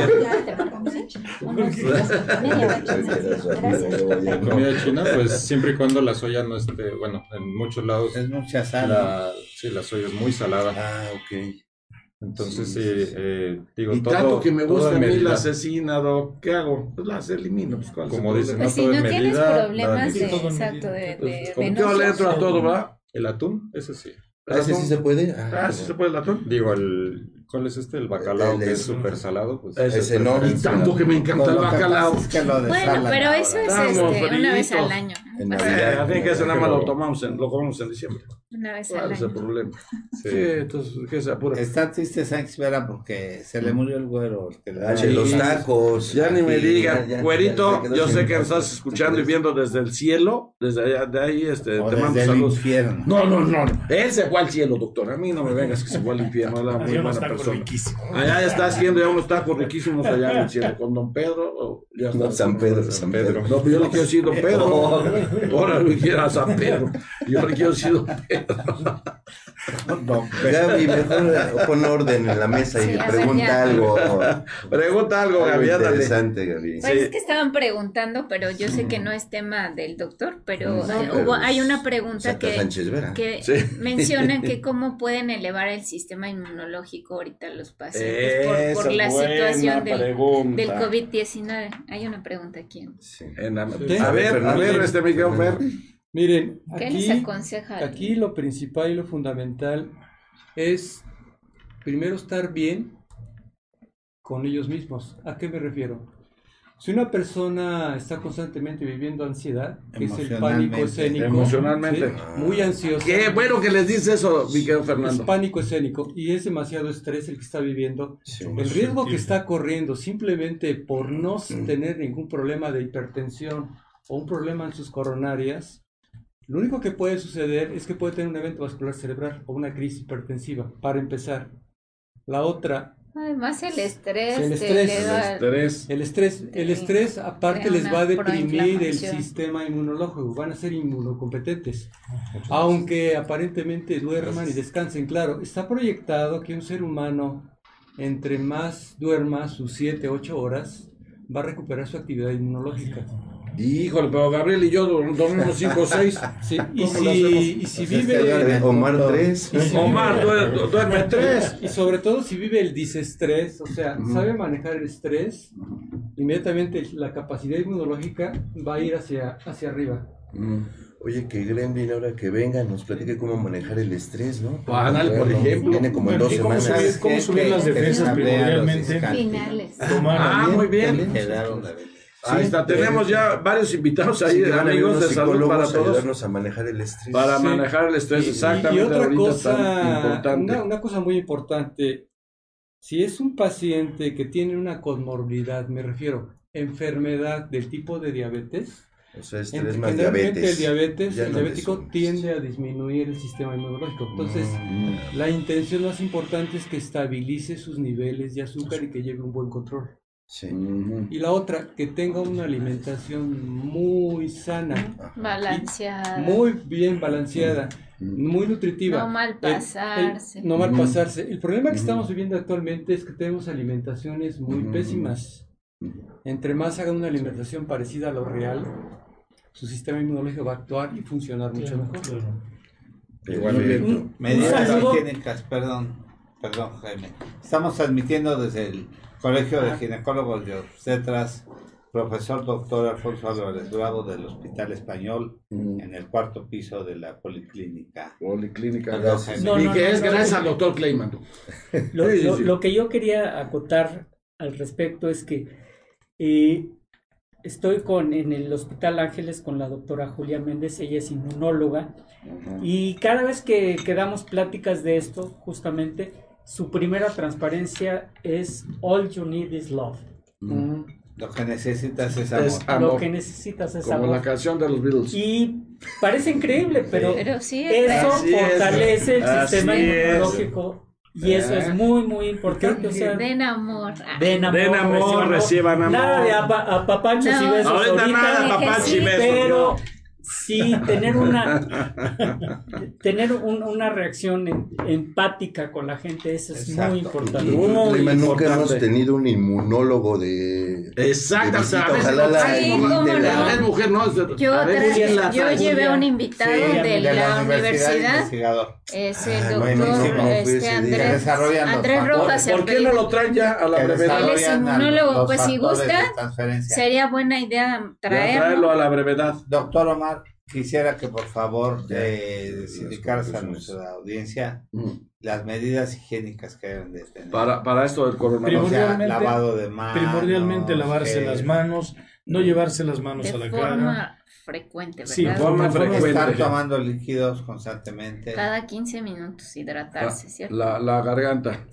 La comida china, pues siempre y cuando la soya no esté, bueno, en muchos lados Es mucha sal. ¿no? la, sí, la soya es muy salada. Ah, ok. Entonces, Sí, sí, sí, eh, digo, Y todo, tanto que me gusta a mí medida. la asesina, Doc. ¿Qué hago? Pues las elimino. Pues, ¿cuál es el Como dicen? Pues si todo no en tienes medida, nada problemas de, exacto, de, de Pues, Yo le entro a todo, ¿va? El atún, ese sí. Ah, ¿ese sí se puede? Ah, ¿sí se puede el latón? Digo, el, ¿cuál es este? El bacalao, El- que es súper salado. Pues, Ese no. Y tanto que me encanta el bacalao. pasa es que lo Bueno, pero eso es este, una vez al año. En. Navidad. Eh, así que ese nada más lo tomamos, en, lo comemos en diciembre. Una vez ¿Cuál al es el año. problema? Sí. Sí, entonces, que se apure. Está triste Sánchez Vera porque se le murió el güero. el que le daba- de los tacos. Ya ni me Aquí, diga, ya- ya- güerito, yo sé que estás escuchando y viendo desde el cielo, desde allá, de ahí, este, te mando saludos. No, no, no, no. Él se fue al cielo, doctor. A mí no me vengas que se fue al infierno. Era muy buena persona. Allá está haciendo ya unos tacos riquísimos allá en el cielo. Con don Pedro. o ya está. No, San Pedro, San Pedro. No, pero yo le quiero decir don Pedro. Ahora me quiero a San Pedro. Yo le quiero decir don Pedro. Gaby, mejor pon orden en la mesa y Sí, ver, pregunta ya. algo. Pregunta algo, algo Gaby, interesante, Gaby. Pues es que estaban preguntando, pero yo sé que no es tema del doctor, pero No, eh, pero hubo, hay una pregunta que, que Sí. mencionan que cómo pueden elevar el sistema inmunológico ahorita los pacientes por, Esa por la buena situación del, del COVID-19. Hay una pregunta aquí. Sí. En la- Sí. A ver, a ver, este Miguel Fer. Miren, ¿Qué les aquí, aconseja? aquí lo principal y lo fundamental es primero estar bien con ellos mismos. ¿A qué me refiero? Si una persona está constantemente viviendo ansiedad, que es el pánico escénico, Emocionalmente. ¿sí? muy ansioso. Qué bueno que les dices eso, mi querido Es Fernando. pánico escénico y es demasiado estrés el que está viviendo. Sí. El riesgo que está corriendo simplemente por no tener ningún problema de hipertensión o un problema en sus coronarias, lo único que puede suceder es que puede tener un evento vascular cerebral o una crisis hipertensiva, para empezar. La otra, Además el estrés, El estrés. eleva- Estrés. el estrés. El estrés aparte les va a deprimir el sistema inmunológico, van a ser inmunocompetentes. Aunque aparentemente duerman y descansen, claro, está proyectado que un ser humano, entre más duerma sus 7, 8 horas, va a recuperar su actividad inmunológica. Híjole, pero Gabriel y yo dormimos 5 o 6. Sí, y, ¿Cómo lo si, y vive, Omar juntos. 3. y si Omar, duerme 3. y sobre todo si vive el disestrés, o sea, sabe manejar el estrés, inmediatamente la capacidad inmunológica va a ir hacia, hacia arriba. Oye, que Gremlin ahora que venga nos platique cómo manejar el estrés, ¿no? Por ejemplo. Viene como en dos ¿Y cómo semanas. subir- cómo subir las defensas primordialmente? finales. Tomar Ah, muy bien. También quedaron de ver. Ahí está, tenemos ya varios invitados ahí, Sí, amigos de salud para todos, ayudarnos a manejar el estrés. para Sí. manejar el estrés, Y- exactamente. Y, otra cosa, importante. una, una cosa muy importante, si es un paciente que tiene una conmorbidad, me refiero, enfermedad del tipo de diabetes, O sea, estrés más diabetes. el diabetes, Ya el no diabético tiende a disminuir el sistema inmunológico. Entonces, Mm. la intención más importante es que estabilice sus niveles de azúcar y que lleve un buen control. Sí. Y la otra, que tenga una alimentación muy sana, Balanceada. muy bien balanceada, muy nutritiva. No mal El- el- pasarse. no mal Ujú. pasarse. El problema que estamos viviendo actualmente es que tenemos alimentaciones muy pésimas. Entre más hagan una alimentación parecida a lo real, su sistema inmunológico va a actuar y funcionar mucho mejor. Claro. Saludo. higiénicas, perdón, perdón Jaime. Estamos transmitiendo desde el Colegio de Ginecólogos y Obstetras, profesor doctor Alfonso Álvarez Bravo del Hospital Español, Ujú. en el cuarto piso de la Policlínica. Policlínica. Gracias. No, y no, que no, es no, gracias no. al doctor Clayman. Lo, Sí, sí, lo- sí. lo que yo quería acotar al respecto es que eh, estoy con, en el Hospital Ángeles con la doctora Julia Méndez, ella es inmunóloga, y cada vez que, que damos pláticas de esto, justamente, su primera transparencia es All You Need Is Love. Lo que necesitas es amor. Es Lo amor. que necesitas es Como amor. la canción de los Beatles. Y parece increíble, pero Pero sí, eso Así es. fortalece el Así sistema es. inmunológico y eso es muy, muy importante. O sea, Den amor. Ah, Den amor, Den amor, reciban amor. Nada de apa- apapachos y No. besos Ahorita nada, papá, y besos. Sí tener una tener un- una reacción en- empática con la gente, eso es Exacto. muy importante. Y, Muy nunca importante. hemos tenido un inmunólogo de. Exacto, de o sea, a visita. veces Ojalá no la Sí. Es mujer, ¿no? De- Yo, a ver, tra- Julia, la- yo llevé a un invitado Sí, de, la universidad, investigador. es el Ay, doctor este. Andrés, Andrés. Rojas. ¿Por qué no lo traen ya a la brevedad? Él es inmunólogo, pues, si gusta, de. Sería buena idea traerlo. traerlo a la brevedad. Doctor Omar, quisiera que por favor eh, indicaras a nuestra audiencia Mm. las medidas higiénicas que deben de tener. Para, para esto del o coronavirus. sea, Primordialmente- lavado de manos. Primordialmente lavarse las manos, no llevarse las manos de a la forma cara. frecuente, ¿verdad? Sí, de forma forma frecuente. Estar tomando líquidos constantemente. Cada 15 minutos hidratarse, ¿cierto? La, la garganta.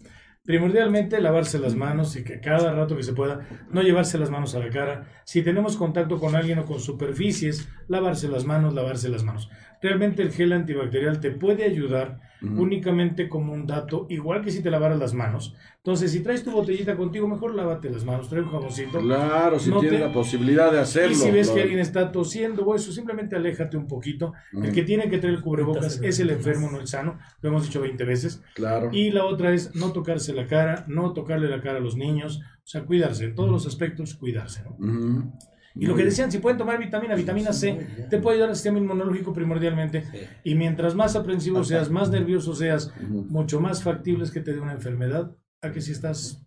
Primordialmente lavarse las manos y que cada rato que se pueda no llevarse las manos a la cara. Si tenemos contacto con alguien o con superficies, lavarse las manos, lavarse las manos. Realmente el gel antibacterial te puede ayudar Ujú. únicamente como un dato, igual que si te lavaras las manos. Entonces, si traes tu botellita contigo, mejor lávate las manos, trae un jaboncito. Claro, si No tienes te- la posibilidad de hacerlo. Y si ves lo- que alguien está tosiendo o eso, simplemente aléjate un poquito. Ujú. El que tiene que traer el cubrebocas es el enfermo, no el sano. Lo hemos dicho 20 veces. Claro. Y la otra es no tocarse la cara, no tocarle la cara a los niños. O sea, cuidarse. En todos los aspectos, cuidarse. ¿no? Ujú. Y lo que decían, si pueden tomar vitamina, vitamina C, te puede ayudar al sistema inmunológico primordialmente. Y mientras más aprensivo seas, más nervioso seas, mucho más factible es que te dé una enfermedad a que si estás...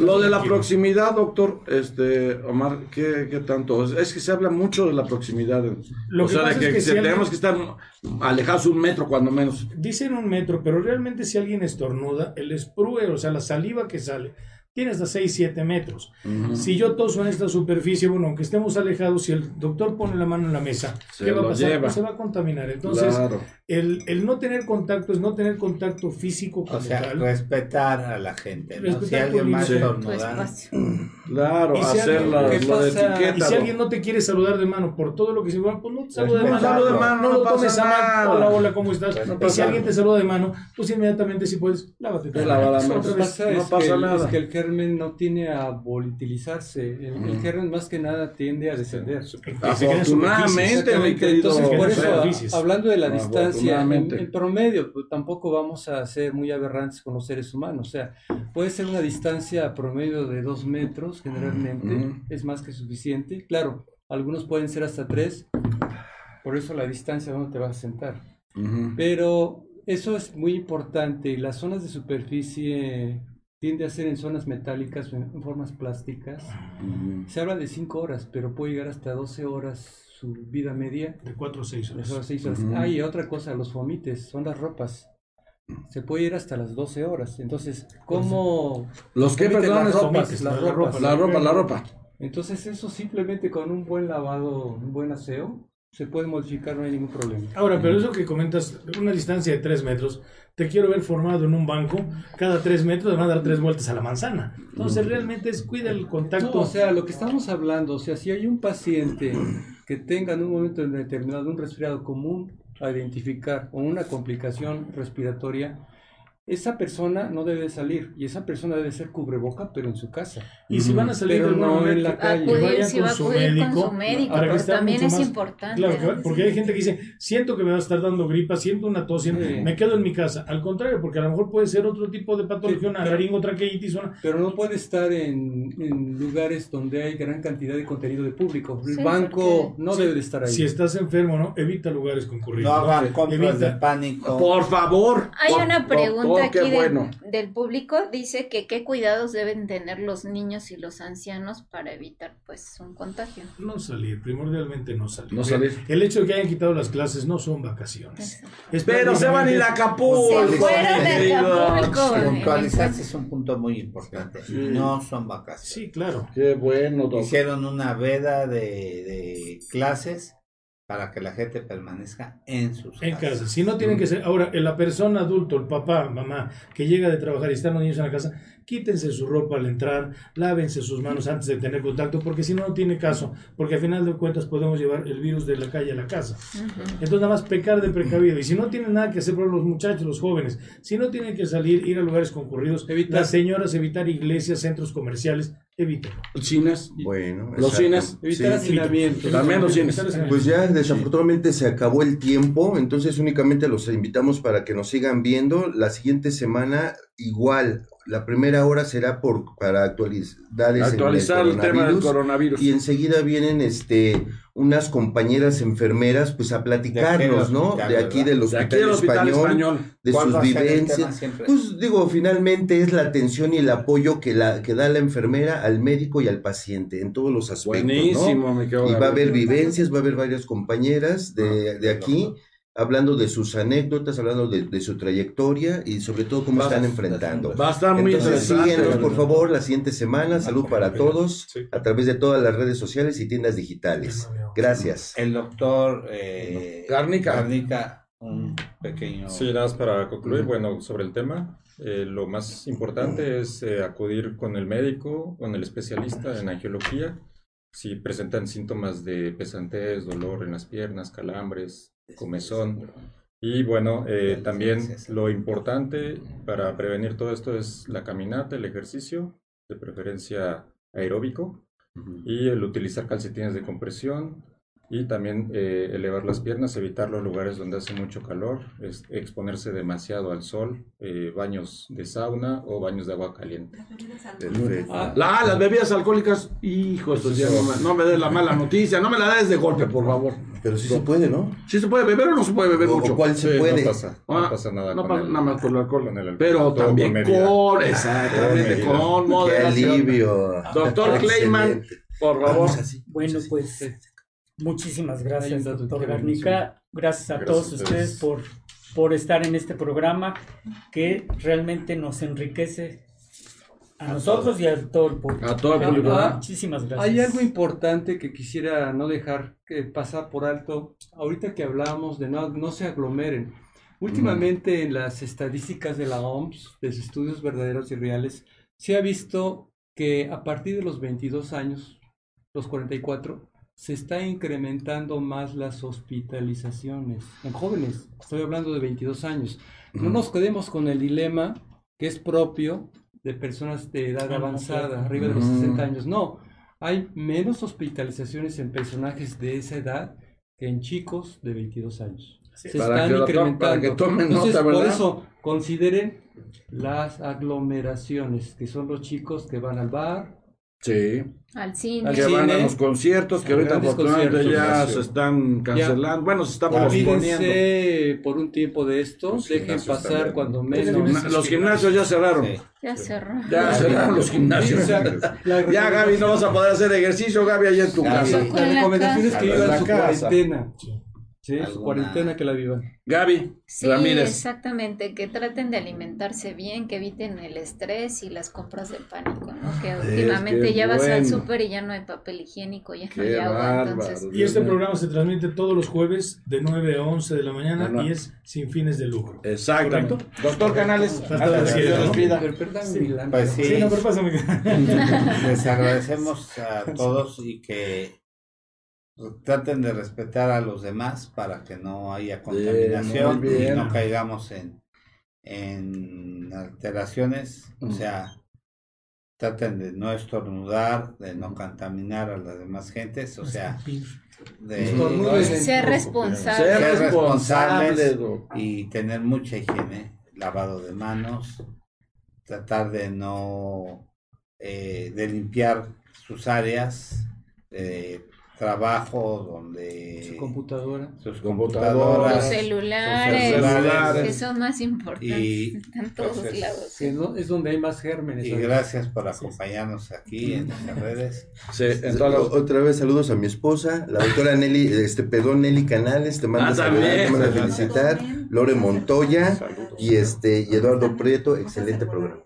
Lo de la proximidad, doctor, este, Omar, ¿qué, qué tanto? Es, es que se habla mucho de la proximidad. Lo o que sea, de pasa que, es que si alguien- tenemos que estar alejados un metro cuando menos. Dicen un metro, pero realmente si alguien estornuda, el sprue, o sea, la saliva que sale, tiene hasta 6, 7 metros. Si yo toso en esta superficie, bueno, aunque estemos alejados, si el doctor pone la mano en la mesa, Se ¿qué va a pasar? Pues se va a contaminar. Entonces, Claro. El, el no tener contacto es no tener contacto físico como O sea, tal. respetar a la gente. ¿no? Si alguien más estornuda. Claro, si hacer alguien- la, etiqueta. Y si alguien no te quiere saludar de mano por todo lo que se va, pues no te saluda de mano. saluda de mano, no no lo tomes a nada. Hola, hola, ¿cómo estás? No y si alguien te saluda de mano, pues inmediatamente si puedes, lávate. Te lava la Otra mano. Que vez. no pasa que nada. es que el germen no tiene a volatilizarse. El, el germen más que nada tiende a descender. Afortunadamente, mi querido. Entonces, por eso, hablando de la distancia, en, promedio, pues, tampoco vamos a ser muy aberrantes con los seres humanos. O sea, puede ser una distancia promedio de dos metros, generalmente, es más que suficiente. Claro, algunos pueden ser hasta tres, por eso la distancia donde te vas a sentar. Pero eso es muy importante. Las zonas de superficie tiende a ser en zonas metálicas en formas plásticas. Se habla de 5 horas, pero puede llegar hasta 12 horas su vida media. De 4 o 6 De horas. seis horas. Ujú. Ah, y otra cosa, los fomites, son las ropas. Se puede ir hasta las 12 horas. Entonces, ¿cómo...? Los que, perdón, las ropas, fomites, las la ropas. ropa, la ropa, la ropa. Entonces, eso simplemente con un buen lavado, un buen aseo, se puede modificar, no hay ningún problema. Ahora, pero eso que comentas, una distancia de 3 metros, te quiero ver formado en un banco, cada 3 metros te van a dar 3 vueltas a la manzana. Entonces, realmente es cuida el contacto. No, o sea, lo que estamos hablando, o sea, si hay un paciente que tenga en un momento determinado un resfriado común a identificar o una complicación respiratoria, esa persona no debe salir y esa persona debe ser cubreboca, pero en su casa. y si van a salir Pero no en la calle. Acudir, vayan si con va a su acudir con médico, su médico, para pero también es más- importante. Porque hay gente que dice, siento que me va a estar dando gripa, siento una tos, siento- Sí. me quedo en mi casa. Al contrario, porque a lo mejor puede ser otro tipo de patología, una laringotraqueitis, una... Pero no puede estar en, en lugares donde hay gran cantidad de contenido de público. El Sí, banco porque- no debe de estar ahí. Si estás enfermo, ¿no? Evita lugares concurridos. no hagan compras Evita. de pánico. Por favor. Hay por- una pregunta aquí del- público. Dice que qué cuidados deben tener los niños y los ancianos para evitar pues un contagio. No salir, primordialmente no salir. No salir. El hecho de que hayan quitado las clases no son vacaciones. Es Pero se van a ir a Acapulco. Se fueron de querido. Acapulco. Puntualizarse es un punto muy importante. No son vacaciones. Sí, claro. Qué bueno, doctor. Hicieron una veda de, de clases para que la gente permanezca en sus En casas. casa. Si no tienen que ser. Ahora, la persona adulto, el papá, mamá, que llega de trabajar y están los niños en la casa, quítense su ropa al entrar, lávense sus manos antes de tener contacto, porque si no, no tiene caso. Porque al final de cuentas podemos llevar el virus de la calle a la casa. Entonces, nada más pecar de precavido. Y si no tienen nada que hacer, por los muchachos, los jóvenes, si no tienen que salir, ir a lugares concurridos, Evitar. las señoras, evitar iglesias, centros comerciales, evítenlo. Cines. Bueno, Los exacto. cines. Evitar Sí. hacinamientos. También los cines. Pues ya desafortunadamente se acabó el tiempo, entonces únicamente los invitamos para que nos sigan viendo. La siguiente semana igual, la primera hora será por para actualizar Actualizar el tema del coronavirus. y enseguida vienen este unas compañeras enfermeras pues a platicarnos, ¿no? De aquí ¿verdad? del De Hospital, aquí del Hospital Español, Español. de ¿Cuál sus vivencias. Pues digo, finalmente es la atención y el apoyo que la que da la enfermera al médico y al paciente en todos los aspectos, ¿no? Buenísimo, me quedo Y va a haber vivencias, va a haber varias compañeras de, de aquí hablando de sus anécdotas, hablando de, de su trayectoria y sobre todo cómo Va- están enfrentando. Va a estar muy Entonces interesante. síguenos por favor la siguiente semana, salud para todos Sí. a través de todas las redes sociales y tiendas digitales. Gracias. El doctor eh, Garnica. Garnica, un pequeño... Sí, nada más para concluir, bueno, sobre el tema, eh, lo más importante es eh, acudir con el médico, con el especialista en angiología, si presentan síntomas de pesantez, dolor en las piernas, calambres, comezón. Y bueno, eh, también lo importante para prevenir todo esto es la caminata, el ejercicio, de preferencia aeróbico, y el utilizar calcetines de compresión y también eh, elevar las piernas, evitar los lugares donde hace mucho calor, es- exponerse demasiado al sol, eh, baños de sauna o baños de agua caliente. Perfecto. Ah, La- las bebidas alcohólicas, hijo, eso ya no, me, no me des la mala noticia, no me la des de golpe, por favor. Pero sí se puede, ¿no? ¿Sí se puede beber o no se puede beber O- mucho? cuál se Sí, puede. No pasa, no Ah, pasa nada. No con pasa el- nada más con el alcohol. con el alcohol. Pero también con con, exactamente, con Qué moderación. alivio. Doctor Kleiman, Excelente. por favor. Vamos así. Bueno, pues muchísimas gracias, doctor Garnica. Gracias a Gracias todos a ustedes ustedes. por, por estar en este programa que realmente nos enriquece A nosotros y a todo el público. A el público, ¿verdad? Muchísimas gracias. Hay algo importante que quisiera no dejar que pasar por alto. Ahorita que hablábamos de no, no se aglomeren. Últimamente en las estadísticas de la OMS, de estudios verdaderos y reales, se ha visto que a partir de los 22 años, los 44, se está incrementando más las hospitalizaciones en jóvenes. Estoy hablando de 22 años. No nos quedemos con el dilema que es propio de personas de edad avanzada, arriba de los Ujú. 60 años. No, hay menos hospitalizaciones en personajes de esa edad que en chicos de 22 años. Se Para están que incrementando. para que tomen Entonces, nota, por eso, consideren las aglomeraciones, que son los chicos que van al bar, Sí. Al cine. Al Que van a los conciertos, que A ahorita afortunadamente ya se están cancelando. Bueno, se están posponiendo. por un tiempo de esto, Los dejen pasar cuando Los menos. gimnasios. Los gimnasios ya cerraron. Sí. Ya cerró. Ya cerraron los gimnasios. Sí, o sea, la Ya, Gaby, no vas a poder hacer ejercicio, Gaby, allá en tu Gaby. casa. La recomendación es que la su casa. cuarentena. Sí, Alguna- cuarentena que la vivan. Gaby Sí, Ramírez. exactamente, que traten de alimentarse bien, que eviten el estrés y las compras de pánico, ¿no? Que últimamente ya vas al bueno. súper y ya no hay papel higiénico, ya no Qué hay agua, bárbaro. entonces... Y este programa se transmite todos los jueves de 9 a 11 de la mañana Bueno. y es sin fines de lucro. ¿Correcto? Doctor Canales, antes de que ¿no? perdón, Milán, Pues sí. Sí, no, pero. Les agradecemos a todos y que traten de respetar a los demás para que no haya contaminación y no caigamos en, en alteraciones. O Mm. sea, traten de no estornudar, de no contaminar a las demás gentes. O sea, de. Ser responsable. Ser Ser responsable. responsables. y tener mucha higiene, lavado de manos, tratar de no eh, de limpiar sus áreas de trabajo donde Su computadora. sus Computadora, computadoras, Los sus celulares, celulares, que son más importantes, Y, están todos pues, es- lados. Que no- es donde hay más gérmenes. y ¿sabes? gracias por acompañarnos aquí en las redes. Sí, en todas las- Otra vez saludos a mi esposa, la doctora Nelly, este perdón, Nelly Canales, te manda Ah, saludar, te manda felicitar, Lore Montoya y este y Eduardo Prieto, excelente programa.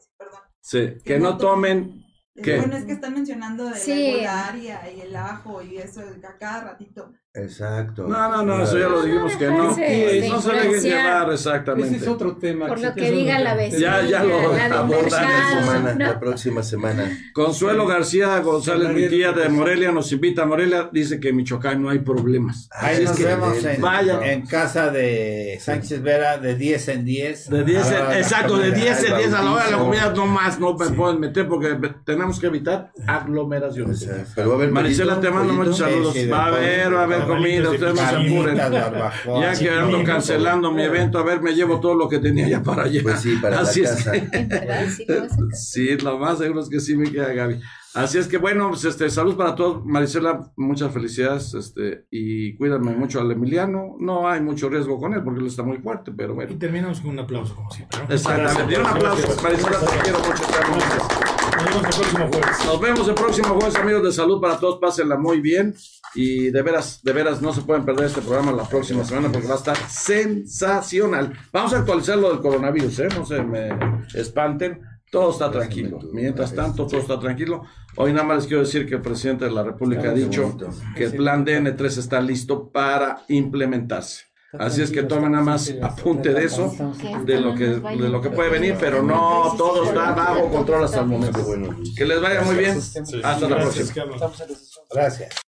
Sí, que no tomen. ¿Qué? Bueno, es que están mencionando de Sí. la y el ajo y eso a cada ratito. Exacto. No, no, no, eso ya lo dijimos que no. No se dejen llevar Ese exactamente. es otro tema. Por lo ese que diga la vecina, Ya, ya lo abordan La próxima semana. Consuelo García González, mi tía de Morelia, nos invita a Morelia. Dice que en Michoacán no hay problemas. Ahí nos que vemos en, casa de Sánchez Vera de 10 en 10. De 10, A la hora de exacto, de comer. 10 en 10 a la hora de la comida, no más, no me pueden meter porque tenemos que evitar aglomeraciones. Exacto. Pero va a haber Marisela, pollito, te mando muchos saludos. Va a haber, va a haber comida, ustedes no se apuren. Ya que ando cancelando mi evento, a ver, me llevo todo lo que tenía ya para allá. Pues sí, para Así la es casa. que- sí lo más seguro es que sí me queda Gaby. Así es que bueno, pues este, salud para todos. Marisela, muchas felicidades, este, y cuídame mucho al Emiliano. No hay mucho riesgo con él porque él está muy fuerte, pero Y bueno. terminamos con un aplauso, como siempre. ¿no? Exactamente. Un aplauso, Marisela, te quiero mucho. mucho. Nos vemos el próximo jueves. Nos vemos el próximo jueves, amigos de salud para todos. Pásenla muy bien. Y de veras, de veras, no se pueden perder este programa la próxima semana porque va a estar sensacional. Vamos a actualizar lo del coronavirus, ¿eh? No se me espanten. Todo está tranquilo. Mientras tanto, todo está tranquilo. Hoy nada más les quiero decir que el presidente de la República ha dicho que el plan DN3 está listo para implementarse. Así es que tomen nada más apunte de eso, de lo que, de lo que puede venir, pero no todo está bajo control hasta el momento. Bueno. Que les vaya muy bien. Hasta la próxima. Gracias.